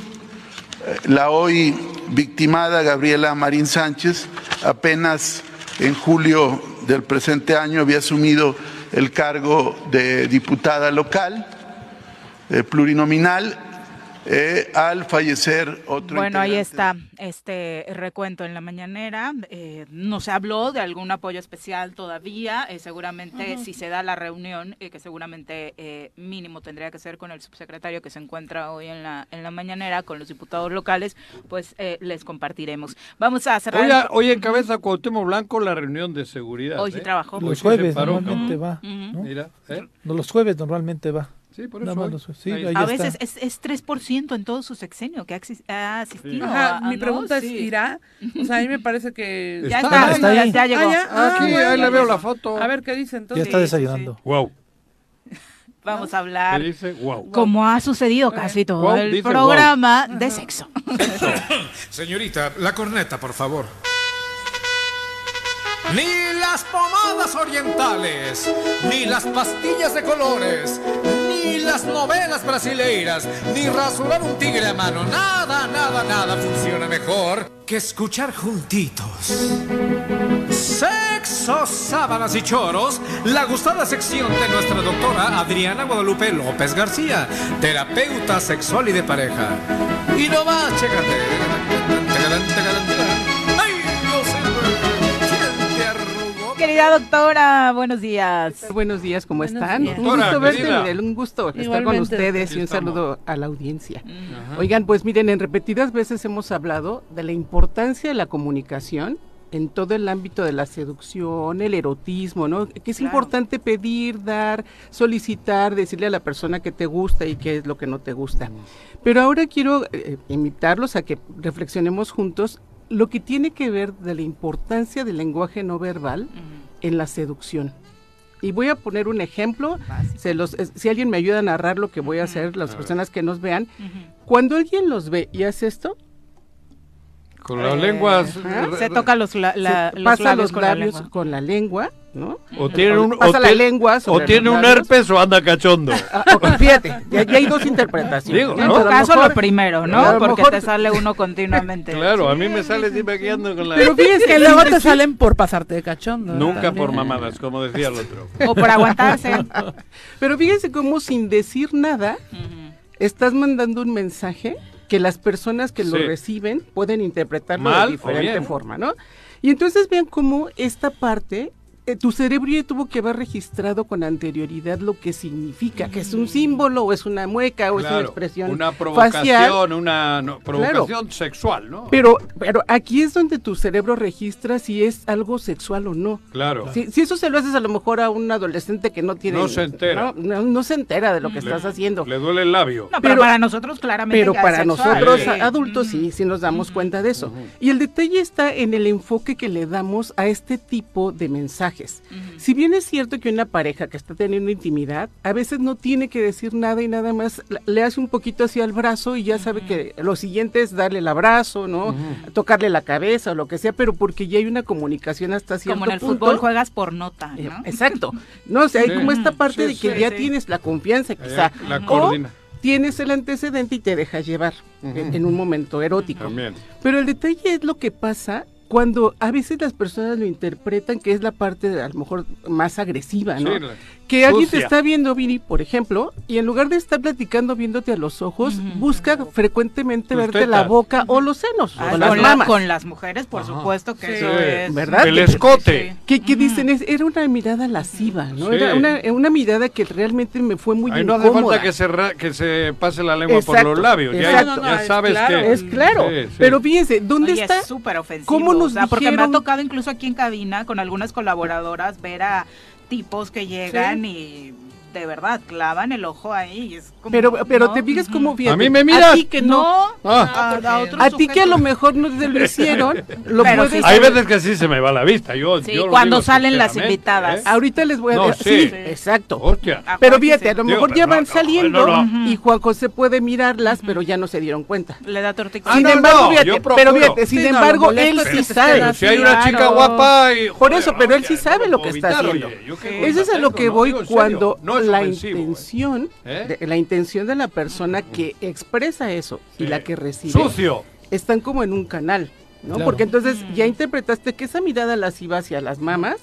Eh, La hoy victimada Gabriela Marín Sánchez apenas en julio del presente año había asumido el cargo de diputada local plurinominal eh, al fallecer otro Bueno, ahí está este recuento en la mañanera. Eh, no se habló de algún apoyo especial todavía. eh, seguramente, si se da la reunión, eh, que seguramente eh, mínimo tendría que ser con el subsecretario que se encuentra hoy en la, en la mañanera, con los diputados locales, pues eh, les compartiremos. Vamos a cerrar. Hoy, el hoy encabeza Cuauhtémoc Blanco la reunión de seguridad. Hoy sí ¿eh? trabajó. Los jueves paró, normalmente va. ¿no? Mira, ¿eh? No, los jueves normalmente va. Sí, por Nada eso más hoy. los jueves. Sí, Ahí ahí a está. veces es, es 3% en todo su sexenio que ha, asistido. Ajá, a- mi ¿no? pregunta es, Sí. ¿irá? O sea, a mí me parece que... Ya Está, está, está ya, ahí. ya llegó. Ah, ya. Ah, Aquí, bueno, ahí le ya veo la foto. A ver qué dice Ya entonces. está sí, desayunando. Wow. Vamos a ¿Qué hablar, dice? Wow. como ha sucedido casi todo Wow, el programa de sexo. Señorita, la corneta, por favor. Ni las pomadas orientales, ni las pastillas de colores, ni las novelas brasileiras, ni rasurar un tigre a mano. Nada, nada, nada funciona mejor que escuchar juntitos. Sexo, sábanas y choros, la gustada sección de nuestra doctora Adriana Guadalupe López García, terapeuta sexual y de pareja. Y no más, chécate. Querida doctora, buenos días. Buenos días, ¿cómo Buenos están? días. Un gusto verte, querida. Miguel, un gusto estar con ustedes Aquí y un estamos. saludo a la audiencia. Ajá. Oigan, pues miren, en repetidas veces hemos hablado de la importancia de la comunicación en todo el ámbito de la seducción, el erotismo, ¿no? Que es Claro. importante pedir, dar, solicitar, decirle a la persona que te gusta y qué es lo que no te gusta. Pero ahora quiero eh, invitarlos a que reflexionemos juntos lo que tiene que ver de la importancia del lenguaje no verbal en la seducción. Y voy a poner un ejemplo, se los, eh, si alguien me ayuda a narrar lo que voy a hacer, las personas que nos vean, cuando alguien los ve y hace esto, Con las lenguas. Ajá. Se toca los, la- la- se los pasa labios los con la labios lengua. con la lengua, ¿no? O tiene un, pasa o la tiene- lengua o tiene un herpes o anda cachondo. Ah, ah, fíjate, ya, ya hay dos interpretaciones. Digo, En ¿no? tu caso mejor- lo primero, ¿no? lo Porque mejor- te sale uno continuamente. Claro, a mí me sale siempre que ando con la. Pero fíjense que luego te salen por pasarte de cachondo. Nunca también. por mamadas, como decía el otro. O por aguantarse. Pero fíjense cómo sin decir nada, estás mandando un mensaje que las personas que lo Sí. reciben pueden interpretarlo Mal de diferente forma, ¿no? Y entonces vean cómo esta parte, eh, tu cerebro ya tuvo que haber registrado con anterioridad lo que significa, que es un símbolo o es una mueca o es una expresión una facial. provocación, una no, provocación sexual, ¿no? Pero, pero aquí es donde tu cerebro registra si es algo sexual o no. Claro. Si, si eso se lo haces a lo mejor a un adolescente que no tiene... No se entera. No, no- no se entera de lo que Le- estás haciendo. Le duele el labio. No, pero, para nosotros claramente Pero para sexual. nosotros Sí. adultos sí, sí nos damos cuenta de eso. Y el detalle está en el enfoque que le damos a este tipo de mensajes. Si bien es cierto que una pareja que está teniendo intimidad, a veces no tiene que decir nada y nada más le hace un poquito hacia el brazo y ya sabe que lo siguiente es darle el abrazo, ¿no? Tocarle la cabeza o lo que sea, pero porque ya hay una comunicación hasta cierto Como en el punto. fútbol juegas por nota, Eh, ¿no? Exacto. No, o sea, hay Sí. como esta parte Sí, de que sí, ya sí. tienes la confianza, quizá. la o coordina. tienes el antecedente y te dejas llevar en, en un momento erótico. También. Pero el detalle es lo que pasa cuando a veces las personas lo interpretan que es la parte de, a lo mejor más agresiva, ¿no? Sí, que alguien te está viendo, Viri, por ejemplo, y en lugar de estar platicando viéndote a los ojos, busca frecuentemente Tus verte la boca o los senos Ah, o las con, la- mamas. con las mujeres, por supuesto que eso es. ¿Verdad? El escote. Que, que dicen, es, era una mirada lasciva, ¿no? Sí. Era una, una mirada que realmente me fue muy Ahí no hace incómoda. falta que se, ra- que se pase la lengua por los labios. Ya, ya sabes que. Es claro, Sí, sí. pero fíjense, ¿dónde Oye, está? Es súper ofensivo. ¿Cómo nos o sea, porque me ha dijeron? tocado incluso aquí en cabina con algunas colaboradoras ver a tipos que llegan y de verdad clavan el ojo ahí. y es como, Pero, pero ¿no? te fijas cómo fíjate, A mí me miras. A ti que no. No, Ah. a, a otros A ti que a lo mejor no te lo hicieron, lo Pero puedes sí Hay veces que sí se me va la vista. Yo, Sí, yo cuando salen las invitadas. ¿eh? Ahorita les voy a No, decir. sí. exacto. Hostia. Ah, Pero fíjate, a lo mejor ya van no, saliendo no, no. y Juan José puede mirarlas, pero ya no se dieron cuenta. Le da tortica. Ah, sin no, embargo, no, fíjate, pero fíjate, sin embargo, él sí sabe. Si hay una chica guapa y. Por eso, pero él sí sabe lo que está haciendo. Eso es a lo que voy cuando no la intención, ¿Eh? de- la intención de la persona que expresa eso y la que recibe Sucio. están como en un canal. ¿No? Claro. Porque entonces ya interpretaste que esa mirada lasciva hacia las mamas,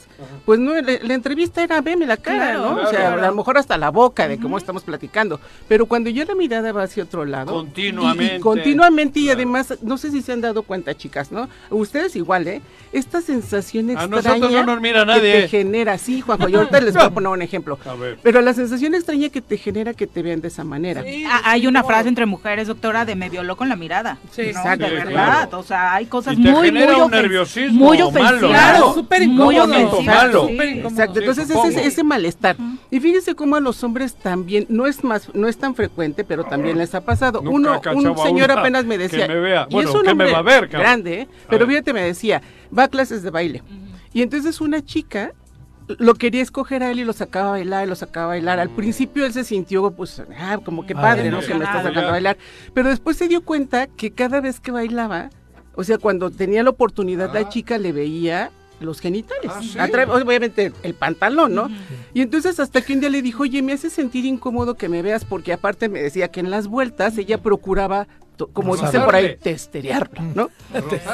pues no, la, la entrevista era veme la cara, Claro, ¿no? o sea, claro. a lo mejor hasta la boca de cómo estamos platicando. Pero cuando ya la mirada va hacia otro lado. Continuamente. Y, y continuamente, y Claro. además, no sé si se han dado cuenta, chicas, ¿no? Ustedes igual, ¿eh? Esta sensación A extraña. nosotros no nos mira Que nadie. te genera, sí, Juanjo, y ahorita les voy a poner un ejemplo. A ver. Pero la sensación extraña que te genera que te vean de esa manera. Ah, hay una frase entre mujeres, doctora, de me violó con la mirada. Sí, ¿no? exacto. De verdad. claro. O sea, hay cosas Y te muy, muy, un ofen- nerviosismo muy malo, ofensivas. ¿no? Claro, súper muy incómodo. ofensivas. Malo. sí. Súper incómodo. Exacto, entonces ese, ese malestar. Y fíjese cómo a los hombres también, no es más, no es tan frecuente, pero también les ha pasado. Nunca Uno, un señor apenas me que decía, me vea. y Bueno, es un que me hombre va a ver, cabrón. grande, ¿eh? A pero ver. fíjate, me decía, va a clases de baile. Y entonces una chica lo quería escoger a él y lo sacaba a bailar y lo sacaba a bailar. Al principio él se sintió, pues, ah, como que padre, ¿no? sí, Que me está claro. sacando a bailar. Pero después se dio cuenta que cada vez que bailaba, o sea, cuando tenía la oportunidad, la chica le veía los genitales. Ah, obviamente el pantalón, ¿no? Y entonces hasta que un día le dijo, oye, me hace sentir incómodo que me veas, porque aparte me decía que en las vueltas ella procuraba, como dicen por ahí, testerearlo, ¿no?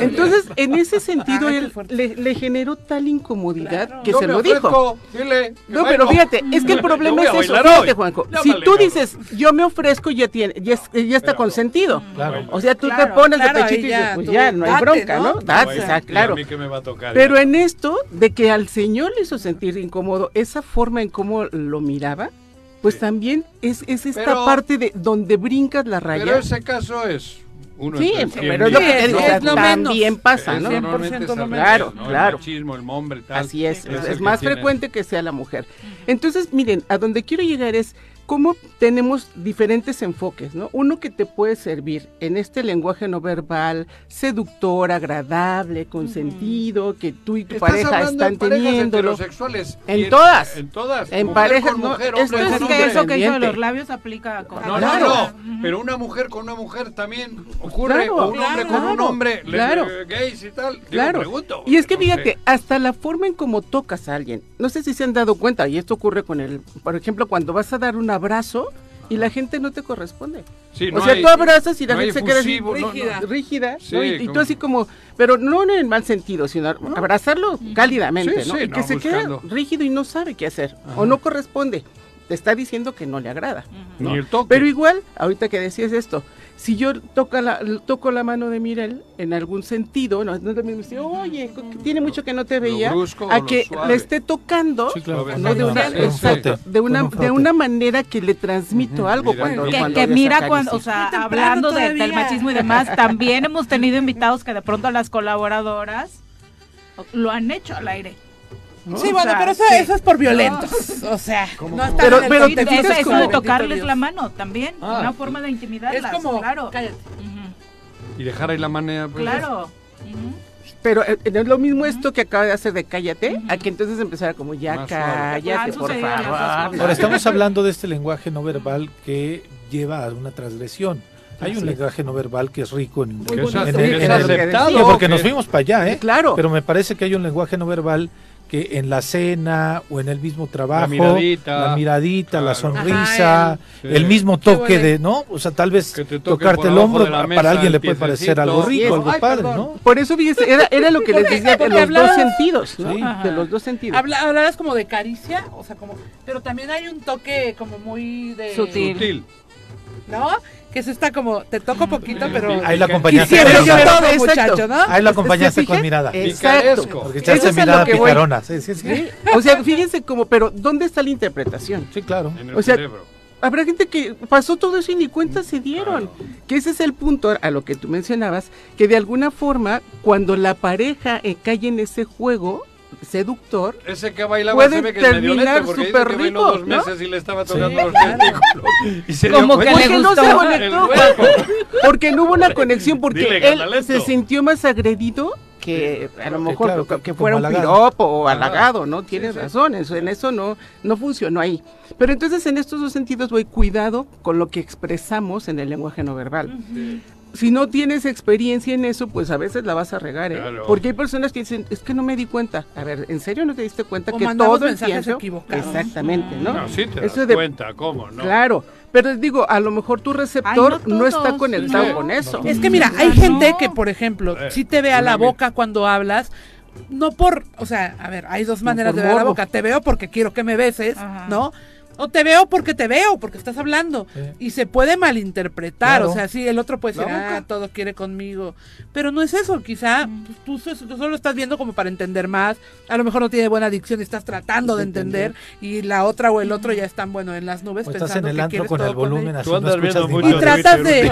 Entonces, en ese sentido, él le, le generó tal incomodidad que Yo se me lo dijo. ofrezco, dile, que No, pero fíjate, es que el problema es eso, fíjate, hoy. Juanjo. Llámale, Si tú dices, yo me ofrezco, ya tiene, ya, es- ya está consentido. Claro. O sea, tú te pones claro, de pechito y ya, dices, pues ya, no hay date, bronca, ¿no? ¿no? Date, Bueno, o sea, ¿y a claro. mí qué me va a tocar? Pero en esto, de que al señor le hizo sentir incómodo, esa forma en cómo lo miraba, pues también es, es esta Pero- parte de donde brincas la raya. Pero ese caso es uno Sí, pero es lo que digo, ¿no? también pasa, Es ¿no? normalmente 100% es al lo revés, Claro, ¿no? claro. El machismo, el hombre, tal. Así es, el es, que más tiene- frecuente que sea la mujer. Entonces, miren, a donde quiero llegar es cómo tenemos diferentes enfoques, ¿no? Uno que te puede servir en este lenguaje no verbal, seductor, agradable, consentido, que tú y tu Estás pareja están en y En en- todas. en todas, En parejas, con no, mujer, esto hombre es que eso que hizo de los labios aplica con No, Claro. no, no, pero una mujer con una mujer también ocurre, Claro, o un hombre con un hombre, claro. le- gays y tal. Digo, Claro. pregunto. Y es que no fíjate, sé. hasta la forma en cómo tocas a alguien. No sé si se han dado cuenta, y esto ocurre con el, por ejemplo, cuando vas a dar un abrazo y la gente no te corresponde. Sí, o no sea, hay- tú abrazas y la no gente se queda así, efusivo, no, no. rígida, rígida, Sí, ¿no? y, y tú así como, pero no en el mal sentido, sino abrazarlo cálidamente, Sí, ¿no? sí, y que se buscando. queda rígido y no sabe qué hacer, o no corresponde. Te está diciendo que no le agrada. ¿no? Ni el toque. Pero igual, ahorita que decías esto, si yo toco la, toco la mano de Mirel en algún sentido, no, no mismo decir, oye, tiene mucho que no te veía, a que le esté tocando Sí, claro, ¿no? de, una, exacto, de una, de una manera que le transmito algo Mira, cuando, que, cuando que les mira cuando, o sea, hablando de- del machismo y demás, también hemos tenido invitados que de pronto las colaboradoras lo han hecho al aire. Sí, O bueno, sea, pero eso, sí. eso es por violentos. O sea, no están Pero- en el pero te fijas Eso, eso como- de bendito tocarles la mano también, Ah. una forma de intimidarlas, Es como, claro. cállate. Y dejar ahí la manera. pues, Claro. Pero eh, no es lo mismo esto que acaba de hacer de cállate, a que entonces empezara como ya Más cállate, por dos favor. Ahora estamos hablando de este lenguaje no verbal que lleva a una transgresión. Hay un es. lenguaje no verbal que es rico en, en- en- en- es en el- aceptado. Sí, porque nos fuimos para allá, ¿eh? Claro. Pero me parece que hay un lenguaje no verbal que en la cena o en el mismo trabajo, miradita. la miradita, la sonrisa, Ajá, el- el mismo toque de, ¿no? O sea, tal vez tocarte el hombro mesa, para alguien le puede parecer algo rico, algo Ay, padre, perdón. ¿no? Por eso, fíjese, era, era lo que les decía de los dos sentidos, ¿no? Sí. De los dos sentidos. Habla, hablarás como de caricia, o sea, como, pero también hay un toque como muy de Sutil. Sutil. ¿no? Que eso está como, te toco poquito, pero Ahí la acompañaste quisiera con yo todo, Exacto. muchacho, ¿no? Ahí la ¿Se acompañaste con mirada. Exacto. Porque Eso echaste lo mirada picarona. Sí, sí, sí. O sea, fíjense como, pero ¿dónde está la interpretación? Sí, claro. En el O sea, cerebro. Habrá gente que pasó todo eso y ni cuenta se dieron. Que ese es el punto a lo que tú mencionabas, que de alguna forma, cuando la pareja eh, cae en ese juego seductor, Ese que bailaba puede se ve que es medio terminar súper bailó rico, dos ¿no? meses y le estaba tocando Sí, los testículos. Y se Como dio que cuenta. le porque no gustó. se El conectó, cuerpo. porque no hubo una conexión, porque Dile, él se sintió más agredido que a lo mejor claro, que, fuera un piropo o halagado, ¿no? Tienes sí. razón, eso, en eso no, no funcionó ahí. Pero entonces en estos dos sentidos voy cuidado con lo que expresamos en el lenguaje no verbal. Si no tienes experiencia en eso, pues a veces la vas a regar, ¿eh? Claro. Porque hay personas que dicen, es que no me di cuenta. A ver, ¿en serio no te diste cuenta O que todo el tiempo... equivocados. Exactamente, ¿no? No, sí te das Eso de- cuenta, ¿cómo? No. Claro, pero digo, a lo mejor tu receptor no no, está conectado con eso. Es que mira, hay Ah, gente que, por ejemplo, Eh, si te ve a la boca cuando hablas, no por, o sea, a ver, hay dos maneras de ver a la boca. Te veo porque quiero que me beses, Ajá. ¿no? O te veo porque te veo, porque estás hablando. Sí. Y se puede malinterpretar. Claro. O sea, sí, el otro puede decir, boca. ah, todo quiere conmigo. Pero no es eso. Quizá pues, tú, so- tú solo estás viendo como para entender más. A lo mejor no tiene buena dicción y estás tratando de entender. Y la otra o el otro ya están, bueno, en las nubes O estás pensando en el que antro con el volumen así Tú no escuchas mucho Y tratas de...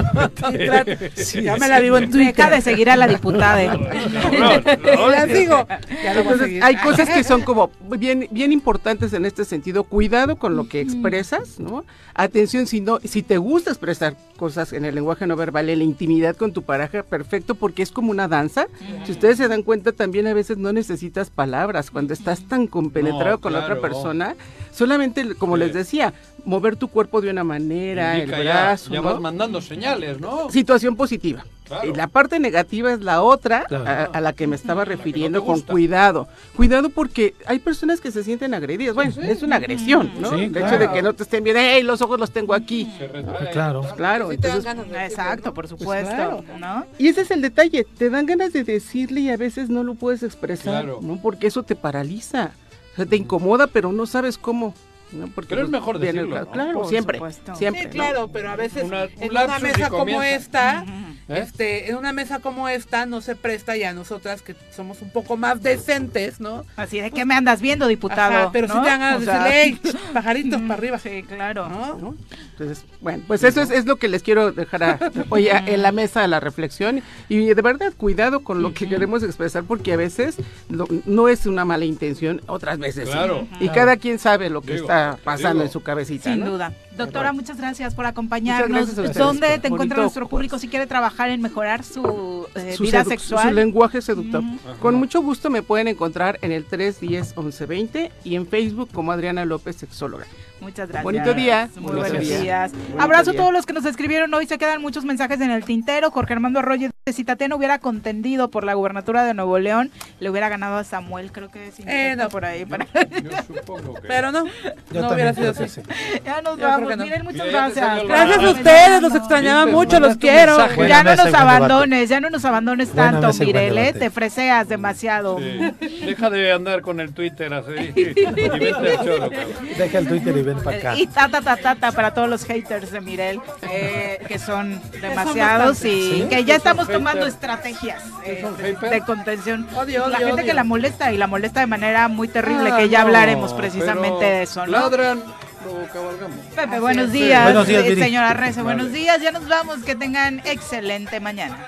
Y tra- ya me la vivo en Twitter. Deja de seguir a la diputada. Digo. Ya voy a Entonces, seguir. hay cosas que son como bien, bien importantes en este sentido. Cuidado con lo que expresas, ¿no? Atención, si no, si te gusta expresar cosas en el lenguaje no verbal, en la intimidad con tu pareja, perfecto, porque es como una danza. Si ustedes se dan cuenta, también a veces no necesitas palabras. Cuando estás tan compenetrado No, con la otra persona, solamente, como Sí. les decía, mover tu cuerpo de una manera, Indica el ya, brazo, ya ¿no? vas mandando señales, ¿no? situación positiva. Claro. Y la parte negativa es la otra Claro. a, a la que me estaba refiriendo con cuidado. Cuidado porque hay personas que se sienten agredidas. Bueno, es una agresión, ¿no? Sí, el claro. hecho de que no te estén viendo, hey, los ojos los tengo aquí. Se retrae. Claro. Claro, Sí te dan entonces, ganas de decirlo, Exacto, por supuesto, claro. ¿no? y ese es el detalle, te dan ganas de decirle y a veces no lo puedes expresar, Claro. ¿no? Porque eso te paraliza, o sea, te incomoda, pero no sabes cómo. ¿No? Porque Pero es pues, mejor el decirlo. ¿no? Claro, Por siempre, supuesto. siempre. Sí, ¿no? claro, pero a veces Una- un en una mesa como esta, ¿Eh? este, en una mesa como esta no se presta y a nosotras que somos un poco más decentes, ¿no? Así de que me andas viendo, diputado. Ajá, pero ¿no? sí te dan ganas O de sea, decirle, "Ey, pajaritos para arriba. Sí, claro. ¿no? Entonces, bueno, pues eso es, es lo que les quiero dejar a- hoy a- en la mesa de la reflexión y de verdad cuidado con lo que queremos expresar porque a veces lo- no es una mala intención, otras veces sí. Claro. y Claro. cada quien sabe lo que Digo, está pasando en su cabecita. Sin ¿no? duda. Doctora, muchas gracias por Muchas acompañarnos. gracias a ustedes. ¿Dónde te Bonito encuentra nuestro público si quiere trabajar en mejorar su, eh, su, vida sexual? su lenguaje seductor. Con mucho gusto me pueden encontrar en el 310 1120 y en Facebook como Adriana López Sexóloga. Muchas gracias. Bonito día. Muy buenos días. Bonito Abrazo día. a todos los que nos escribieron hoy. Se quedan muchos mensajes en el tintero. Jorge Armando Arroyo dice, si Tatena hubiera contendido por la gubernatura de Nuevo León, le hubiera ganado a Samuel. Creo que sí. Eh, no. por ahí. para- Pero no, Yo no hubiera sido así. ya nos Yo vamos. no. Miren, muchas Mira, gracias. Gracias a ustedes, los extrañaba Viste, mucho, los quiero. mensaje. Ya no nos abandones, ya no nos abandones tanto, mesa y buen Mirel, ¿eh? te freseas demasiado. Sí. Deja de andar con el Twitter así y vete. Deja el Twitter y eh, y ta, ta, ta, ta, ta para todos los haters de Mirel, eh, que son demasiados y que ya estamos tomando estrategias eh, de contención. Odio, la gente que la molesta y la molesta de manera muy terrible, que ya hablaremos precisamente de eso. Pepe, buenos días. buenos días. Señora Reza, buenos días. Ya nos vamos. Que tengan excelente mañana.